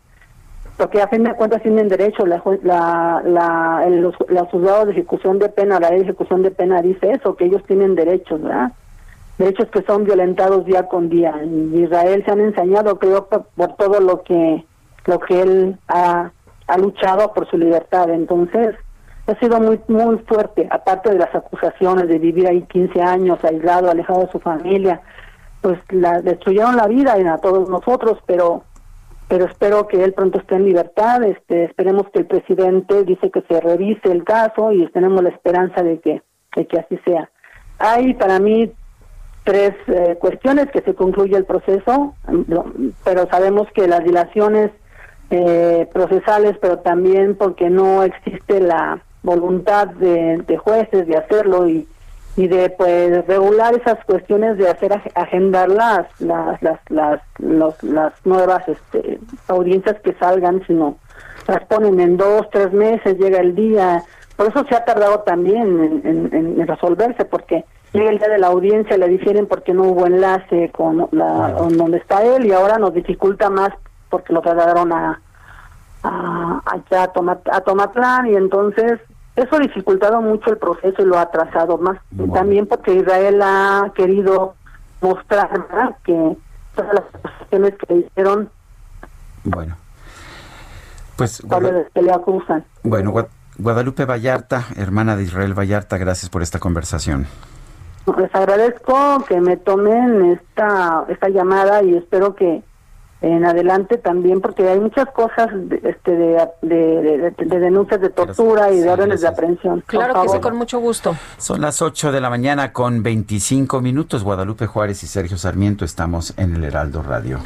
porque a fin de cuentas tienen derecho, la, la, la, los, los juzgados de ejecución de pena, la ley de ejecución de pena dice eso, que ellos tienen derechos, ¿verdad? Derechos que son violentados día con día. En Israel se han ensañado, creo, por, por todo lo que, lo que él ha, ha luchado por su libertad. Entonces, ha sido muy muy fuerte, aparte de las acusaciones de vivir ahí 15 años aislado, alejado de su familia, pues la destruyeron la vida a todos nosotros, pero pero espero que él pronto esté en libertad, este esperemos que el presidente dice que se revise el caso y tenemos la esperanza de que de que así sea. Hay para mí tres eh, cuestiones que se concluye el proceso, pero sabemos que las dilaciones eh, procesales, pero también porque no existe la voluntad de, jueces de hacerlo y, y de pues regular esas cuestiones de hacer agendar las las las las, las nuevas este, audiencias que salgan sino las ponen en dos tres meses llega el día. Por eso se ha tardado también en, en, resolverse porque llega el día de la audiencia le difieren porque no hubo enlace con la donde está él y ahora nos dificulta más porque lo trasladaron a a, allá a, Tomat, a Tomatlán y entonces eso ha dificultado mucho el proceso y lo ha atrasado más. También porque Israel ha querido mostrar que todas las cuestiones que hicieron. Bueno. Pues. Que le acusan. Bueno, Guadalupe Vallarta, hermana de Israel Vallarta, gracias por esta conversación. Les agradezco que me tomen esta, esta llamada y espero que en adelante también porque hay muchas cosas de, este, de, denuncias de tortura y de órdenes de aprehensión. Claro que sí, con mucho gusto. Son las 8 de la mañana con 25 minutos. Guadalupe Juárez y Sergio Sarmiento estamos en el Heraldo Radio.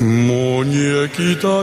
Muñequita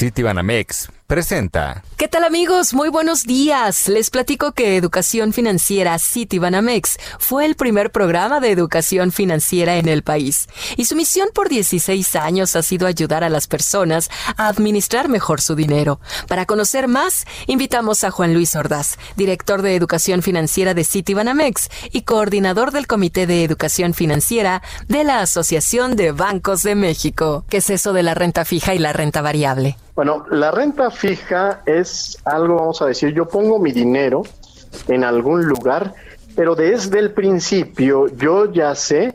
Citibanamex presenta. ¿Qué tal amigos? Muy buenos días. Les platico que Educación Financiera Citibanamex fue el primer programa de educación financiera en el país y su misión por 16 años ha sido ayudar a las personas a administrar mejor su dinero. Para conocer más, invitamos a Juan Luis Ordaz, director de Educación Financiera de Citibanamex y coordinador del Comité de Educación Financiera de la Asociación de Bancos de México. ¿Qué es eso de la renta fija y la renta variable? Bueno, la renta fija es algo, vamos a decir, yo pongo mi dinero en algún lugar, pero desde el principio yo ya sé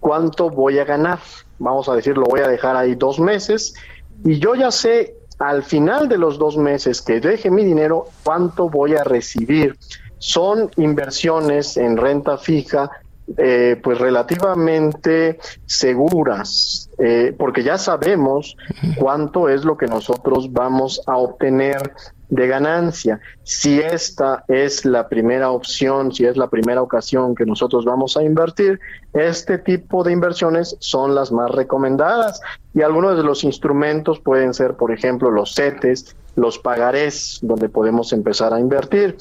cuánto voy a ganar. Vamos a decir, lo voy a dejar ahí dos meses y yo ya sé al final de los dos meses que deje mi dinero cuánto voy a recibir. Son inversiones en renta fija eh, pues relativamente seguras, eh, porque ya sabemos cuánto es lo que nosotros vamos a obtener de ganancia. Si esta es la primera opción, si es la primera ocasión que nosotros vamos a invertir, este tipo de inversiones son las más recomendadas y algunos de los instrumentos pueden ser, por ejemplo, los CETES, los pagarés, donde podemos empezar a invertir.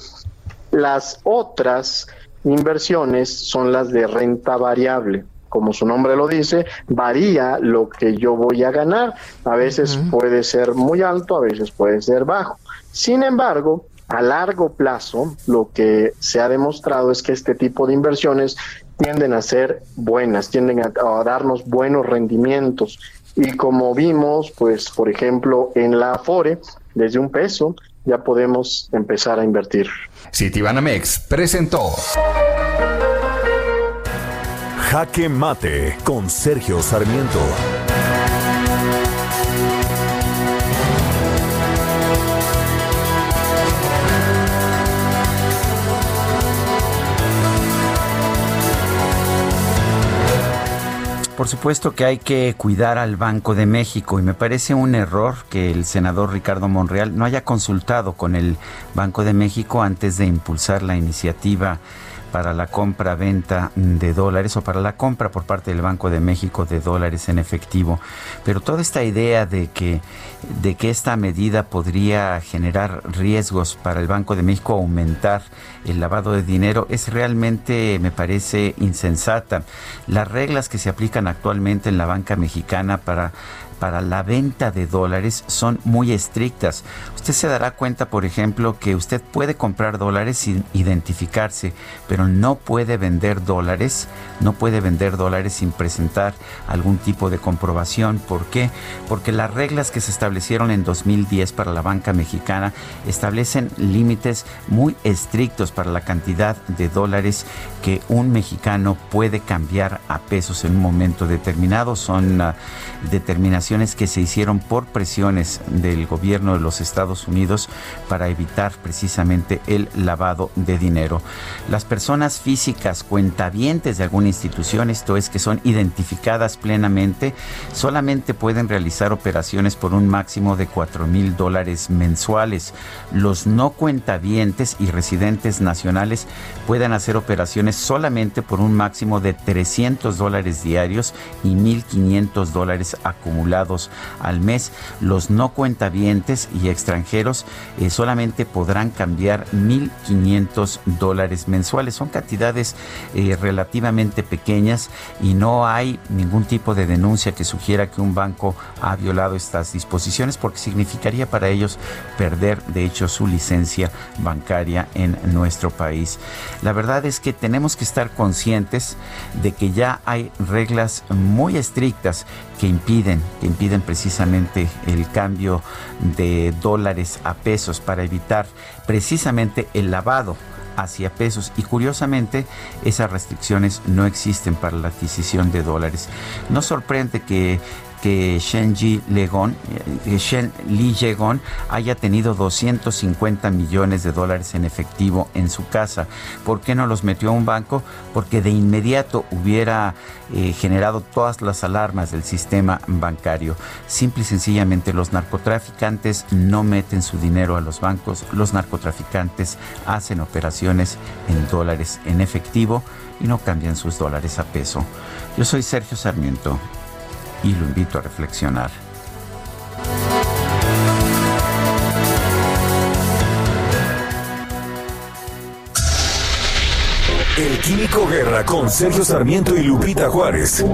Las otras inversiones son las de renta variable. Como su nombre lo dice, varía lo que yo voy a ganar. A veces puede ser muy alto, a veces puede ser bajo. Sin embargo, a largo plazo, lo que se ha demostrado es que este tipo de inversiones tienden a ser buenas, tienden a, a darnos buenos rendimientos. Y como vimos, pues, por ejemplo, en la Afore, desde un peso, ya podemos empezar a invertir. Citibanamex presentó Jaque Mate con Sergio Sarmiento. Por supuesto que hay que cuidar al Banco de México y me parece un error que el senador Ricardo Monreal no haya consultado con el Banco de México antes de impulsar la iniciativa para la compra-venta de dólares o para la compra por parte del Banco de México de dólares en efectivo. Pero toda esta idea de que, de que esta medida podría generar riesgos para el Banco de México, aumentar el lavado de dinero, es realmente, me parece, insensata. Las reglas que se aplican actualmente en la banca mexicana para para la venta de dólares son muy estrictas. Usted se dará cuenta, por ejemplo, que usted puede comprar dólares sin identificarse, pero no puede vender dólares, no puede vender dólares sin presentar algún tipo de comprobación. ¿Por qué? Porque las reglas que se establecieron en 2010 para la banca mexicana establecen límites muy estrictos para la cantidad de dólares que un mexicano puede cambiar a pesos en un momento determinado. Son uh, determinaciones que se hicieron por presiones del gobierno de los Estados Unidos para evitar precisamente el lavado de dinero. Las personas físicas cuentavientes de alguna institución, esto es que son identificadas plenamente, solamente pueden realizar operaciones por un máximo de 4 mil dólares mensuales. Los no cuentavientes y residentes nacionales pueden hacer operaciones solamente por un máximo de 300 dólares diarios y 1.500 dólares acumulados al mes. Los no cuentavientes y extranjeros eh, solamente podrán cambiar 1.500 dólares mensuales. Son cantidades eh, relativamente pequeñas y no hay ningún tipo de denuncia que sugiera que un banco ha violado estas disposiciones porque significaría para ellos perder de hecho su licencia bancaria en nuestro país. La verdad es que tenemos que estar conscientes de que ya hay reglas muy estrictas que impiden, impiden precisamente el cambio de dólares a pesos para evitar precisamente el lavado hacia pesos y curiosamente esas restricciones no existen para la adquisición de dólares. No sorprende que que Shen Legon, eh, Shen Li Yegon haya tenido 250 millones de dólares en efectivo en su casa. ¿Por qué no los metió a un banco? Porque de inmediato hubiera eh, generado todas las alarmas del sistema bancario. Simple y sencillamente los narcotraficantes no meten su dinero a los bancos, los narcotraficantes hacen operaciones en dólares en efectivo y no cambian sus dólares a peso. Yo soy Sergio Sarmiento y lo invito a reflexionar. El Químico Guerra con Sergio Sarmiento y Lupita Juárez.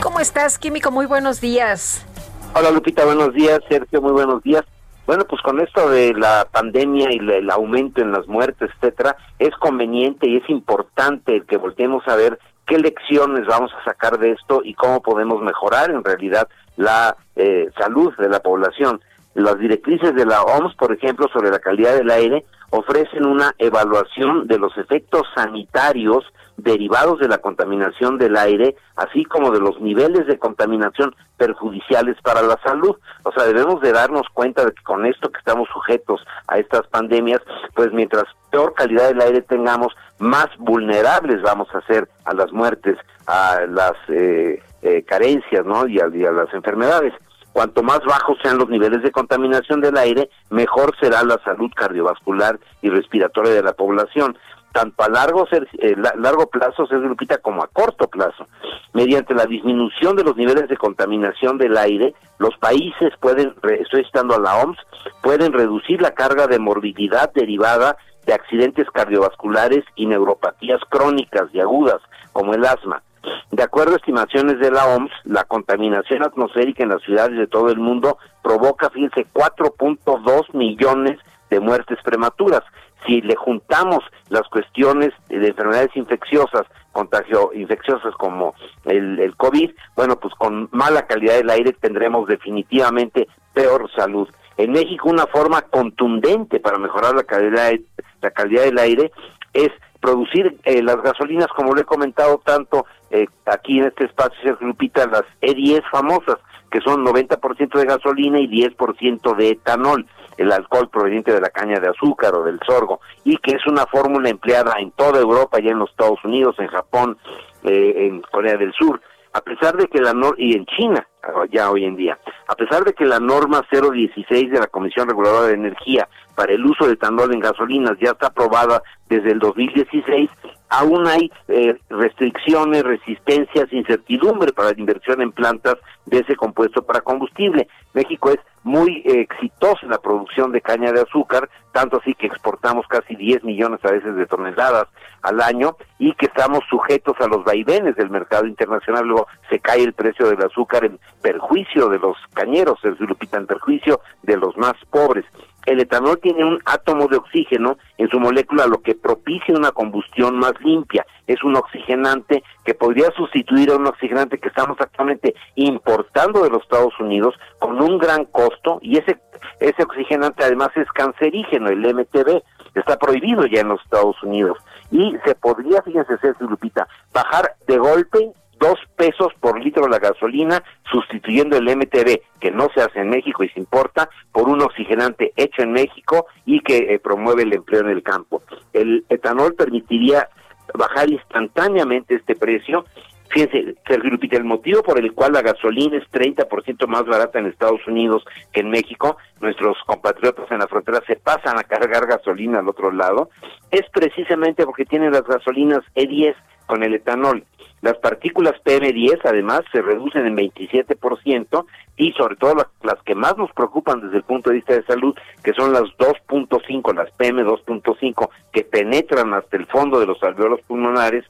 ¿Cómo estás, Químico? Muy buenos días. Hola, Lupita, buenos días. Sergio, muy buenos días. Bueno, pues con esto de la pandemia y el aumento en las muertes, etcétera, es conveniente y es importante que volteemos a ver qué lecciones vamos a sacar de esto y cómo podemos mejorar en realidad la eh, salud de la población. Las directrices de la OMS, por ejemplo, sobre la calidad del aire, ofrecen una evaluación de los efectos sanitarios derivados de la contaminación del aire, así como de los niveles de contaminación perjudiciales para la salud. O sea, debemos de darnos cuenta de que con esto que estamos sujetos a estas pandemias, pues mientras peor calidad del aire tengamos, más vulnerables vamos a ser a las muertes, a las eh, eh, carencias, ¿no? Y a, las enfermedades. Cuanto más bajos sean los niveles de contaminación del aire, mejor será la salud cardiovascular y respiratoria de la población tanto a largo, eh, largo plazo, se Lupita, como a corto plazo. Mediante la disminución de los niveles de contaminación del aire, los países pueden, estoy citando a la OMS, pueden reducir la carga de morbilidad derivada de accidentes cardiovasculares y neuropatías crónicas y agudas, como el asma. De acuerdo a estimaciones de la OMS, la contaminación atmosférica en las ciudades de todo el mundo provoca, fíjense, 4.2 millones de muertes prematuras. si le juntamos las cuestiones de enfermedades infecciosas, contagio infecciosas como el, el COVID, bueno, pues con mala calidad del aire tendremos definitivamente peor salud. En México una forma contundente para mejorar la calidad, la calidad del aire es producir eh, las gasolinas, como lo he comentado tanto eh, aquí en este espacio, Sergio Lupita, las E10 famosas, que son 90% de gasolina y 10% de etanol, el alcohol proveniente de la caña de azúcar o del sorgo, y que es una fórmula empleada en toda Europa, ya en los Estados Unidos, en Japón, eh, en Corea del Sur a pesar de que la norma, y en China, ya hoy en día, a pesar de que la norma 016 de la Comisión Reguladora de Energía para el uso de etanol en gasolinas ya está aprobada desde el 2016, aún hay eh, restricciones, resistencias, incertidumbre para la inversión en plantas de ese compuesto para combustible. México es muy exitoso en la producción de caña de azúcar, tanto así que exportamos casi 10 millones a veces de toneladas al año y que estamos sujetos a los vaivenes del mercado internacional. Luego se cae el precio del azúcar en perjuicio de los cañeros, el Lupita, en perjuicio de los más pobres el etanol tiene un átomo de oxígeno en su molécula, lo que propicia una combustión más limpia. Es un oxigenante que podría sustituir a un oxigenante que estamos actualmente importando de los Estados Unidos con un gran costo y ese ese oxigenante además es cancerígeno, el MTB, está prohibido ya en los Estados Unidos y se podría, fíjense, César Lupita, bajar de golpe dos pesos por litro la gasolina, sustituyendo el MTB, que no se hace en México y se importa, por un oxigenante hecho en México y que eh, promueve el empleo en el campo. El etanol permitiría bajar instantáneamente este precio. Fíjense, el motivo por el cual la gasolina es 30% más barata en Estados Unidos que en México, nuestros compatriotas en la frontera se pasan a cargar gasolina al otro lado, es precisamente porque tienen las gasolinas E10 con el etanol. Las partículas PM10 además se reducen en 27% y sobre todo las, que más nos preocupan desde el punto de vista de salud, que son las 2.5, las PM2.5, que penetran hasta el fondo de los alveolos pulmonares,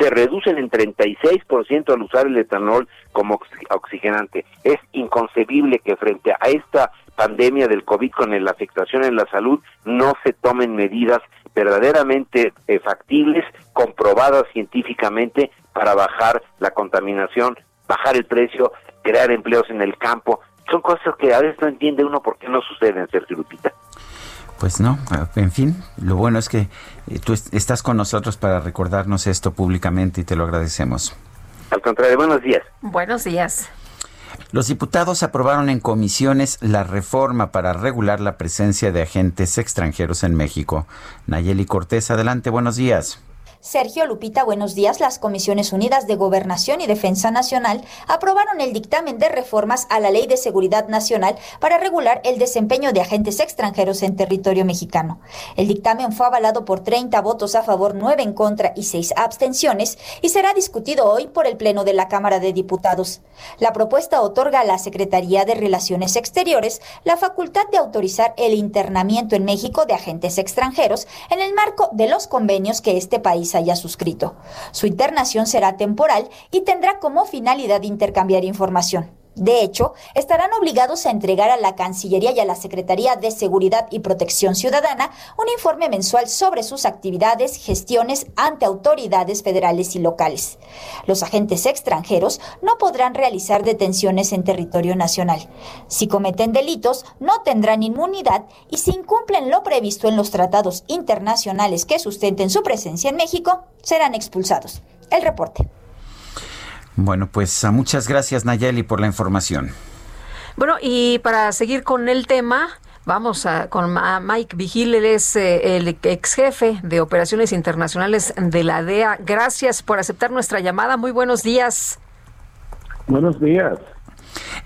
se reducen en 36% al usar el etanol como oxigenante. Es inconcebible que frente a esta pandemia del COVID con la afectación en la salud no se tomen medidas verdaderamente eh, factibles, comprobadas científicamente para bajar la contaminación, bajar el precio, crear empleos en el campo. Son cosas que a veces no entiende uno por qué no suceden, Sergio Lupita. Pues no, en fin, lo bueno es que eh, tú estás con nosotros para recordarnos esto públicamente y te lo agradecemos. Al contrario, buenos días. Buenos días. Los diputados aprobaron en comisiones la reforma para regular la presencia de agentes extranjeros en México. Nayeli Cortés, adelante, buenos días. Sergio Lupita, buenos días. Las Comisiones Unidas de Gobernación y Defensa Nacional aprobaron el dictamen de reformas a la Ley de Seguridad Nacional para regular el desempeño de agentes extranjeros en territorio mexicano. El dictamen fue avalado por 30 votos a favor, 9 en contra y 6 abstenciones y será discutido hoy por el Pleno de la Cámara de Diputados. La propuesta otorga a la Secretaría de Relaciones Exteriores la facultad de autorizar el internamiento en México de agentes extranjeros en el marco de los convenios que este país haya suscrito. Su internación será temporal y tendrá como finalidad intercambiar información. De hecho, estarán obligados a entregar a la Cancillería y a la Secretaría de Seguridad y Protección Ciudadana un informe mensual sobre sus actividades, gestiones ante autoridades federales y locales. Los agentes extranjeros no podrán realizar detenciones en territorio nacional. Si cometen delitos, no tendrán inmunidad y si incumplen lo previsto en los tratados internacionales que sustenten su presencia en México, serán expulsados. El reporte. Bueno, pues ah, muchas gracias Nayeli por la información. Bueno, y para seguir con el tema, Vamos a, con Mike Vigil, él es eh, el ex jefe de operaciones internacionales de la DEA. Gracias por aceptar nuestra llamada. Muy buenos días. Buenos días.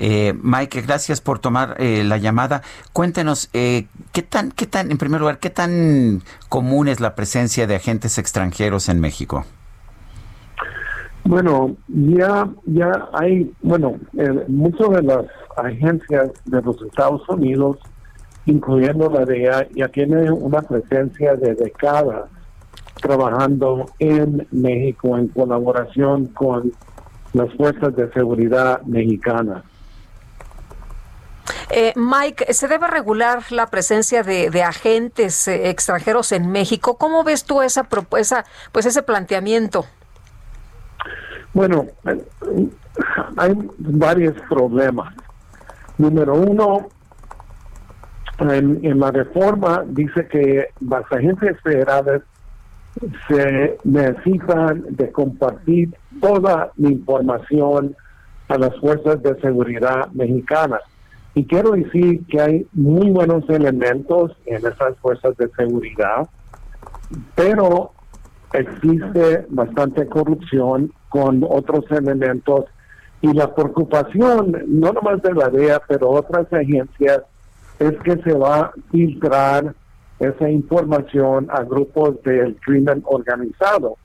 Eh, Mike, gracias por tomar eh, la llamada. Cuéntenos, ¿qué tan, qué tan, en primer lugar, qué tan común es la presencia de agentes extranjeros en México? Bueno, ya, ya hay, bueno, eh, muchas de las agencias de los Estados Unidos, incluyendo la DEA, ya tienen una presencia de décadas trabajando en México en colaboración con las fuerzas de seguridad mexicanas. Eh, Mike, ¿se debe regular la presencia de, agentes eh, extranjeros en México? ¿Cómo ves tú esa propuesta, pues ese planteamiento? Bueno, hay varios problemas. Número uno, en, la reforma dice que las agencias federales se necesitan de compartir toda la información a las fuerzas de seguridad mexicanas. Y quiero decir que hay muy buenos elementos en esas fuerzas de seguridad, pero existe bastante corrupción con otros elementos y la preocupación, no nomás de la DEA, pero otras agencias, es que se va a filtrar esa información a grupos del crimen organizado.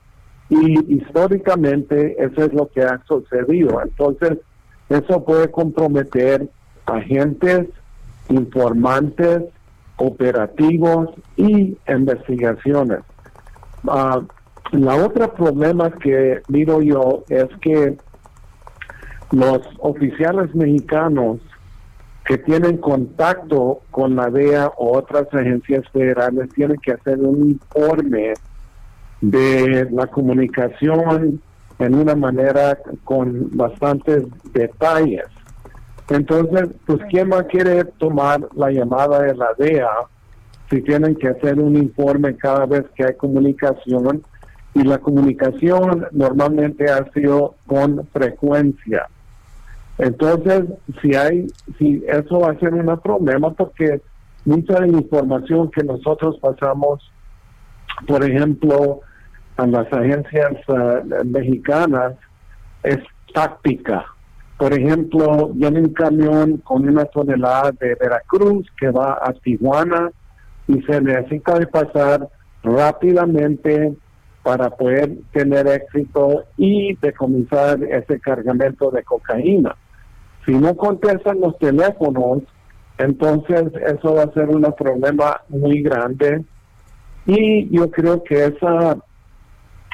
Y históricamente eso es lo que ha sucedido. Entonces, eso puede comprometer agentes, informantes, operativos y investigaciones. Uh, la otra problema que miro yo es que los oficiales mexicanos que tienen contacto con la DEA o otras agencias federales tienen que hacer un informe de la comunicación en una manera con bastantes detalles. Entonces, pues, ¿quién va a querer tomar la llamada de la DEA si tienen que hacer un informe cada vez que hay comunicación? Y la comunicación normalmente ha sido con frecuencia. Entonces, si hay, si eso va a ser un problema porque mucha de la información que nosotros pasamos, por ejemplo, a las agencias eh, mexicanas, es táctica. Por ejemplo, viene un camión con una tonelada de Veracruz que va a Tijuana y se necesita de pasar rápidamente para poder tener éxito y decomisar ese cargamento de cocaína. Si no contestan los teléfonos, entonces eso va a ser un problema muy grande y yo creo que esa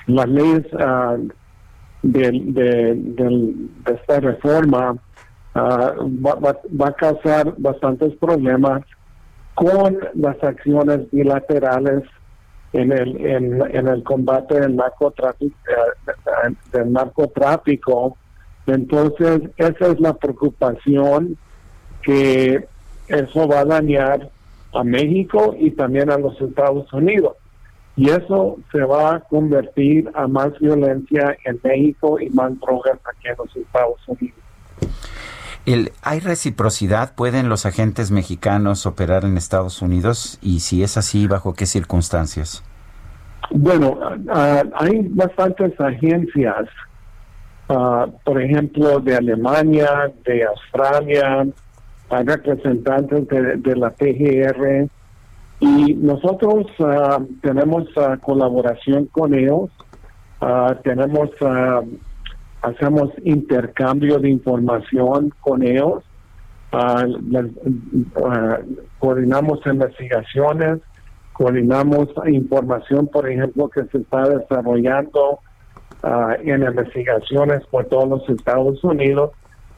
las leyes de, de, esta reforma ah, va, a causar bastantes problemas con las acciones bilaterales en el en, el combate del narcotráfico eh, del narcotráfico entonces, esa es la preocupación que eso va a dañar a México y también a los Estados Unidos. Y eso se va a convertir a más violencia en México y más drogas aquí en los Estados Unidos. ¿Hay reciprocidad? ¿Pueden los agentes mexicanos operar en Estados Unidos? Y si es así, ¿bajo qué circunstancias? Bueno, ah, hay bastantes agencias Ah, por ejemplo, de Alemania, de Australia, hay representantes de, la PGR y nosotros ah, tenemos uh, colaboración con ellos, tenemos, hacemos intercambio de información con ellos, coordinamos investigaciones, coordinamos información, por ejemplo, que se está desarrollando Ah, en investigaciones por todos los Estados Unidos,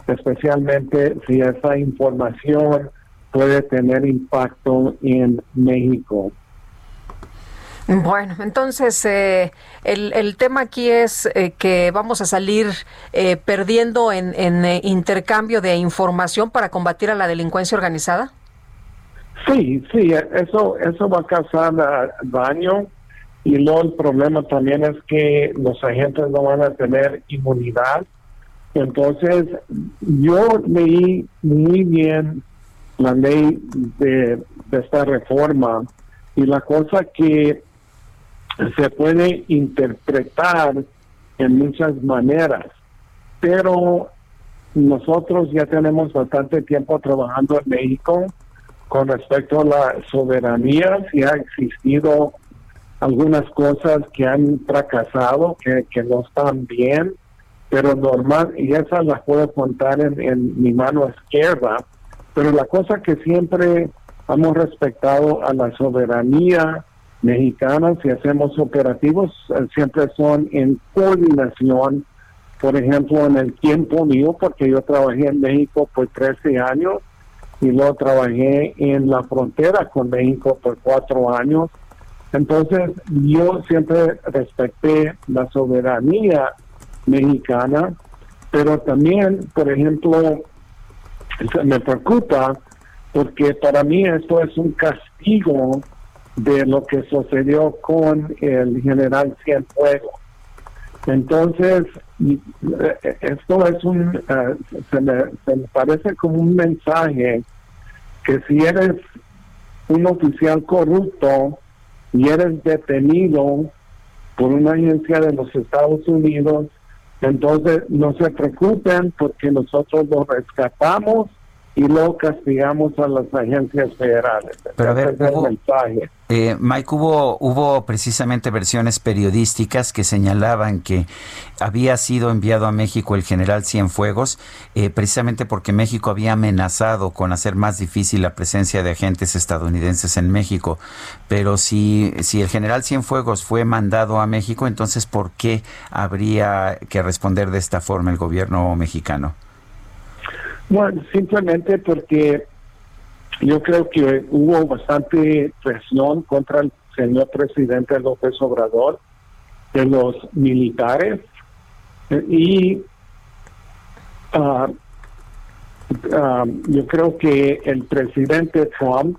especialmente si esa información puede tener impacto en México. Bueno, entonces eh, el, el, tema aquí es eh, que vamos a salir eh, perdiendo en, en intercambio de información para combatir a la delincuencia organizada. Sí, sí, eso eso va a causar ah, daño y luego el problema también es que los agentes no van a tener inmunidad. Entonces, yo leí muy bien la ley de, esta reforma y la cosa que se puede interpretar en muchas maneras, pero nosotros ya tenemos bastante tiempo trabajando en México con respecto a la soberanía, si ha existido algunas cosas que han fracasado, que, que no están bien, pero normal, y esas las puedo contar en, en mi mano izquierda, pero la cosa que siempre hemos respetado a la soberanía mexicana, si hacemos operativos, eh, siempre son en coordinación, por ejemplo, en el tiempo mío, porque yo trabajé en México por 13 años, y luego trabajé en la frontera con México por cuatro años. Entonces yo siempre respeté la soberanía mexicana, pero también, por ejemplo, me preocupa porque para mí esto es un castigo de lo que sucedió con el general Cienfuegos. Entonces, esto es un, eh, se, me, se me parece como un mensaje que si eres un oficial corrupto y eres detenido por una agencia de los Estados Unidos, entonces no se preocupen porque nosotros lo rescatamos y luego castigamos a las agencias federales. Pero a ver, eh, Mike, hubo, hubo precisamente versiones periodísticas que señalaban que había sido enviado a México el general Cienfuegos, eh, precisamente porque México había amenazado con hacer más difícil la presencia de agentes estadounidenses en México. Pero si, si el general Cienfuegos fue mandado a México, entonces ¿por qué habría que responder de esta forma el gobierno mexicano? Bueno, simplemente porque yo creo que hubo bastante presión contra el señor presidente López Obrador de los militares y ah, yo creo que el presidente Trump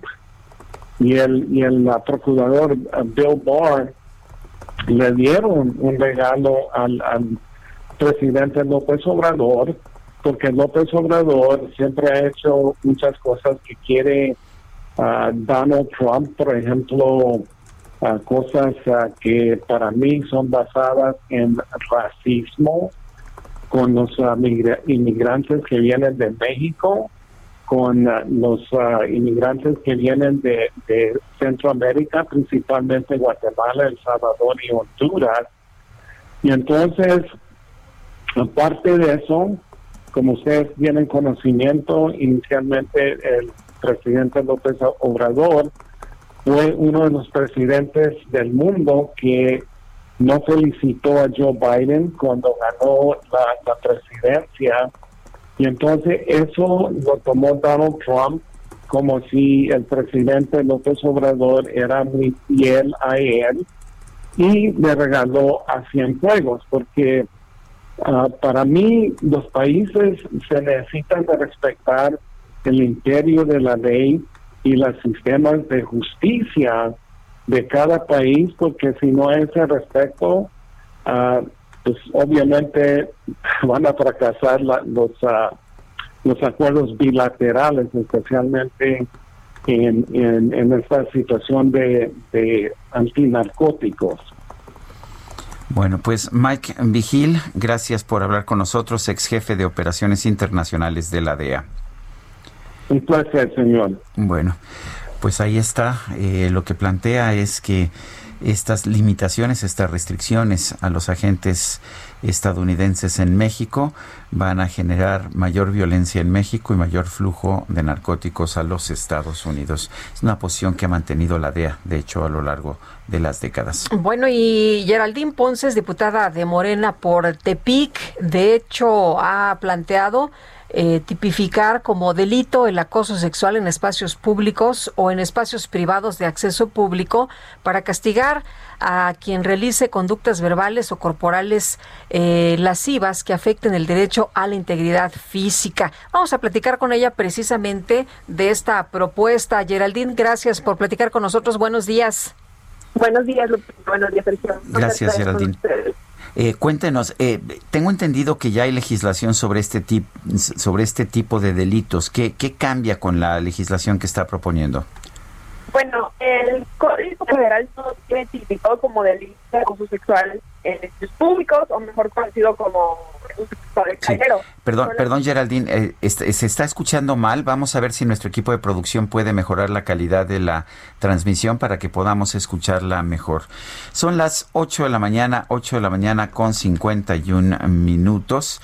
y el y el procurador ah, Bill Barr le dieron un regalo al, al presidente López Obrador porque López Obrador siempre ha hecho muchas cosas que quiere uh, Donald Trump, por ejemplo, uh, cosas uh, que para mí son basadas en racismo con los inmigrantes que vienen de México, con los inmigrantes que vienen de, de Centroamérica, principalmente Guatemala, El Salvador y Honduras. Y entonces, aparte de eso, como ustedes tienen conocimiento, inicialmente el presidente López Obrador fue uno de los presidentes del mundo que no felicitó a Joe Biden cuando ganó la, presidencia. Y entonces eso lo tomó Donald Trump como si el presidente López Obrador era muy fiel a él y le regaló a Cienfuegos, porque Ah, para mí, los países se necesitan de respetar el imperio de la ley y los sistemas de justicia de cada país, porque si no hay ese respeto, uh, pues obviamente van a fracasar los, uh, los acuerdos bilaterales, especialmente en, en, esta situación de, de antinarcóticos. Bueno, pues Mike Vigil, gracias por hablar con nosotros, ex jefe de operaciones internacionales de la DEA. Un placer, señor. Bueno, pues ahí está. Eh, lo que plantea es que estas limitaciones, estas restricciones a los agentes estadounidenses en México van a generar mayor violencia en México y mayor flujo de narcóticos a los Estados Unidos. Es una posición que ha mantenido la DEA, de hecho, a lo largo de las décadas. Bueno, y Geraldine Ponce diputada de Morena por Tepic, de hecho ha planteado eh, tipificar como delito el acoso sexual en espacios públicos o en espacios privados de acceso público para castigar a quien realice conductas verbales o corporales eh, lascivas que afecten el derecho a la integridad física. Vamos a platicar con ella precisamente de esta propuesta. Geraldine, gracias por platicar con nosotros. Buenos días. Buenos días, Buenos días, Sergio. Gracias, Geraldine. Eh, cuéntenos, eh, tengo entendido que ya hay legislación sobre este, tip, sobre este tipo de delitos. ¿Qué, ¿Qué cambia con la legislación que está proponiendo? Bueno, el Código Federal no tiene tipificado como delito de abuso sexual en espacios públicos, o mejor conocido como Perdón, perdón Geraldine, eh, este, se está escuchando mal. Vamos a ver si nuestro equipo de producción puede mejorar la calidad de la transmisión para que podamos escucharla mejor. Son las 8 de la mañana, 8 de la mañana con 51 minutos.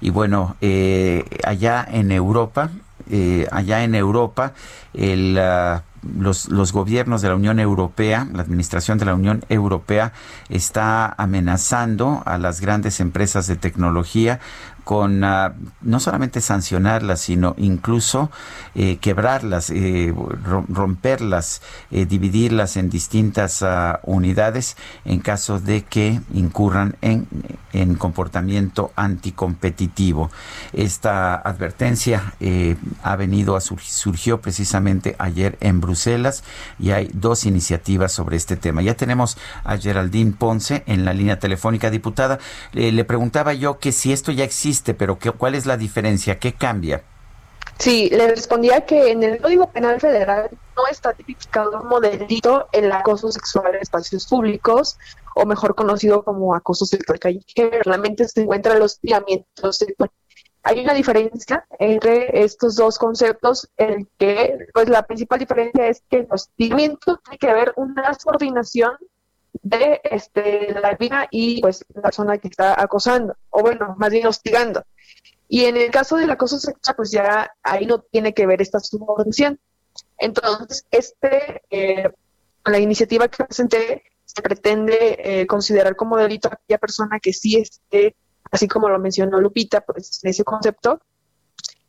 Y bueno, eh, allá en Europa, eh, allá en Europa, el... Ah, los, los gobiernos de la Unión Europea, la administración de la Unión Europea está amenazando a las grandes empresas de tecnología con ah, no solamente sancionarlas, sino incluso eh, quebrarlas, eh, romperlas, eh, dividirlas en distintas ah, unidades en caso de que incurran en, en comportamiento anticompetitivo. Esta advertencia ha venido a surgió precisamente ayer en Bruselas y hay dos iniciativas sobre este tema. Ya tenemos a Geraldine Ponce en la línea telefónica, diputada. le preguntaba yo que si esto ya existe, pero que, ¿cuál es la diferencia? ¿Qué cambia? Sí, le respondía que en el Código Penal Federal no está tipificado como delito el acoso sexual en espacios públicos, o mejor conocido como acoso sexual callejero. Realmente se encuentra el hostigamiento sexual. Hay una diferencia entre estos dos conceptos, en que pues la principal diferencia es que el hostigamiento tiene que haber una coordinación de este, la vida y pues la persona que está acosando, o bueno, más bien hostigando. Y en el caso del acoso sexual, pues ya ahí no tiene que ver esta subordinación. Entonces, este, eh, la iniciativa que presenté se pretende eh, considerar como delito a aquella persona que sí esté, así como lo mencionó Lupita, pues en ese concepto,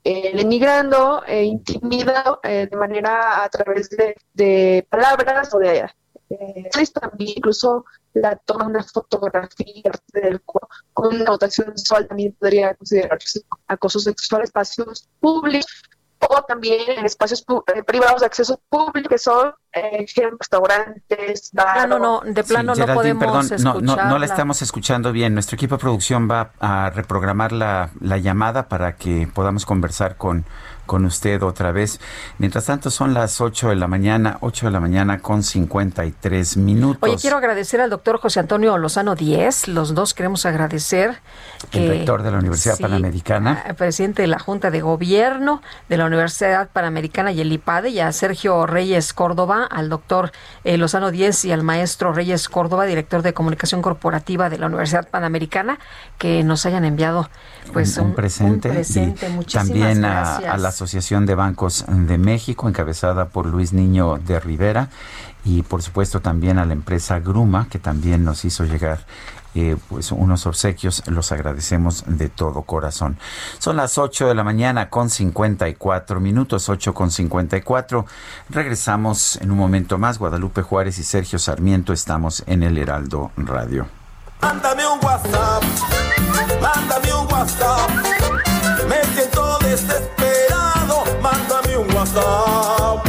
eh, denigrando e intimidado de manera a través de, de palabras o de eh, también incluso la toma de una fotografía del con una notación sexual también podría considerarse acoso sexual en espacios públicos o también en espacios eh, privados de acceso público que son eh, restaurantes, bares. No, no, de plano no podemos perdón, no, no, la estamos escuchando bien. Nuestro equipo de producción va a reprogramar la, la llamada para que podamos conversar con con usted otra vez. Mientras tanto, son las 8 de la mañana, 8 de la mañana con 53 minutos. Oye, quiero agradecer al doctor José Antonio Lozano Díez. Los dos queremos agradecer. El rector de la Universidad Panamericana. Presidente de la Junta de Gobierno de la Universidad Panamericana y el IPADE, y a Sergio Reyes Córdoba, al doctor eh, Lozano Díez y al maestro Reyes Córdoba, director de Comunicación Corporativa de la Universidad Panamericana, que nos hayan enviado pues un, presente. también a, la Asociación de Bancos de México, encabezada por Luis Niño de Rivera, y por supuesto también a la empresa Gruma, que también nos hizo llegar eh, pues unos obsequios, los agradecemos de todo corazón. Son las 8 de la mañana con 54 minutos, 8 con 54. Regresamos en un momento más. Guadalupe Juárez y Sergio Sarmiento estamos en el Heraldo Radio. Mándame un WhatsApp, mándame un WhatsApp. Me siento desesperado, mándame un WhatsApp.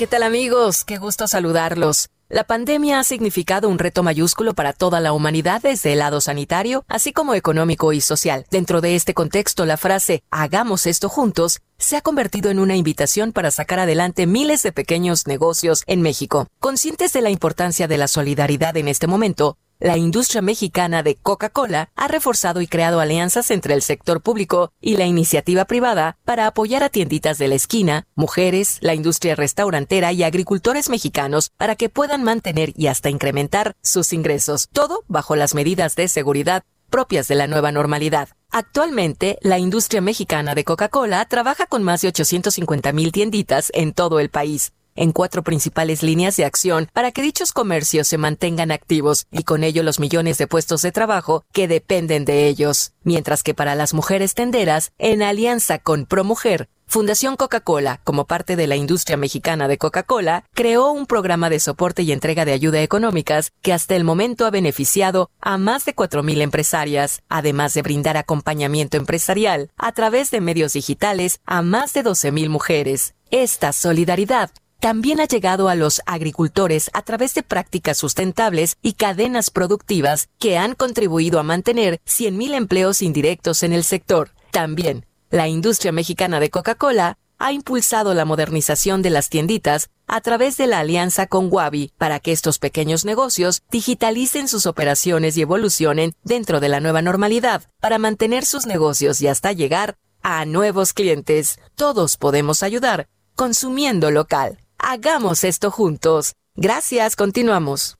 ¿Qué tal amigos? Qué gusto saludarlos. La pandemia ha significado un reto mayúsculo para toda la humanidad desde el lado sanitario, así como económico y social. Dentro de este contexto, la frase hagamos esto juntos se ha convertido en una invitación para sacar adelante miles de pequeños negocios en México. Conscientes de la importancia de la solidaridad en este momento, la industria mexicana de Coca-Cola ha reforzado y creado alianzas entre el sector público y la iniciativa privada para apoyar a tienditas de la esquina, mujeres, la industria restaurantera y agricultores mexicanos para que puedan mantener y hasta incrementar sus ingresos, todo bajo las medidas de seguridad propias de la nueva normalidad. Actualmente, la industria mexicana de Coca-Cola trabaja con más de 850 mil tienditas en todo el país, en cuatro principales líneas de acción para que dichos comercios se mantengan activos y con ello los millones de puestos de trabajo que dependen de ellos. Mientras que para las mujeres tenderas, en alianza con ProMujer, Fundación Coca-Cola, como parte de la industria mexicana de Coca-Cola, creó un programa de soporte y entrega de ayuda económicas que hasta el momento ha beneficiado a más de 4.000 empresarias, además de brindar acompañamiento empresarial a través de medios digitales a más de 12.000 mujeres. Esta solidaridad también ha llegado a los agricultores a través de prácticas sustentables y cadenas productivas que han contribuido a mantener 100.000 empleos indirectos en el sector. También, la industria mexicana de Coca-Cola ha impulsado la modernización de las tienditas a través de la alianza con Wabi para que estos pequeños negocios digitalicen sus operaciones y evolucionen dentro de la nueva normalidad para mantener sus negocios y hasta llegar a nuevos clientes. Todos podemos ayudar consumiendo local. Hagamos esto juntos. Gracias, continuamos.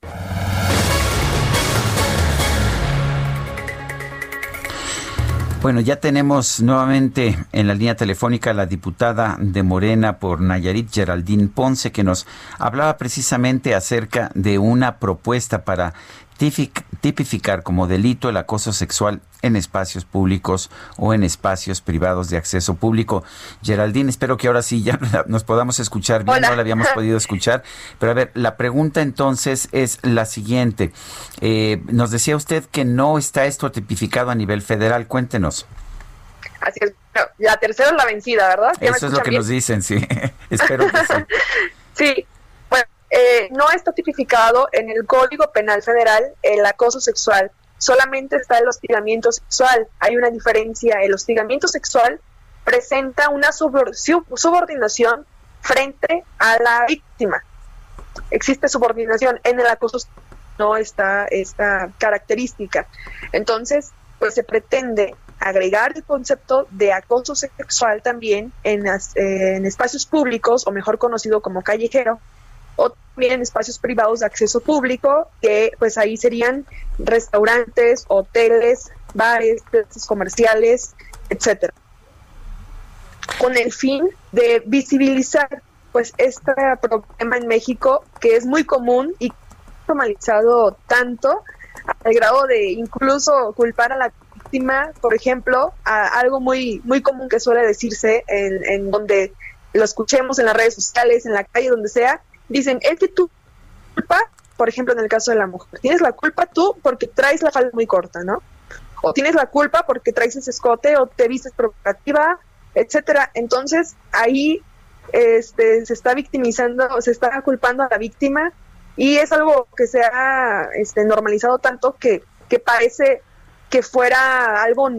Bueno, ya tenemos nuevamente en la línea telefónica a la diputada de Morena por Nayarit, Geraldine Ponce, que nos hablaba precisamente acerca de una propuesta para tipificar como delito el acoso sexual en espacios públicos o en espacios privados de acceso público. Geraldine, espero que ahora sí ya nos podamos escuchar bien, no la habíamos podido escuchar. Pero a ver, la pregunta entonces es la siguiente. Eh, nos decía usted que no está esto tipificado a nivel federal. Cuéntenos. Así es. La tercera es la vencida, ¿verdad? Eso es lo que nos dicen, sí. Espero que sí. sí, eh, no está tipificado en el Código Penal Federal el acoso sexual, solamente está el hostigamiento sexual. Hay una diferencia, el hostigamiento sexual presenta una subordinación frente a la víctima. Existe subordinación en el acoso no está esta característica. Entonces, pues se pretende agregar el concepto de acoso sexual también en, en espacios públicos, o mejor conocido como callejero, o también espacios privados de acceso público, que pues ahí serían restaurantes, hoteles, bares, plazas comerciales, etcétera. Con el fin de visibilizar pues este problema en México que es muy común y normalizado tanto al grado de incluso culpar a la víctima, por ejemplo, a algo muy muy común que suele decirse en donde lo escuchemos en las redes sociales, en la calle, donde sea, dicen, es que tú culpa, por ejemplo, en el caso de la mujer, tienes la culpa tú porque traes la falda muy corta, ¿no? O tienes la culpa porque traes ese escote o te vistes provocativa, etcétera. Entonces, ahí este, se está victimizando, se está culpando a la víctima y es algo que se ha este, normalizado tanto que, que parece que fuera algo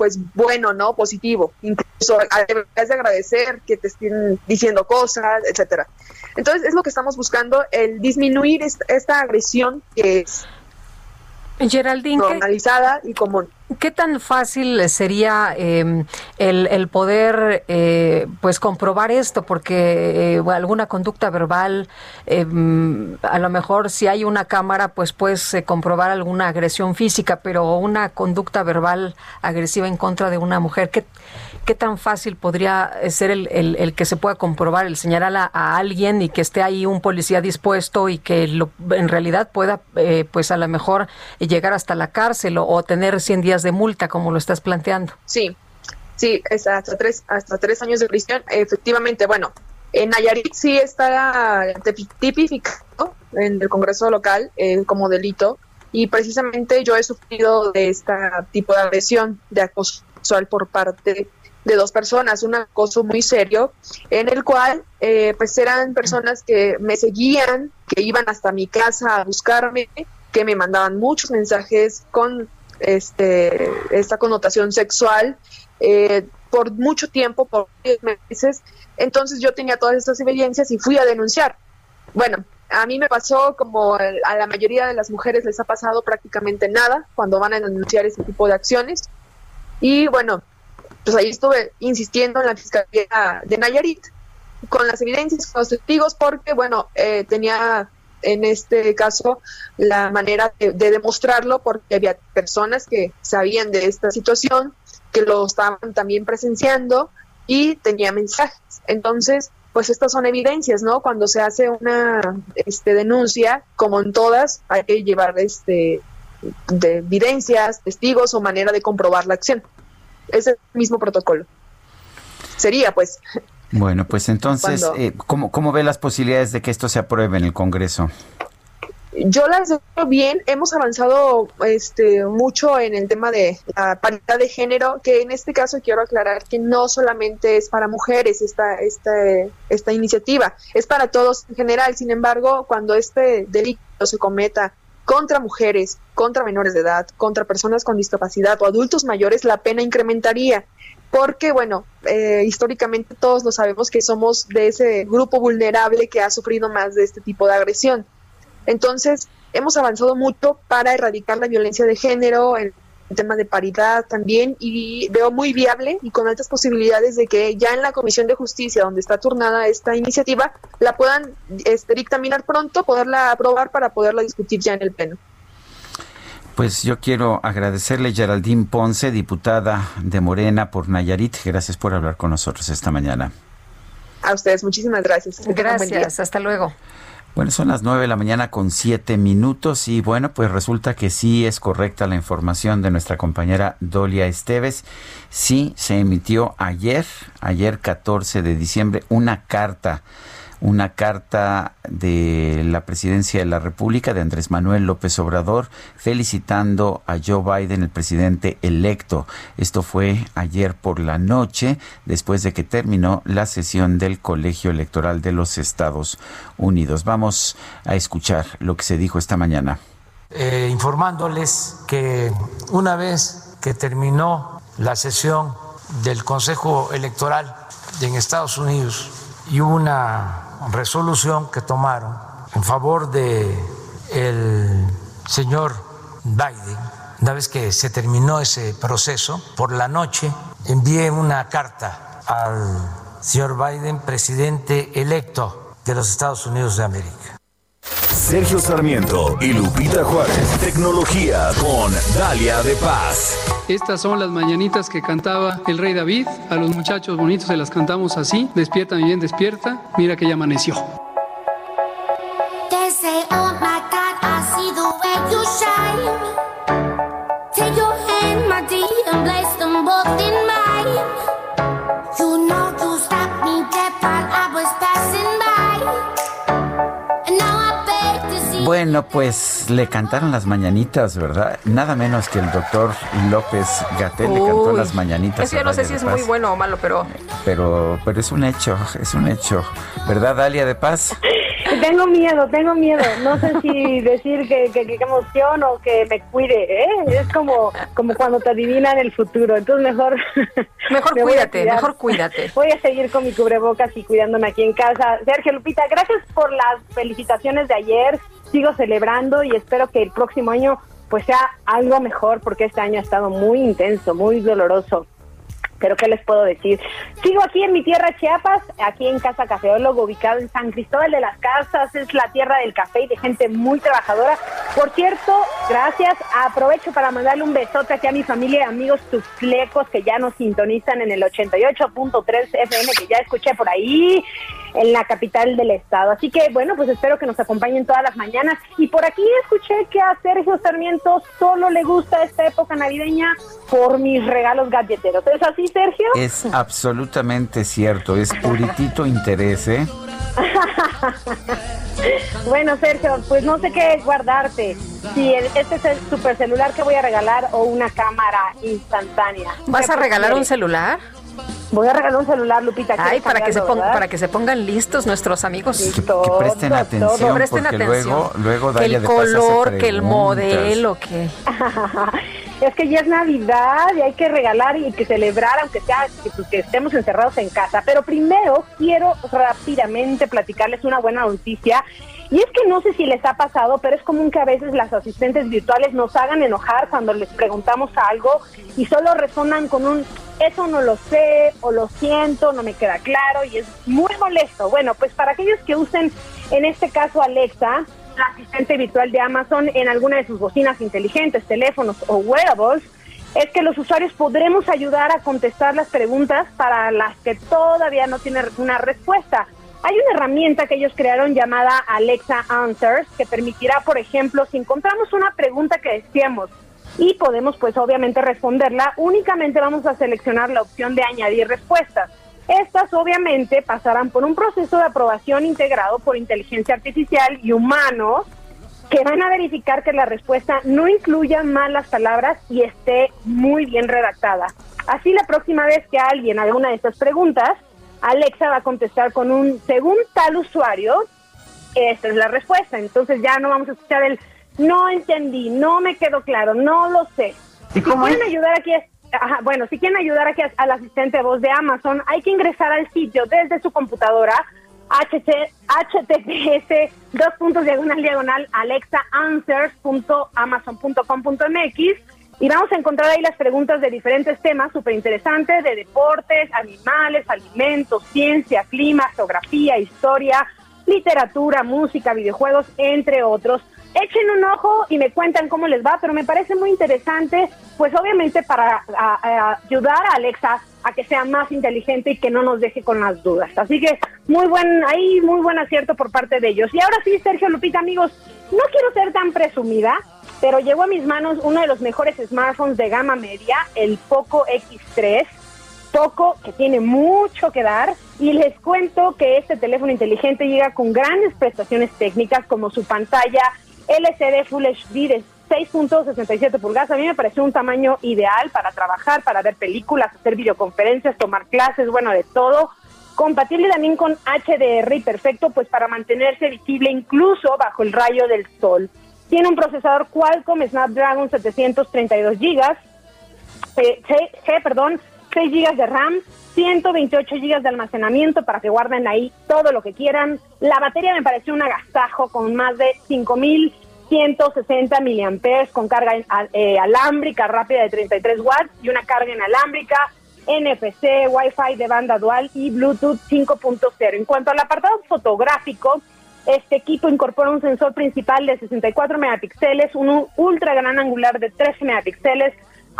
pues bueno, ¿no? Positivo. Incluso además de agradecer que te estén diciendo cosas, etcétera. Entonces es lo que estamos buscando, el disminuir esta, agresión que es Geraldine, normalizada y común. ¿Qué tan fácil sería em, el, poder eh, pues comprobar esto? Porque eh, alguna conducta verbal, em, a lo mejor si hay una cámara, pues puedes eh, comprobar alguna agresión física, pero una conducta verbal agresiva en contra de una mujer, ¿qué, qué tan fácil podría ser el, el, que se pueda comprobar, el señalar a, alguien y que esté ahí un policía dispuesto y que lo, en realidad pueda, pues a lo mejor llegar hasta la cárcel o, tener 100 días de multa, como lo estás planteando. Sí, sí, hasta tres, hasta tres años de prisión. Efectivamente, bueno, en Nayarit sí está tipificado en el Congreso local eh, como delito y precisamente yo he sufrido de este tipo de agresión, de acoso sexual por parte de dos personas, un acoso muy serio, en el cual eh, pues eran personas que me seguían, que iban hasta mi casa a buscarme, que me mandaban muchos mensajes con este, esta connotación sexual eh, por mucho tiempo, por meses. Entonces yo tenía todas estas evidencias y fui a denunciar. Bueno, a mí me pasó como a la mayoría de las mujeres les ha pasado prácticamente nada cuando van a denunciar este tipo de acciones. Y bueno, pues ahí estuve insistiendo en la Fiscalía de Nayarit con las evidencias, con los testigos, porque bueno, eh, tenía en este caso la manera de, demostrarlo porque había personas que sabían de esta situación, que lo estaban también presenciando y tenía mensajes. Entonces, pues estas son evidencias, ¿no? Cuando se hace una este, denuncia, como en todas, hay que llevar este de evidencias, testigos o manera de comprobar la acción. Es el mismo protocolo. Sería, pues. Bueno, pues entonces, eh, ¿cómo, ¿cómo ve las posibilidades de que esto se apruebe en el Congreso? yo las veo bien, hemos avanzado este mucho en el tema de la paridad de género, que en este caso quiero aclarar que no solamente es para mujeres esta, esta, esta iniciativa, es para todos en general. Sin embargo, cuando este delito se cometa contra mujeres, contra menores de edad, contra personas con discapacidad o adultos mayores, la pena incrementaría. Porque, bueno, eh, históricamente todos lo sabemos que somos de ese grupo vulnerable que ha sufrido más de este tipo de agresión. Entonces, hemos avanzado mucho para erradicar la violencia de género, el tema de paridad también, y veo muy viable y con altas posibilidades de que ya en la Comisión de Justicia, donde está turnada esta iniciativa, la puedan este, dictaminar pronto, poderla aprobar para poderla discutir ya en el Pleno. Pues yo quiero agradecerle Geraldine Ponce, diputada de Morena por Nayarit. Gracias por hablar con nosotros esta mañana. A ustedes, muchísimas gracias. Gracias, hasta luego. Bueno, son las nueve de la mañana con siete minutos y bueno, pues resulta que sí es correcta la información de nuestra compañera Dolia Esteves. Sí se emitió ayer, ayer 14 de diciembre, una carta una carta de la presidencia de la República de Andrés Manuel López Obrador felicitando a Joe Biden, el presidente electo. Esto fue ayer por la noche, después de que terminó la sesión del Colegio Electoral de los Estados Unidos. Vamos a escuchar lo que se dijo esta mañana. Eh, informándoles que una vez que terminó la sesión del Consejo Electoral en Estados Unidos y una resolución que tomaron en favor de el señor Biden, una vez que se terminó ese proceso, por la noche envié una carta al señor Biden, presidente electo de los Estados Unidos de América. Sergio Sarmiento y Lupita Juárez. Tecnología con Dalia de Paz. Estas son las mañanitas que cantaba el rey David. A los muchachos bonitos se las cantamos así. Despierta, mi bien, despierta. Mira que ya amaneció. Bueno, pues le cantaron las mañanitas, ¿verdad? Nada menos que el doctor López Gatel le cantó las mañanitas. Es que no sé si es muy bueno o malo, pero... Pero, pero es un hecho, es un hecho. ¿Verdad, Dalia de Paz? Tengo miedo, tengo miedo. No sé si decir que, que, emoción o que me cuide. ¿eh? Es como, como cuando te adivinan el futuro. Entonces mejor... Mejor cuídate, mejor cuídate. Voy a seguir con mi cubrebocas y cuidándome aquí en casa. Sergio Lupita, gracias por las felicitaciones de ayer sigo celebrando y espero que el próximo año pues sea algo mejor porque este año ha estado muy intenso, muy doloroso. Pero ¿qué les puedo decir? Sigo aquí en mi tierra Chiapas, aquí en Casa Cafeólogo, ubicado en San Cristóbal de las Casas, es la tierra del café y de gente muy trabajadora. Por cierto, gracias, aprovecho para mandarle un besote aquí a mi familia y amigos tuflecos que ya nos sintonizan en el 88.3 FM, que ya escuché por ahí en la capital del estado. Así que bueno, pues espero que nos acompañen todas las mañanas. Y por aquí escuché que a Sergio Sarmiento solo le gusta esta época navideña por mis regalos galleteros. ¿Es así, Sergio? Es absolutamente cierto, es puritito interés, ¿eh? bueno, Sergio, pues no sé qué guardarte. Si este es el super celular que voy a regalar o una cámara instantánea. ¿Vas a regalar un celular? Voy a regalar un celular, Lupita. Ay, para que, se para que se pongan listos nuestros amigos. Que, presten atención, presten porque atención. luego, luego que el color, que el modelo, que... es que ya es Navidad y hay que regalar y que celebrar, aunque sea que, pues, que estemos encerrados en casa. Pero primero quiero rápidamente platicarles una buena noticia. Y es que no sé si les ha pasado, pero es común que a veces las asistentes virtuales nos hagan enojar cuando les preguntamos algo y solo resonan con un eso no lo sé o lo siento, no me queda claro y es muy molesto. Bueno, pues para aquellos que usen en este caso Alexa, la asistente virtual de Amazon en alguna de sus bocinas inteligentes, teléfonos o wearables, es que los usuarios podremos ayudar a contestar las preguntas para las que todavía no tienen una respuesta. Hay una herramienta que ellos crearon llamada Alexa Answers que permitirá, por ejemplo, si encontramos una pregunta que decíamos, y podemos pues obviamente responderla, únicamente vamos a seleccionar la opción de añadir respuestas. Estas obviamente pasarán por un proceso de aprobación integrado por inteligencia artificial y humanos que van a verificar que la respuesta no incluya malas palabras y esté muy bien redactada. Así la próxima vez que alguien haga una de estas preguntas, Alexa va a contestar con un según tal usuario, esta es la respuesta. Entonces ya no vamos a escuchar el no entendí, no me quedó claro, no lo sé. si quieren ayudar aquí, bueno, si quieren ayudar aquí al asistente de voz de Amazon, hay que ingresar al sitio desde su computadora https dos puntos diagonal diagonal alexaanswers.amazon.com.mx y vamos a encontrar ahí las preguntas de diferentes temas súper interesantes de deportes, animales, alimentos, ciencia, clima, geografía, historia, literatura, música, videojuegos, entre otros. Echen un ojo y me cuentan cómo les va, pero me parece muy interesante, pues obviamente para ayudar a Alexa a que sea más inteligente y que no nos deje con las dudas. Así que muy buen, ahí muy buen acierto por parte de ellos. Y ahora sí, Sergio Lupita, amigos, no quiero ser tan presumida, pero llegó a mis manos uno de los mejores smartphones de gama media, el Poco X3. Poco que tiene mucho que dar y les cuento que este teléfono inteligente llega con grandes prestaciones técnicas como su pantalla LCD Full HD de 6.67 pulgadas. A mí me pareció un tamaño ideal para trabajar, para ver películas, hacer videoconferencias, tomar clases, bueno, de todo. Compatible también con HDR y perfecto, pues para mantenerse visible incluso bajo el rayo del sol. Tiene un procesador Qualcomm Snapdragon 732 GB, eh, G, perdón, 6 GB de RAM, 128 GB de almacenamiento para que guarden ahí todo lo que quieran. La batería me pareció un agasajo con más de 5000 160 miliamperes con carga eh, alámbrica rápida de 33 watts y una carga inalámbrica, NFC, Wi-Fi de banda dual y Bluetooth 5.0. En cuanto al apartado fotográfico, este equipo incorpora un sensor principal de 64 megapíxeles, un ultra gran angular de 13 megapíxeles,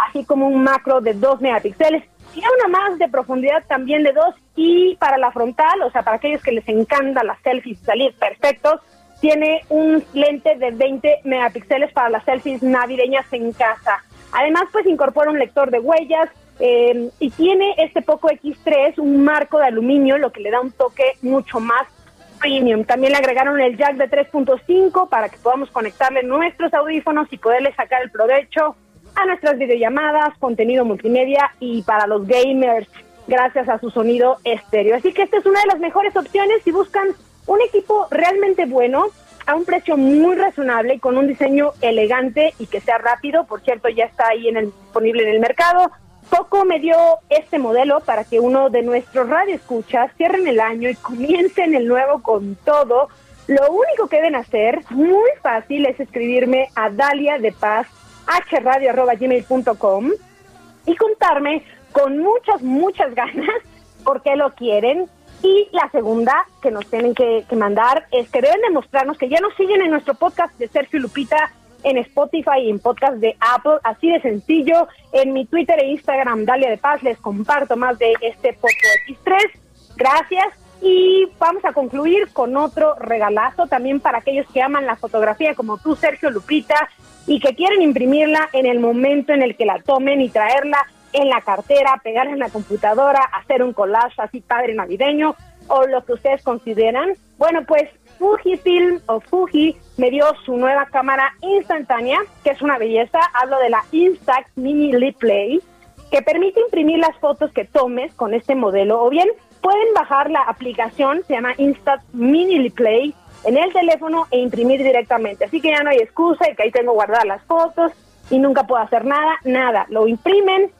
así como un macro de 2 megapíxeles y una más de profundidad también de 2 y para la frontal, o sea, para aquellos que les encanta las selfies salir perfectos, tiene un lente de 20 megapíxeles para las selfies navideñas en casa. Además, pues incorpora un lector de huellas eh, y tiene este Poco X3 un marco de aluminio, lo que le da un toque mucho más premium. También le agregaron el jack de 3.5 para que podamos conectarle nuestros audífonos y poderle sacar el provecho a nuestras videollamadas, contenido multimedia y para los gamers gracias a su sonido estéreo. Así que esta es una de las mejores opciones si buscan un equipo realmente bueno, a un precio muy razonable y con un diseño elegante y que sea rápido. Por cierto, ya está ahí en el, disponible en el mercado. Poco me dio este modelo para que uno de nuestros radioescuchas cierren el año y comiencen el nuevo con todo. Lo único que deben hacer, muy fácil, es escribirme a Dalia de Paz, hradio.gmail.com y contarme con muchas, muchas ganas por qué lo quieren, y la segunda que nos tienen que, mandar es que deben demostrarnos que ya nos siguen en nuestro podcast de Sergio Lupita en Spotify y en podcast de Apple, así de sencillo. En mi Twitter e Instagram, Dalia de Paz, les comparto más de este Poco X3. Gracias. Y vamos a concluir con otro regalazo también para aquellos que aman la fotografía como tú, Sergio Lupita, y que quieren imprimirla en el momento en el que la tomen y traerla en la cartera, pegarla en la computadora, hacer un collage así padre navideño o lo que ustedes consideran. Bueno, pues Fujifilm o Fuji me dio su nueva cámara instantánea, que es una belleza. Hablo de la Instax Mini Leap Play, que permite imprimir las fotos que tomes con este modelo. O bien pueden bajar la aplicación, se llama Instax Mini Leap Play, en el teléfono e imprimir directamente. Así que ya no hay excusa de que ahí tengo guardadas las fotos y nunca puedo hacer nada, nada. Lo imprimen,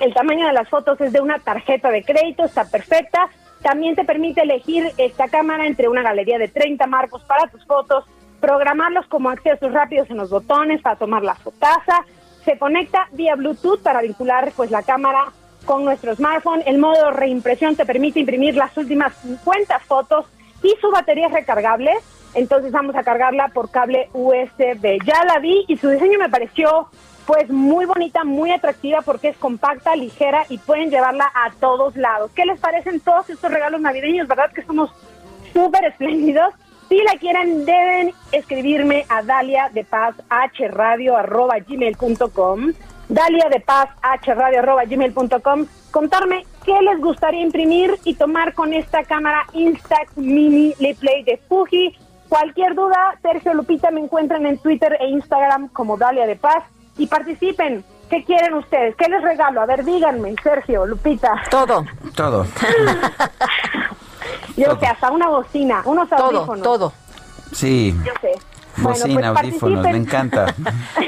el tamaño de las fotos es de una tarjeta de crédito, está perfecta. También te permite elegir esta cámara entre una galería de 30 marcos para tus fotos, programarlos como accesos rápidos en los botones para tomar la fotaza. Se conecta vía Bluetooth para vincular pues la cámara con nuestro smartphone. El modo reimpresión te permite imprimir las últimas 50 fotos y su batería es recargable. Entonces vamos a cargarla por cable USB. Ya la vi y su diseño me pareció pues muy bonita, muy atractiva porque es compacta, ligera y pueden llevarla a todos lados. ¿Qué les parecen todos estos regalos navideños? ¿Verdad que somos súper espléndidos? Si la quieren, deben escribirme a Dalia de Paz H Radio arroba gmail.com. Dalia de Paz H Radio arroba gmail.com. Contarme qué les gustaría imprimir y tomar con esta cámara Instax Mini Play de Fuji Cualquier duda, Sergio Lupita me encuentran en Twitter e Instagram como Dalia de Paz y participen. ¿Qué quieren ustedes? ¿Qué les regalo? A ver, díganme, Sergio, Lupita. Todo. Todo. Yo sé, hasta una bocina, unos audífonos. Todo, todo. Sí. Yo sé. Bocina, pues audífonos, me encanta.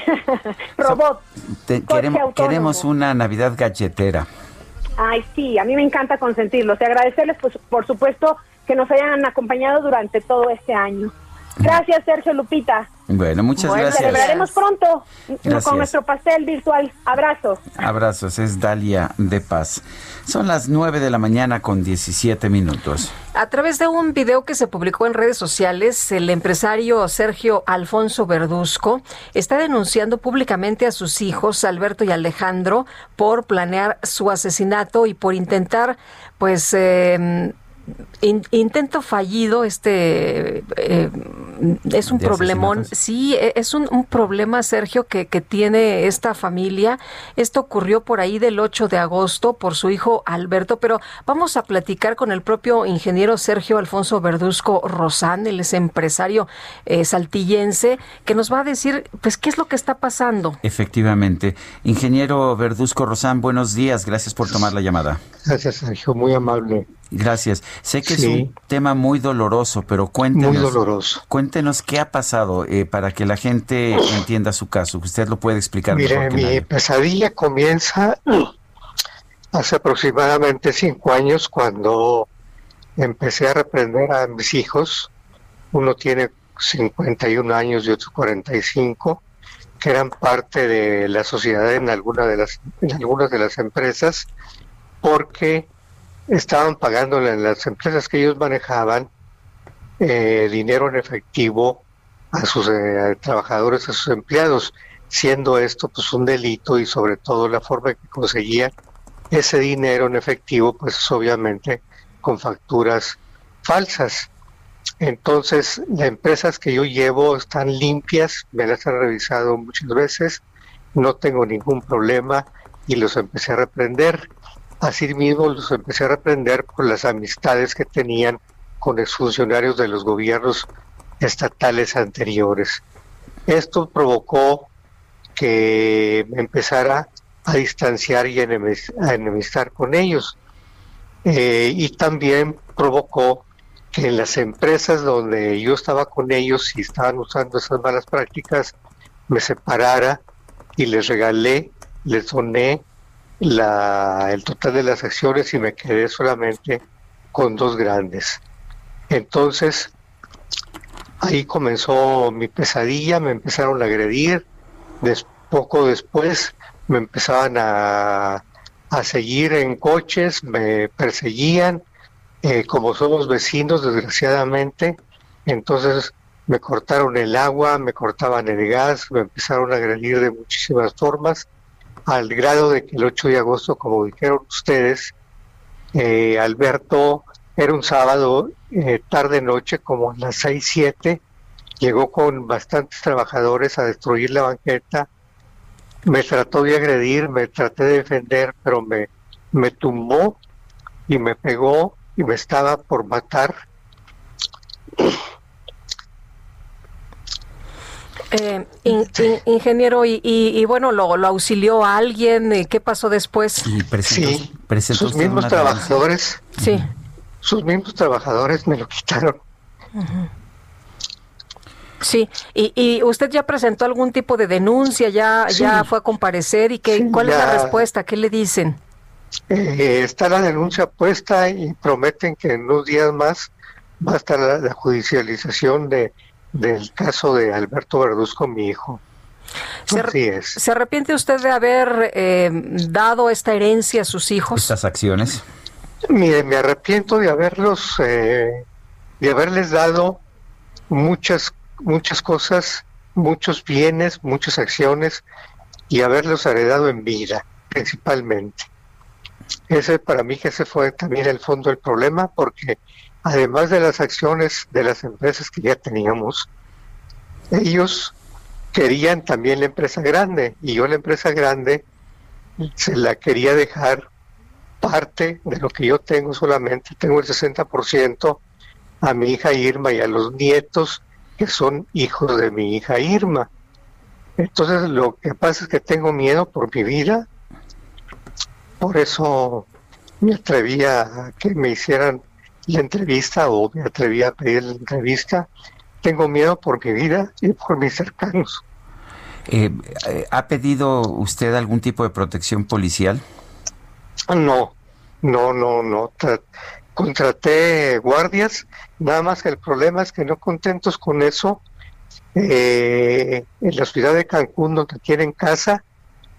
Robot. Te- queremos, queremos una Navidad galletera. Ay, sí, a mí me encanta consentirlos y agradecerles, pues, por supuesto, que nos hayan acompañado durante todo este año. Gracias, Sergio Lupita. Bueno, muchas Bueno, gracias. Celebraremos pronto Gracias. con nuestro pastel virtual. Abrazo. Abrazos, es Dalia de Paz. Son las 9 de la mañana con 17 minutos. A través de un video que se publicó en redes sociales, el empresario Sergio Alfonso Verduzco está denunciando públicamente a sus hijos, Alberto y Alejandro, por planear su asesinato y por intentar, pues, eh, in- intento fallido, este, eh, es un ¿De problemón. asesinatos? Sí, e- es un, un problema, Sergio, que, que tiene esta familia. Esto ocurrió por ahí del 8 de agosto por su hijo Alberto, pero vamos a platicar con el propio ingeniero Sergio Alfonso Verduzco Rosán, él es empresario eh, saltillense, que nos va a decir, pues, qué es lo que está pasando. Efectivamente. Ingeniero Verduzco Rosán, buenos días. Gracias por tomar la llamada. Gracias, Sergio, muy amable. Gracias. Sé que es un tema muy doloroso, pero cuéntenos. Muy doloroso. Cuéntenos qué ha pasado eh, para que la gente entienda su caso. Usted lo puede explicar Mire, mejor que mi nadie. pesadilla comienza hace aproximadamente cinco años cuando empecé a reprender a mis hijos. Uno tiene 51 años y otro 45, que eran parte de la sociedad en, alguna de las, en algunas de las empresas, porque estaban pagándole en las empresas que ellos manejaban eh, dinero en efectivo a sus eh, trabajadores, a sus empleados, siendo esto pues un delito y sobre todo la forma que conseguían ese dinero en efectivo, pues obviamente con facturas falsas. Entonces, las empresas que yo llevo están limpias, me las han revisado muchas veces, no tengo ningún problema y los empecé a reprender. Asimismo, los empecé a reprender por las amistades que tenían con exfuncionarios de los gobiernos estatales anteriores. Esto provocó que empezara a distanciar y a enemistar con ellos. Eh, y también provocó que en las empresas donde yo estaba con ellos y estaban usando esas malas prácticas, me separara y les regalé, les doné el total de las acciones y me quedé solamente con dos grandes. Entonces, ahí comenzó mi pesadilla, me empezaron a agredir, poco después me empezaban a, a seguir en coches, me perseguían, eh, como somos vecinos desgraciadamente, entonces me cortaron el agua, me cortaban el gas, me empezaron a agredir de muchísimas formas, al grado de que el 8 de agosto, como dijeron ustedes, eh, Alberto era un sábado, eh, tarde noche, como a las 6, 7, llegó con bastantes trabajadores a destruir la banqueta, me trató de agredir, me traté de defender, pero me, me tumbó y me pegó y me estaba por matar. Eh, in- in- ingeniero, y, y- y bueno, lo, lo auxilió a alguien, eh, ¿qué pasó después? Y presentó, Sí, presentó sus mismos trabajadores, Sí. Sus mismos trabajadores me lo quitaron. Sí, y, y usted ya presentó algún tipo de denuncia, ya, Sí. ya fue a comparecer y qué, ¿cuál es la respuesta? ¿Qué le dicen? Eh, está la denuncia puesta y prometen que en unos días más va a estar la, la judicialización de, del caso de Alberto Verduzco, mi hijo. ¿Se, Así es. ¿Se arrepiente usted de haber eh, dado esta herencia a sus hijos? Estas acciones. Mire, me arrepiento de haberlos, eh, de haberles dado muchas, muchas cosas, muchos bienes, muchas acciones y haberlos heredado en vida, principalmente. Ese para mí que ese fue también el fondo del problema, porque además de las acciones de las empresas que ya teníamos, ellos querían también la empresa grande y yo la empresa grande se la quería dejar parte de lo que yo tengo solamente, tengo el 60% a mi hija Irma y a los nietos que son hijos de mi hija Irma. Entonces lo que pasa es que tengo miedo por mi vida, por eso me atreví a que me hicieran la entrevista o me atreví a pedir la entrevista. Tengo miedo por mi vida y por mis cercanos. Eh, eh, ¿Ha pedido usted algún tipo de protección policial? No, no, no, no. contraté guardias, nada más que el problema es que no contentos con eso, eh, en la ciudad de Cancún, donde tienen casa,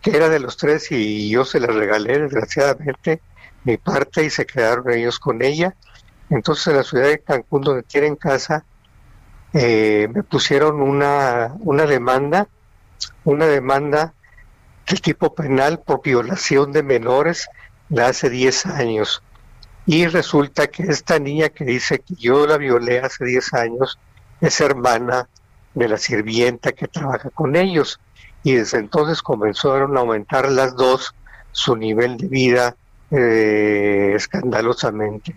que era de los tres y yo se la regalé, desgraciadamente, mi parte y se quedaron ellos con ella. Entonces en la ciudad de Cancún, donde tienen casa, eh, me pusieron una, una demanda, una demanda de tipo penal por violación de menores hace 10 años. Y resulta que esta niña que dice que yo la violé hace 10 años es hermana de la sirvienta que trabaja con ellos. Y desde entonces comenzaron a aumentar las dos su nivel de vida eh, escandalosamente.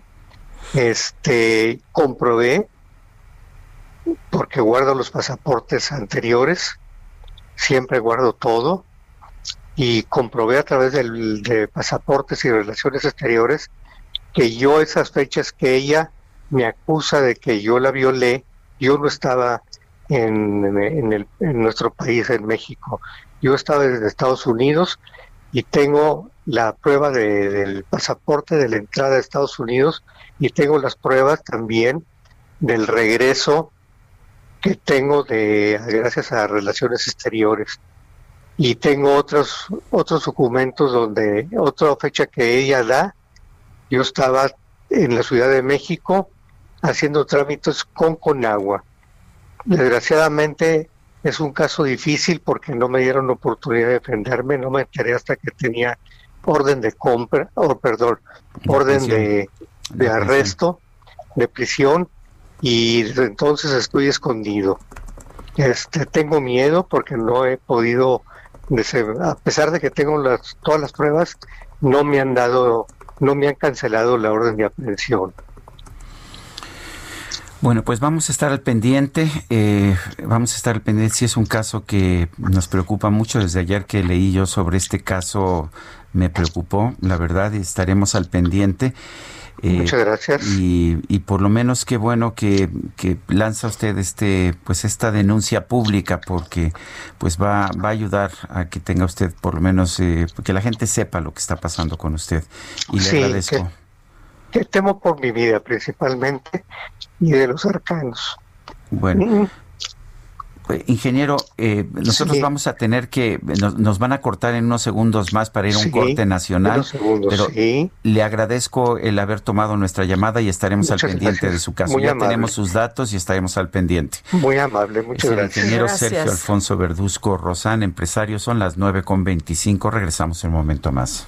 Este comprobé porque guardo los pasaportes anteriores, siempre guardo todo y comprobé a través del, de pasaportes y relaciones exteriores que yo esas fechas que ella me acusa de que yo la violé, yo no estaba en, en, nuestro país, en México. Yo estaba desde Estados Unidos y tengo la prueba del pasaporte de la entrada a Estados Unidos y tengo las pruebas también del regreso que tengo de gracias a relaciones exteriores y tengo otros otros documentos donde otra fecha que ella da. Yo estaba en la Ciudad de México haciendo trámites con Conagua. Desgraciadamente es un caso difícil porque no me dieron oportunidad de defenderme, no me enteré hasta que tenía orden de compra, o perdón, orden de, de arresto, de prisión, y desde entonces estoy escondido. Este, tengo miedo porque no he podido, a pesar de que tengo las, todas las pruebas, no me han dado, no me han cancelado la orden de aprehensión. Bueno, pues vamos a estar al pendiente, eh, vamos a estar al pendiente si es un caso que nos preocupa mucho. Desde ayer que leí yo sobre este caso me preocupó, la verdad, y estaremos al pendiente. Eh, Muchas gracias. Y, y, por lo menos qué bueno que, que, lanza usted este, pues esta denuncia pública, porque pues va, va a ayudar a que tenga usted por lo menos eh, que la gente sepa lo que está pasando con usted. Y le agradezco que temo por mi vida principalmente y de los arcanos. Bueno. Pues, ingeniero, eh, nosotros vamos a tener que, nos, van a cortar en unos segundos más para ir a un corte nacional, pero le agradezco el haber tomado nuestra llamada y estaremos al pendiente de su caso. ya tenemos sus datos y estaremos al pendiente. Muy amable, muchas el gracias. ingeniero Sergio Alfonso Verduzco Rosán, empresario, son las 9 con 25, regresamos en un momento más.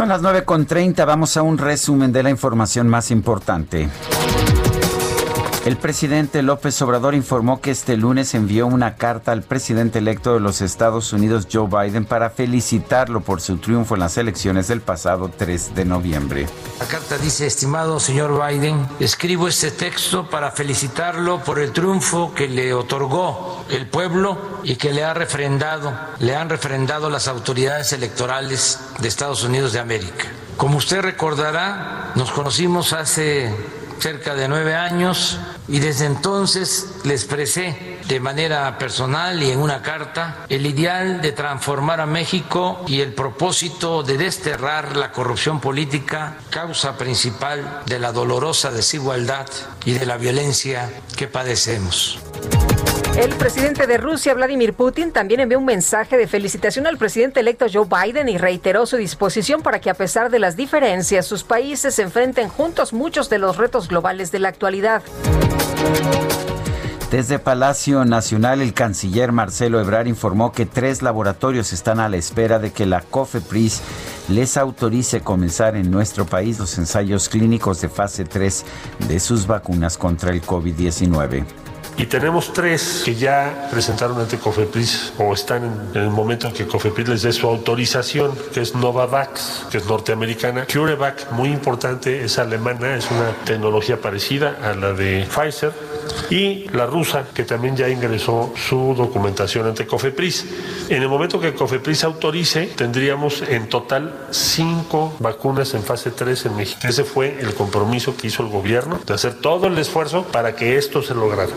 Son las 9.30, vamos a un resumen de la información más importante. El presidente López Obrador informó que este lunes envió una carta al presidente electo de los Estados Unidos, Joe Biden, para felicitarlo por su triunfo en las elecciones del pasado 3 de noviembre. La carta dice, estimado señor Biden, escribo este texto para felicitarlo por el triunfo que le otorgó el pueblo y que le ha refrendado, le han refrendado las autoridades electorales de Estados Unidos de América. Como usted recordará, nos conocimos hace cerca de nueve años y desde entonces le expresé de manera personal y en una carta el ideal de transformar a México y el propósito de desterrar la corrupción política, causa principal de la dolorosa desigualdad y de la violencia que padecemos. El presidente de Rusia, Vladimir Putin, también envió un mensaje de felicitación al presidente electo Joe Biden y reiteró su disposición para que a pesar de las diferencias, sus países se enfrenten juntos muchos de los retos globales de la actualidad. Desde Palacio Nacional, el canciller Marcelo Ebrard informó que tres laboratorios están a la espera de que la COFEPRIS les autorice comenzar en nuestro país los ensayos clínicos de fase 3 de sus vacunas contra el COVID-19. Y tenemos tres que ya presentaron ante COFEPRIS o están en, el momento en que COFEPRIS les dé su autorización, que es Novavax, que es norteamericana. CureVac, muy importante, es alemana, es una tecnología parecida a la de Pfizer. Y la rusa, que también ya ingresó su documentación ante COFEPRIS. En el momento que COFEPRIS autorice, tendríamos en total cinco vacunas en fase 3 en México. Ese fue el compromiso que hizo el gobierno de hacer todo el esfuerzo para que esto se lograra.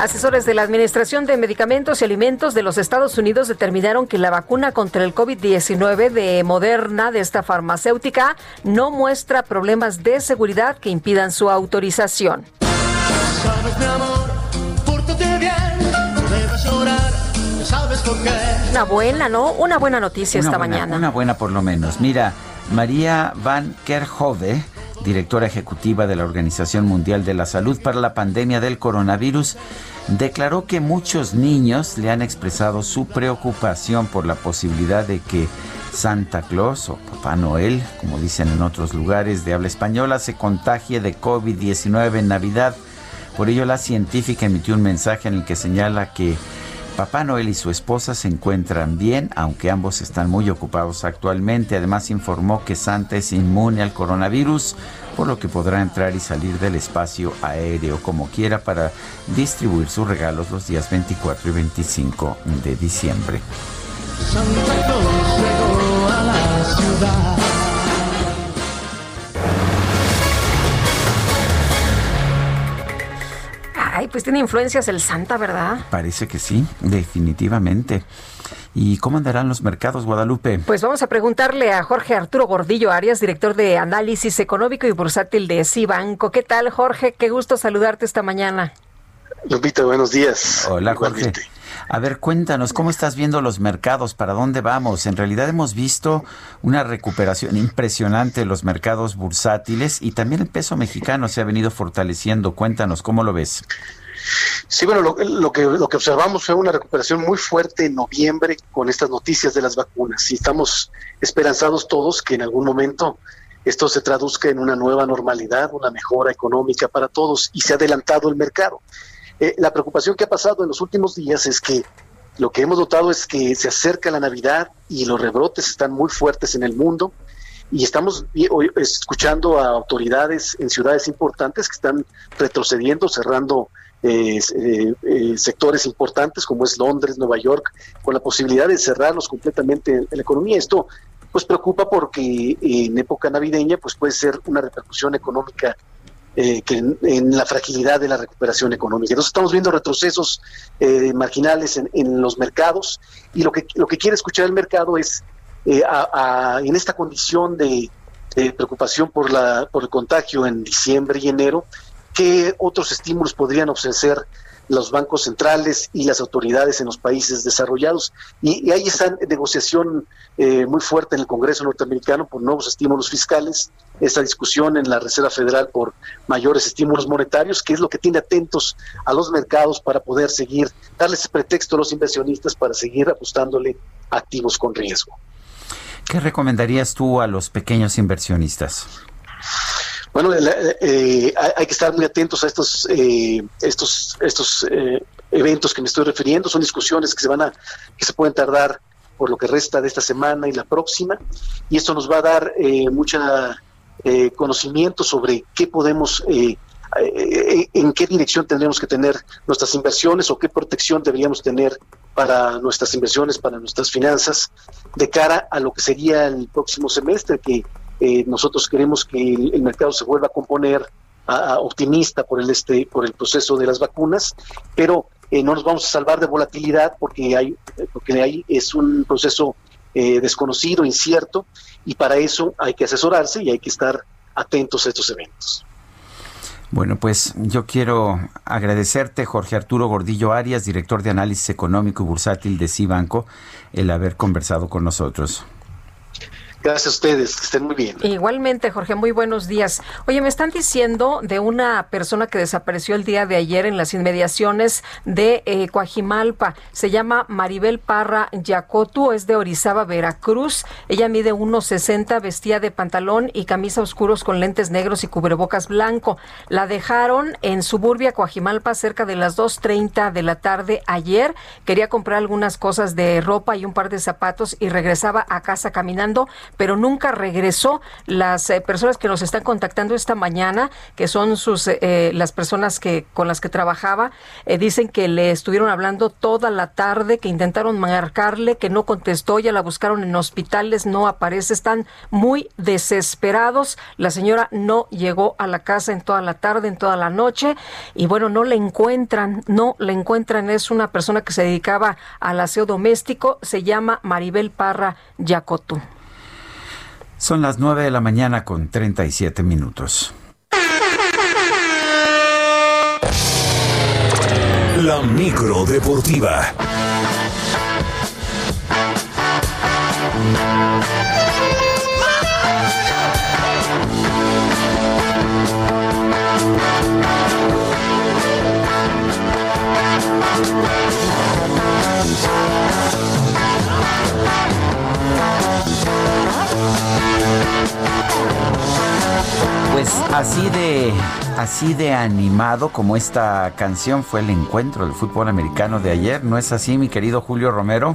Asesores de la Administración de Medicamentos y Alimentos de los Estados Unidos determinaron que la vacuna contra el COVID-19 de Moderna, de esta farmacéutica, no muestra problemas de seguridad que impidan su autorización. Una buena, ¿no? Una buena noticia esta mañana. Una buena por lo menos. Mira, María Van Kerhove directora ejecutiva de la Organización Mundial de la Salud para la pandemia del coronavirus, declaró que muchos niños le han expresado su preocupación por la posibilidad de que Santa Claus o Papá Noel, como dicen en otros lugares de habla española, se contagie de COVID-19 en Navidad. Por ello, la científica emitió un mensaje en el que señala que Papá Noel y su esposa se encuentran bien, aunque ambos están muy ocupados actualmente. Además informó que Santa es inmune al coronavirus, por lo que podrá entrar y salir del espacio aéreo como quiera para distribuir sus regalos los días 24 y 25 de diciembre. a la ciudad. Ay, pues tiene influencias el Santa, ¿verdad? Parece que sí, definitivamente. ¿Y cómo andarán los mercados, Guadalupe? Pues vamos a preguntarle a Jorge Arturo Gordillo Arias, director de Análisis Económico y Bursátil de Cibanco. ¿Qué tal, Jorge? Qué gusto saludarte esta mañana. Lupita, buenos días. Hola, Jorge. A ver, cuéntanos, ¿cómo estás viendo los mercados? ¿Para dónde vamos? En realidad hemos visto una recuperación impresionante de los mercados bursátiles y también el peso mexicano se ha venido fortaleciendo. Cuéntanos, ¿cómo lo ves? Sí, bueno, lo, que, lo que observamos fue una recuperación muy fuerte en noviembre con estas noticias de las vacunas y estamos esperanzados todos que en algún momento esto se traduzca en una nueva normalidad, una mejora económica para todos y se ha adelantado el mercado. Eh, la preocupación que ha pasado en los últimos días es que lo que hemos notado es que se acerca la Navidad y los rebrotes están muy fuertes en el mundo y estamos escuchando a autoridades en ciudades importantes que están retrocediendo, cerrando eh, eh, sectores importantes como es Londres, Nueva York, con la posibilidad de cerrarlos completamente en la economía. Esto pues preocupa porque en época navideña pues puede ser una repercusión económica eh, que en, la fragilidad de la recuperación económica. Entonces estamos viendo retrocesos eh, marginales en, los mercados y lo que, lo que quiere escuchar el mercado es, eh, en esta condición de, preocupación por, la, por el contagio en diciembre y enero, qué otros estímulos podrían ofrecer los bancos centrales y las autoridades en los países desarrollados. Y, hay esa negociación eh, muy fuerte en el Congreso norteamericano por nuevos estímulos fiscales, esa discusión en la Reserva Federal por mayores estímulos monetarios, que es lo que tiene atentos a los mercados para poder seguir, darles pretexto a los inversionistas para seguir apostándole activos con riesgo. ¿Qué recomendarías tú a los pequeños inversionistas? Bueno, eh, hay que estar muy atentos a estos, eh, estos, estos eh, eventos que me estoy refiriendo. Son discusiones que se van a, que se pueden tardar por lo que resta de esta semana y la próxima. Y esto nos va a dar mucho conocimiento sobre qué podemos en qué dirección tendremos que tener nuestras inversiones o qué protección deberíamos tener para nuestras inversiones, para nuestras finanzas, de cara a lo que sería el próximo semestre, que eh, nosotros queremos que el, mercado se vuelva a componer optimista por el este por el proceso de las vacunas, pero eh, no nos vamos a salvar de volatilidad porque hay porque hay es un proceso eh, desconocido, incierto y para eso hay que asesorarse y hay que estar atentos a estos eventos. Bueno, pues yo quiero agradecerte, Jorge Arturo Gordillo Arias, director de análisis económico y bursátil de Cibanco, el haber conversado con nosotros. Gracias a ustedes, que estén muy bien. Igualmente, Jorge, muy buenos días. Oye, me están diciendo de una persona que desapareció el día de ayer en las inmediaciones de eh, Coajimalpa. Se llama Maribel Parra Yacotu, es de Orizaba, Veracruz. Ella mide 1,60, vestía de pantalón y camisa oscuros con lentes negros y cubrebocas blanco. La dejaron en Suburbia, Coajimalpa, cerca de las 2.30 de la tarde ayer. Quería comprar algunas cosas de ropa y un par de zapatos y regresaba a casa caminando pero nunca regresó. Las eh, personas que nos están contactando esta mañana, que son sus eh, las personas que con las que trabajaba, eh, dicen que le estuvieron hablando toda la tarde, que intentaron marcarle, que no contestó, ya la buscaron en hospitales, no aparece, están muy desesperados. La señora no llegó a la casa en toda la tarde, en toda la noche, y bueno, no le encuentran, no le encuentran. Es una persona que se dedicaba al aseo doméstico, se llama Maribel Parra Yacotu. Son las 9 de la mañana con 37 minutos. La micro deportiva. Pues así de así de animado como esta canción fue el encuentro del fútbol americano de ayer, ¿no es así, mi querido Julio Romero?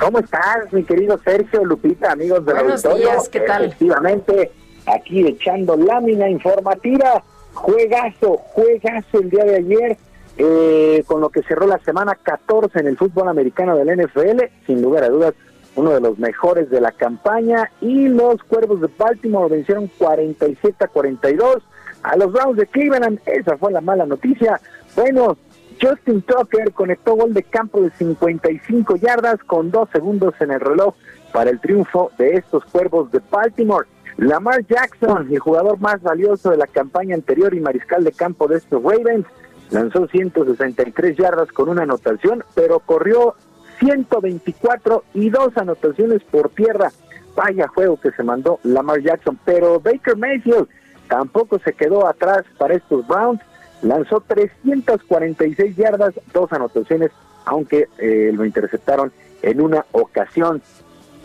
¿Cómo estás, mi querido Sergio Lupita, amigos de Buenos días, ¿qué tal? Efectivamente, aquí echando lámina informativa, juegazo, juegazo el día de ayer, eh, con lo que cerró la semana 14 en el fútbol americano del NFL, sin lugar a dudas, uno de los mejores de la campaña y los Cuervos de Baltimore vencieron 47 a 42 a los Browns de Cleveland. Esa fue la mala noticia. Bueno, Justin Tucker conectó gol de campo de 55 yardas con dos segundos en el reloj para el triunfo de estos Cuervos de Baltimore. Lamar Jackson, el jugador más valioso de la campaña anterior y mariscal de campo de estos Ravens, lanzó 163 yardas con una anotación, pero corrió 124 y dos anotaciones por tierra. Vaya juego que se mandó Lamar Jackson, pero Baker Mayfield tampoco se quedó atrás para estos Browns. Lanzó 346 yardas, dos anotaciones, aunque eh, lo interceptaron en una ocasión.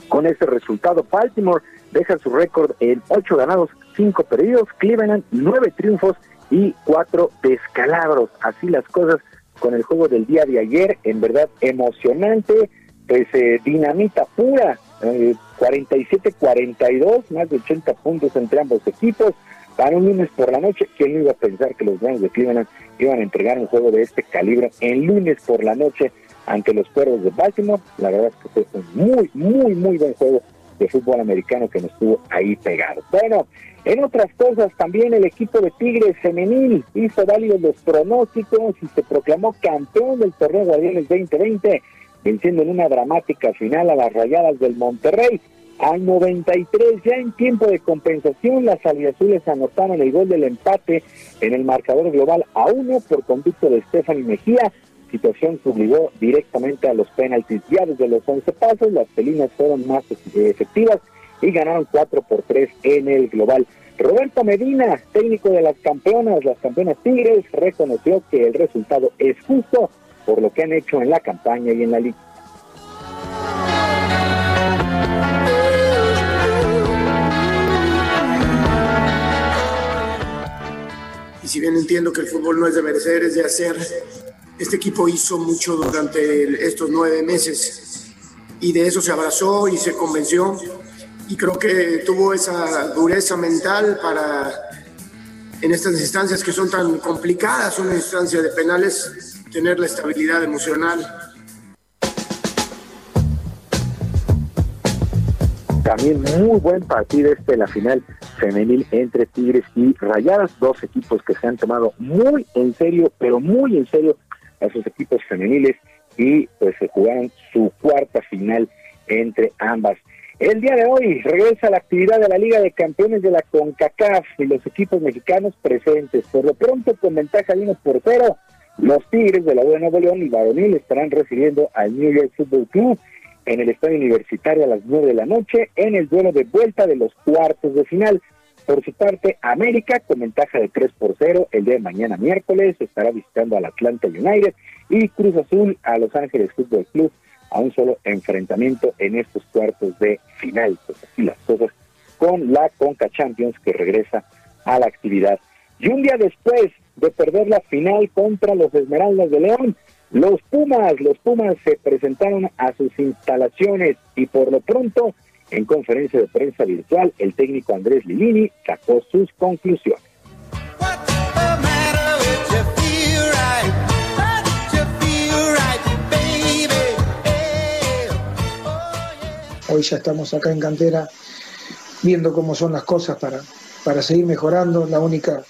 Con este resultado, Baltimore deja su récord en ocho ganados, cinco perdidos. Cleveland, nueve triunfos y cuatro descalabros. Así las cosas con el juego del día de ayer, en verdad emocionante, pues eh, dinamita pura, 47-42, eh, más de 80 puntos entre ambos equipos. Para un lunes por la noche, ¿quién iba a pensar que los Browns de Cleveland iban a entregar un juego de este calibre en lunes por la noche ante los Cuervos de Baltimore? La verdad es que fue un muy, muy, muy buen juego de fútbol americano que nos estuvo ahí pegado. Bueno, en otras cosas, también el equipo de Tigres femenil hizo válidos los pronósticos y se proclamó campeón del torneo Guardianes 2020, venciendo en una dramática final a las Rayadas del Monterrey. Al 93, ya en tiempo de compensación, las aliazules anotaron el gol del empate en el marcador global a uno por conducto de Stephanie Mejía, situación que obligó directamente a los penaltis. Ya desde los 11 pasos, las felinas fueron más efectivas y ganaron 4 por 3 en el global. Roberto Medina, técnico de las campeonas, las campeonas Tigres, reconoció que el resultado es justo por lo que han hecho en la campaña y en la liga. Y si bien entiendo que el fútbol no es de merecer, es de hacer, este equipo hizo mucho durante estos nueve meses y de eso se abrazó y se convenció y creo que tuvo esa dureza mental para en estas instancias que son tan complicadas, una instancia de penales, tener la estabilidad emocional. También muy buen partido este la final femenil entre Tigres y Rayadas, dos equipos que se han tomado muy en serio, pero muy en serio a esos equipos femeniles y pues se jugaron su cuarta final entre ambas El día de hoy regresa la actividad de la Liga de Campeones de la CONCACAF y los equipos mexicanos presentes. Por lo pronto, con ventaja de uno por cero, los Tigres de la U de Nuevo León y Varonil estarán recibiendo al New York Football Club en el estadio universitario a las nueve de la noche en el duelo de vuelta de los cuartos de final. Por su parte, América, con ventaja de 3 por 0, el día de mañana miércoles estará visitando al Atlanta United y Cruz Azul a Los Ángeles Fútbol Club a un solo enfrentamiento en estos cuartos de final. Pues así las cosas con la Conca Champions que regresa a la actividad. Y un día después de perder la final contra los Esmeraldas de León, los Pumas, los Pumas se presentaron a sus instalaciones y por lo pronto en conferencia de prensa virtual, el técnico Andrés Lilini sacó sus conclusiones. Hoy ya estamos acá en cantera viendo cómo son las cosas para, para seguir mejorando. La única,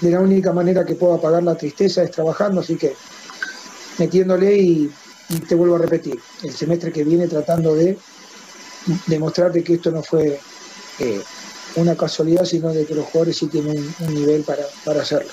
de la única manera que puedo apagar la tristeza es trabajando, así que metiéndole y te vuelvo a repetir, el semestre que viene tratando de demostrarte que esto no fue eh, una casualidad, sino de que los jugadores sí tienen un, nivel para, para hacerlo.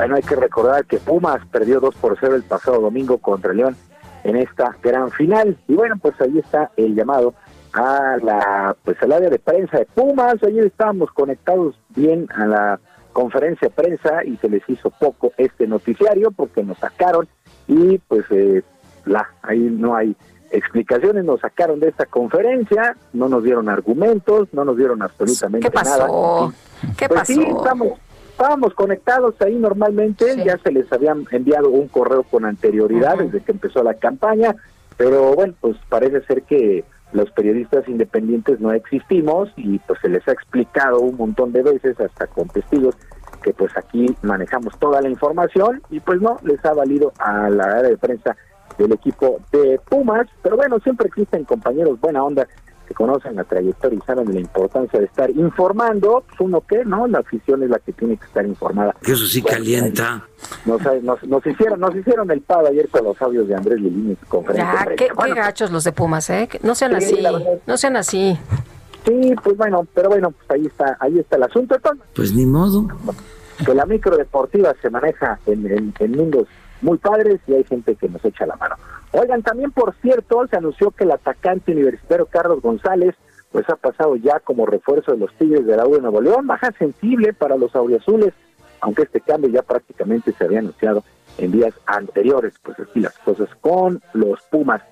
Bueno, hay que recordar que Pumas perdió 2 por 0 el pasado domingo contra León en esta gran final. Y bueno, pues ahí está el llamado a la pues al área de prensa de Pumas. Ayer estábamos conectados bien a la conferencia de prensa y se les hizo poco este noticiario porque nos sacaron y pues eh, la, ahí no hay explicaciones, nos sacaron de esta conferencia, no nos dieron argumentos, no nos dieron absolutamente ¿Qué pasó? nada. ¿Qué pues pasó? Sí, estamos, estábamos conectados ahí normalmente, ya se les habían enviado un correo con anterioridad desde que empezó la campaña, pero bueno, pues parece ser que los periodistas independientes no existimos y pues se les ha explicado un montón de veces, hasta con testigos, que pues aquí manejamos toda la información y pues no les ha valido a la área de prensa del equipo de Pumas, pero bueno, siempre existen compañeros buena onda que conocen la trayectoria y saben de la importancia de estar informando, pues uno que, ¿no? La afición es la que tiene que estar informada. Que eso sí calienta. Nos, nos, nos, hicieron nos hicieron el pavo ayer con los audios de Andrés Lilini conferencia ya, qué, gachos los de Pumas, ¿eh? No sean Sí, así, no sean así. Sí, pues bueno, pero bueno, pues ahí está, ahí está el asunto. Entonces, Pues ni modo. que la micro deportiva se maneja en, en- en mundos muy padres y hay gente que nos echa la mano. Oigan, también por cierto, se anunció que el atacante universitario Carlos González pues ha pasado ya como refuerzo de los Tigres de la U de Nuevo León, baja sensible para los auriazules, aunque este cambio ya prácticamente se había anunciado en días anteriores, pues así las cosas con los Pumas.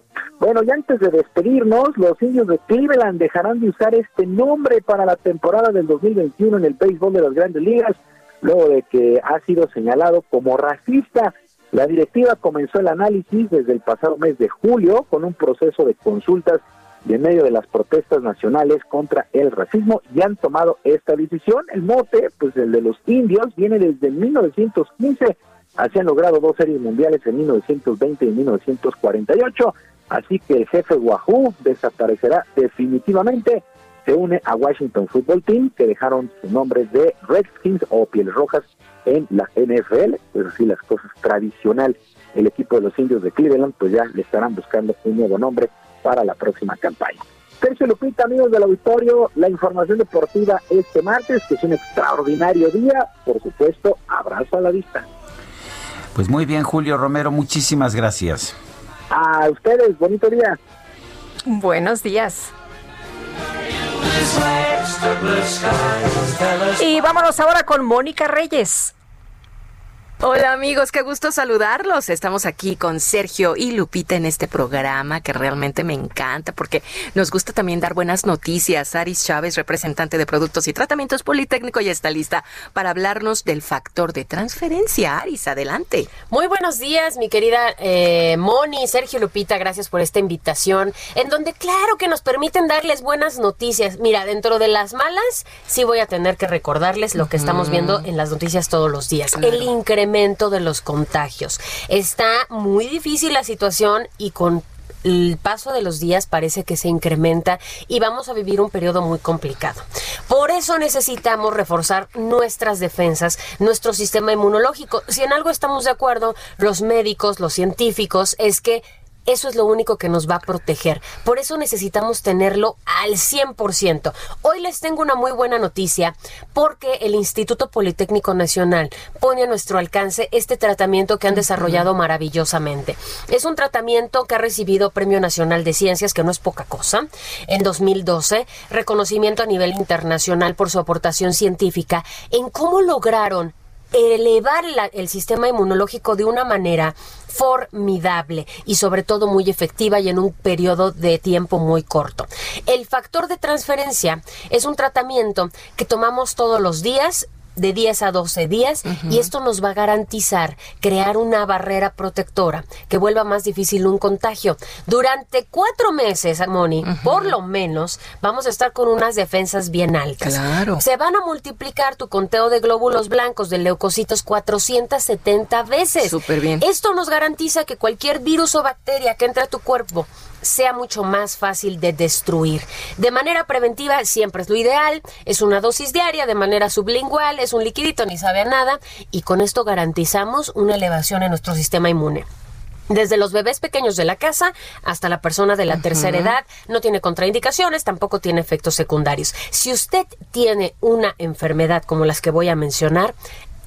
Bueno, y antes de despedirnos, los indios de Cleveland dejarán de usar este nombre para la temporada del 2021 en el béisbol de las grandes ligas, luego de que ha sido señalado como racista. La directiva comenzó el análisis desde el pasado mes de julio con un proceso de consultas de medio de las protestas nacionales contra el racismo y han tomado esta decisión. El mote, pues el de los indios, viene desde 1915. Así han logrado dos series mundiales en 1920 y 1948. Así que el jefe Wahoo desaparecerá definitivamente. Se une a Washington Football Team, que dejaron su nombre de Redskins o Pieles Rojas en la NFL. Pues así las cosas tradicional. El equipo de los indios de Cleveland, pues ya le estarán buscando un nuevo nombre para la próxima campaña. Sergio Lupita, amigos del auditorio, la información deportiva este martes, que es un extraordinario día. Por supuesto, abrazo a la vista. Pues muy bien, Julio Romero, muchísimas gracias. A ustedes, bonito día. Buenos días. Y vámonos ahora con Mónica Reyes. Hola amigos, qué gusto saludarlos. Estamos aquí con Sergio y Lupita en este programa que realmente me encanta porque nos gusta también dar buenas noticias. Aris Chávez, representante de Productos y Tratamientos Politécnico, ya está lista para hablarnos del factor de transferencia. Aris, adelante. Muy buenos días, mi querida eh, Moni, Sergio Lupita, gracias por esta invitación, en donde claro que nos permiten darles buenas noticias. Mira, dentro de las malas, sí voy a tener que recordarles lo que estamos viendo en las noticias todos los días, el incremento de los contagios. Está muy difícil la situación y con el paso de los días parece que se incrementa y vamos a vivir un periodo muy complicado. Por eso necesitamos reforzar nuestras defensas, nuestro sistema inmunológico. Si en algo estamos de acuerdo, los médicos, los científicos, es que eso es lo único que nos va a proteger. Por eso necesitamos tenerlo al 100%. Hoy les tengo una muy buena noticia porque el Instituto Politécnico Nacional pone a nuestro alcance este tratamiento que han desarrollado maravillosamente. Es un tratamiento que ha recibido Premio Nacional de Ciencias, que no es poca cosa, en 2012, reconocimiento a nivel internacional por su aportación científica en cómo lograron elevar el sistema inmunológico de una manera formidable y sobre todo muy efectiva y en un periodo de tiempo muy corto. El factor de transferencia es un tratamiento que tomamos todos los días de 10 a 12 días y esto nos va a garantizar crear una barrera protectora que vuelva más difícil un contagio. Durante cuatro meses, Moni, por lo menos, vamos a estar con unas defensas bien altas. Claro. Se van a multiplicar tu conteo de glóbulos blancos de leucocitos 470 veces. Súper bien. Esto nos garantiza que cualquier virus o bacteria que entre a tu cuerpo sea mucho más fácil de destruir. De manera preventiva siempre es lo ideal, es una dosis diaria, de manera sublingual, es un liquidito, ni sabe a nada, y con esto garantizamos una elevación en nuestro sistema inmune. Desde los bebés pequeños de la casa hasta la persona de la tercera edad, no tiene contraindicaciones, tampoco tiene efectos secundarios. Si usted tiene una enfermedad como las que voy a mencionar,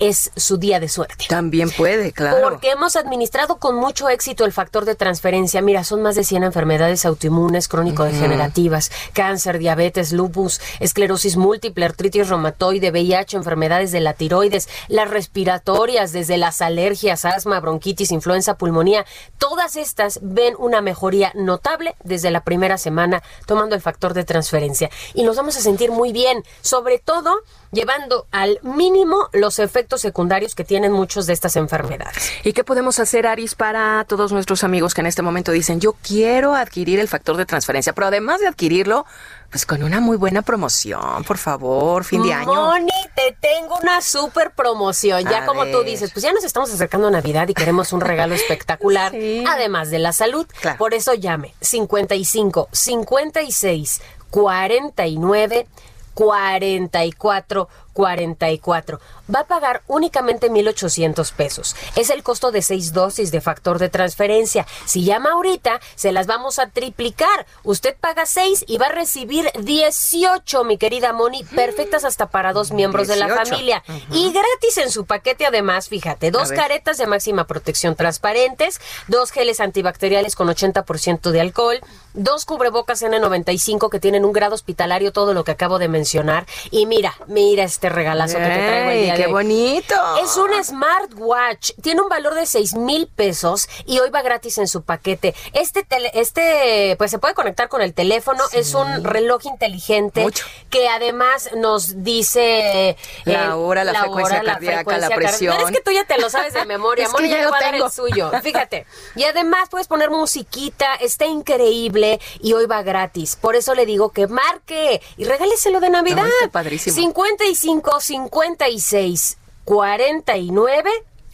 es su día de suerte. También puede, claro. Porque hemos administrado con mucho éxito el factor de transferencia. Mira, son más de 100 enfermedades autoinmunes crónico-degenerativas, cáncer, diabetes, lupus, esclerosis múltiple, artritis reumatoide, VIH, enfermedades de la tiroides, las respiratorias, desde las alergias, asma, bronquitis, influenza, pulmonía. Todas estas ven una mejoría notable desde la primera semana tomando el factor de transferencia. Y nos vamos a sentir muy bien, sobre todo llevando al mínimo los efectos secundarios que tienen muchos de estas enfermedades. ¿Y qué podemos hacer, Aris, para todos nuestros amigos que en este momento dicen, yo quiero adquirir el factor de transferencia, pero además de adquirirlo, pues con una muy buena promoción, por favor, fin de año. Moni, te tengo una super promoción. Ya A como tú dices, pues ya nos estamos acercando a Navidad y queremos un regalo espectacular, Sí. además de la salud. Por eso llame 55 56 49 44 44. Va a pagar únicamente 1,800 pesos. Es el costo de seis dosis de factor de transferencia. Si llama ahorita, se las vamos a triplicar. Usted paga 6 y va a recibir 18, mi querida Moni, perfectas hasta para dos miembros de la 18. familia. Y gratis en su paquete, además, fíjate, dos caretas de máxima protección transparentes, dos geles antibacteriales con 80% de alcohol, dos cubrebocas N95 que tienen un grado hospitalario, todo lo que acabo de mencionar. Y mira, mira este regalazo que te traigo el día qué de hoy. bonito. Es un smartwatch, tiene un valor de 6 mil pesos y hoy va gratis en su paquete. Este, tele- este, pues se puede conectar con el teléfono, es un reloj inteligente que además nos dice La eh, hora, la frecuencia hora, cardíaca, la frecuencia cardíaca. presión. Es que tú ya te lo sabes de memoria, Es que Moni, ya ya voy a dar el suyo. Fíjate. Y además puedes poner musiquita, está increíble y hoy va gratis. Por eso le digo que marque y regáleselo de Navidad. No, está padrísimo. 55 56 49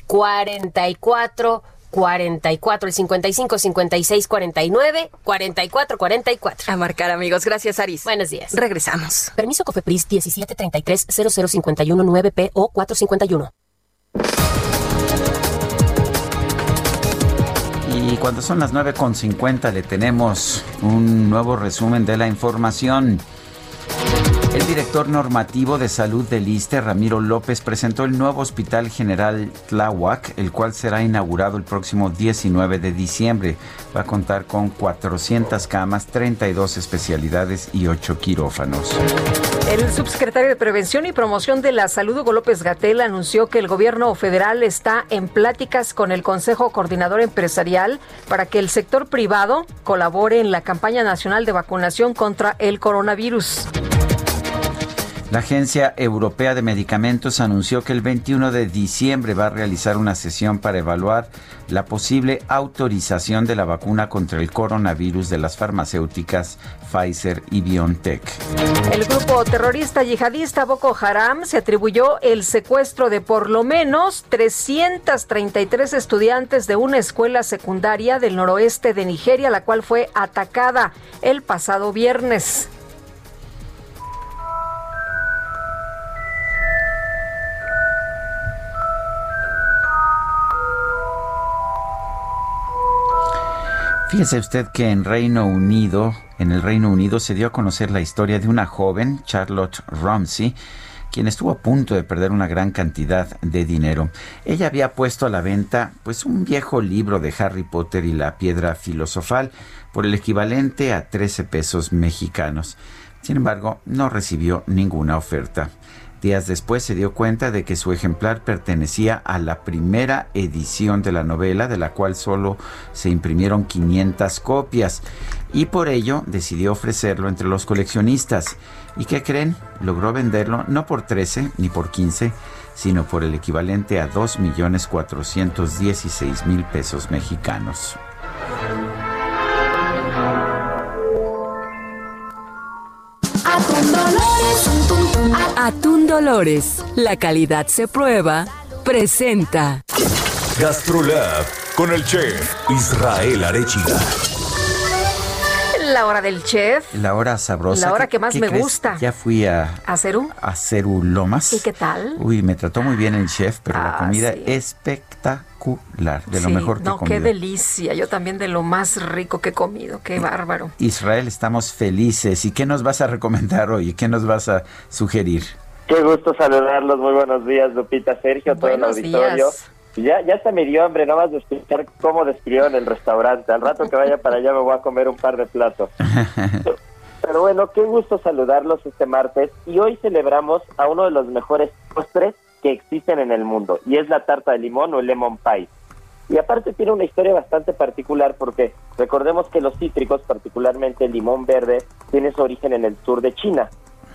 44 44 el 55 56 49 44 44 A marcar, amigos. Gracias, Aris. Buenos días. Regresamos. Permiso Cofepris 1733 0051 9P o 451. Y cuando son las 9.50 le tenemos un nuevo resumen de la información. El director normativo de salud del ISTE, Ramiro López, presentó el nuevo Hospital General Tláhuac, el cual será inaugurado el próximo 19 de diciembre. Va a contar con 400 camas, 32 especialidades y 8 quirófanos. El subsecretario de Prevención y Promoción de la Salud, Hugo López Gatel, anunció que el gobierno federal está en pláticas con el Consejo Coordinador Empresarial para que el sector privado colabore en la campaña nacional de vacunación contra el coronavirus. La Agencia Europea de Medicamentos anunció que el 21 de diciembre va a realizar una sesión para evaluar la posible autorización de la vacuna contra el coronavirus de las farmacéuticas Pfizer y BioNTech. El grupo terrorista yihadista Boko Haram se atribuyó el secuestro de por lo menos 333 estudiantes de una escuela secundaria del noroeste de Nigeria, la cual fue atacada el pasado viernes. Fíjese usted que en Reino Unido, en el Reino Unido se dio a conocer la historia de una joven, Charlotte Ramsey, quien estuvo a punto de perder una gran cantidad de dinero. Ella había puesto a la venta pues un viejo libro de Harry Potter y la piedra filosofal por el equivalente a 13 pesos mexicanos. Sin embargo, no recibió ninguna oferta. Días después se dio cuenta de que su ejemplar pertenecía a la primera edición de la novela, de la cual solo se imprimieron 500 copias, y por ello decidió ofrecerlo entre los coleccionistas. ¿Y qué creen? Logró venderlo no por 13 ni por 15, sino por el equivalente a 2.416.000 pesos mexicanos. Atún Dolores, la calidad se prueba, presenta. Gastrolab con el chef Israel Arechiga. La hora del chef. La hora sabrosa. La hora ¿Qué- que más me crees? gusta. Ya fui a, ¿A Cerú? a Ceru Lomas. ¿Y qué tal? Uy, me trató muy bien el chef, pero la Ah, comida sí. espectacular, de lo Sí, mejor que no, he comido. qué delicia. Yo también de lo más rico que he comido. Qué bárbaro. Israel, estamos felices. ¿Y qué nos vas a recomendar hoy? ¿Qué nos vas a sugerir? Qué gusto saludarlos, muy buenos días, Lupita, Sergio, todo Buenos el auditorio. días. Ya, ya hasta me dio hambre, nada más de escuchar cómo describieron el restaurante. Al rato que vaya para allá me voy a comer un par de platos. Pero bueno, qué gusto saludarlos este martes. Y hoy celebramos a uno de los mejores postres que existen en el mundo, y es la tarta de limón o el lemon pie. Y aparte tiene una historia bastante particular porque recordemos que los cítricos, particularmente el limón verde, tiene su origen en el sur de China.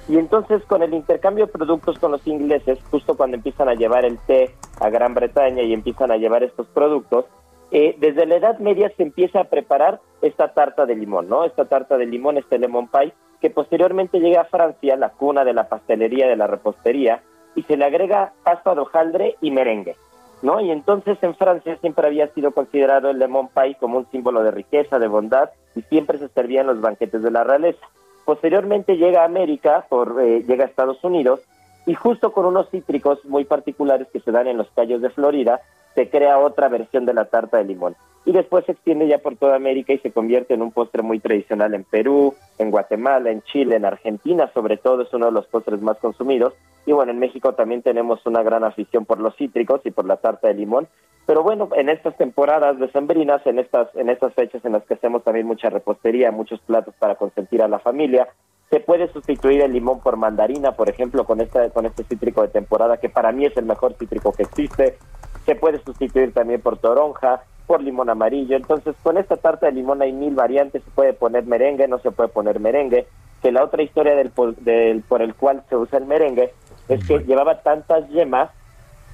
Y entonces con el intercambio de productos con los ingleses, justo cuando empiezan a llevar el té a Gran Bretaña y empiezan a llevar estos productos, eh, desde la Edad Media se empieza a preparar esta tarta de limón, ¿no? Esta tarta de limón, este lemon pie, que posteriormente llega a Francia, la cuna de la pastelería, de la repostería, y se le agrega pasta de hojaldre y merengue. ¿no? Y entonces en Francia siempre había sido considerado el lemon pie como un símbolo de riqueza, de bondad, y siempre se servía en los banquetes de la realeza. Posteriormente llega a América, por, eh, llega a Estados Unidos, y justo con unos cítricos muy particulares que se dan en los callos de Florida, se crea otra versión de la tarta de limón. Y después se extiende ya por toda América y se convierte en un postre muy tradicional en Perú, en Guatemala, en Chile, en Argentina, sobre todo es uno de los postres más consumidos. Y bueno, en México también tenemos una gran afición por los cítricos y por la tarta de limón. Pero bueno, en estas temporadas decembrinas, en estas, en estas fechas en las que hacemos también mucha repostería, muchos platos para consentir a la familia, se puede sustituir el limón por mandarina, por ejemplo, con, esta, con este cítrico de temporada, que para mí es el mejor cítrico que existe. Se puede sustituir también por toronja, por limón amarillo. Entonces, con esta tarta de limón hay mil variantes. Se puede poner merengue, no se puede poner merengue. Que la otra historia del, por- del, por el cual se usa el merengue es que llevaba tantas yemas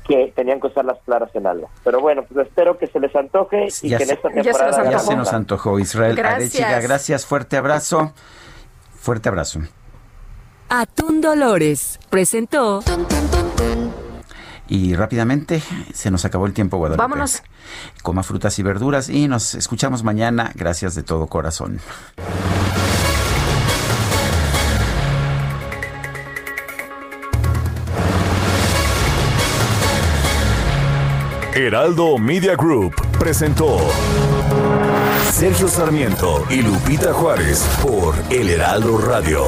que tenían que usar las claras en algo. Pero bueno, pues espero que se les antoje y Ya que en se- esta temporada... Ya se nos antojó Israel Gracias. Arechiga. Gracias, fuerte abrazo. Fuerte abrazo. Atún Dolores presentó Y rápidamente se nos acabó el tiempo, Guadalupe. Vámonos. Coma frutas y verduras y nos escuchamos mañana. Gracias de todo corazón. Heraldo Media Group presentó Sergio Sarmiento y Lupita Juárez por El Heraldo Radio.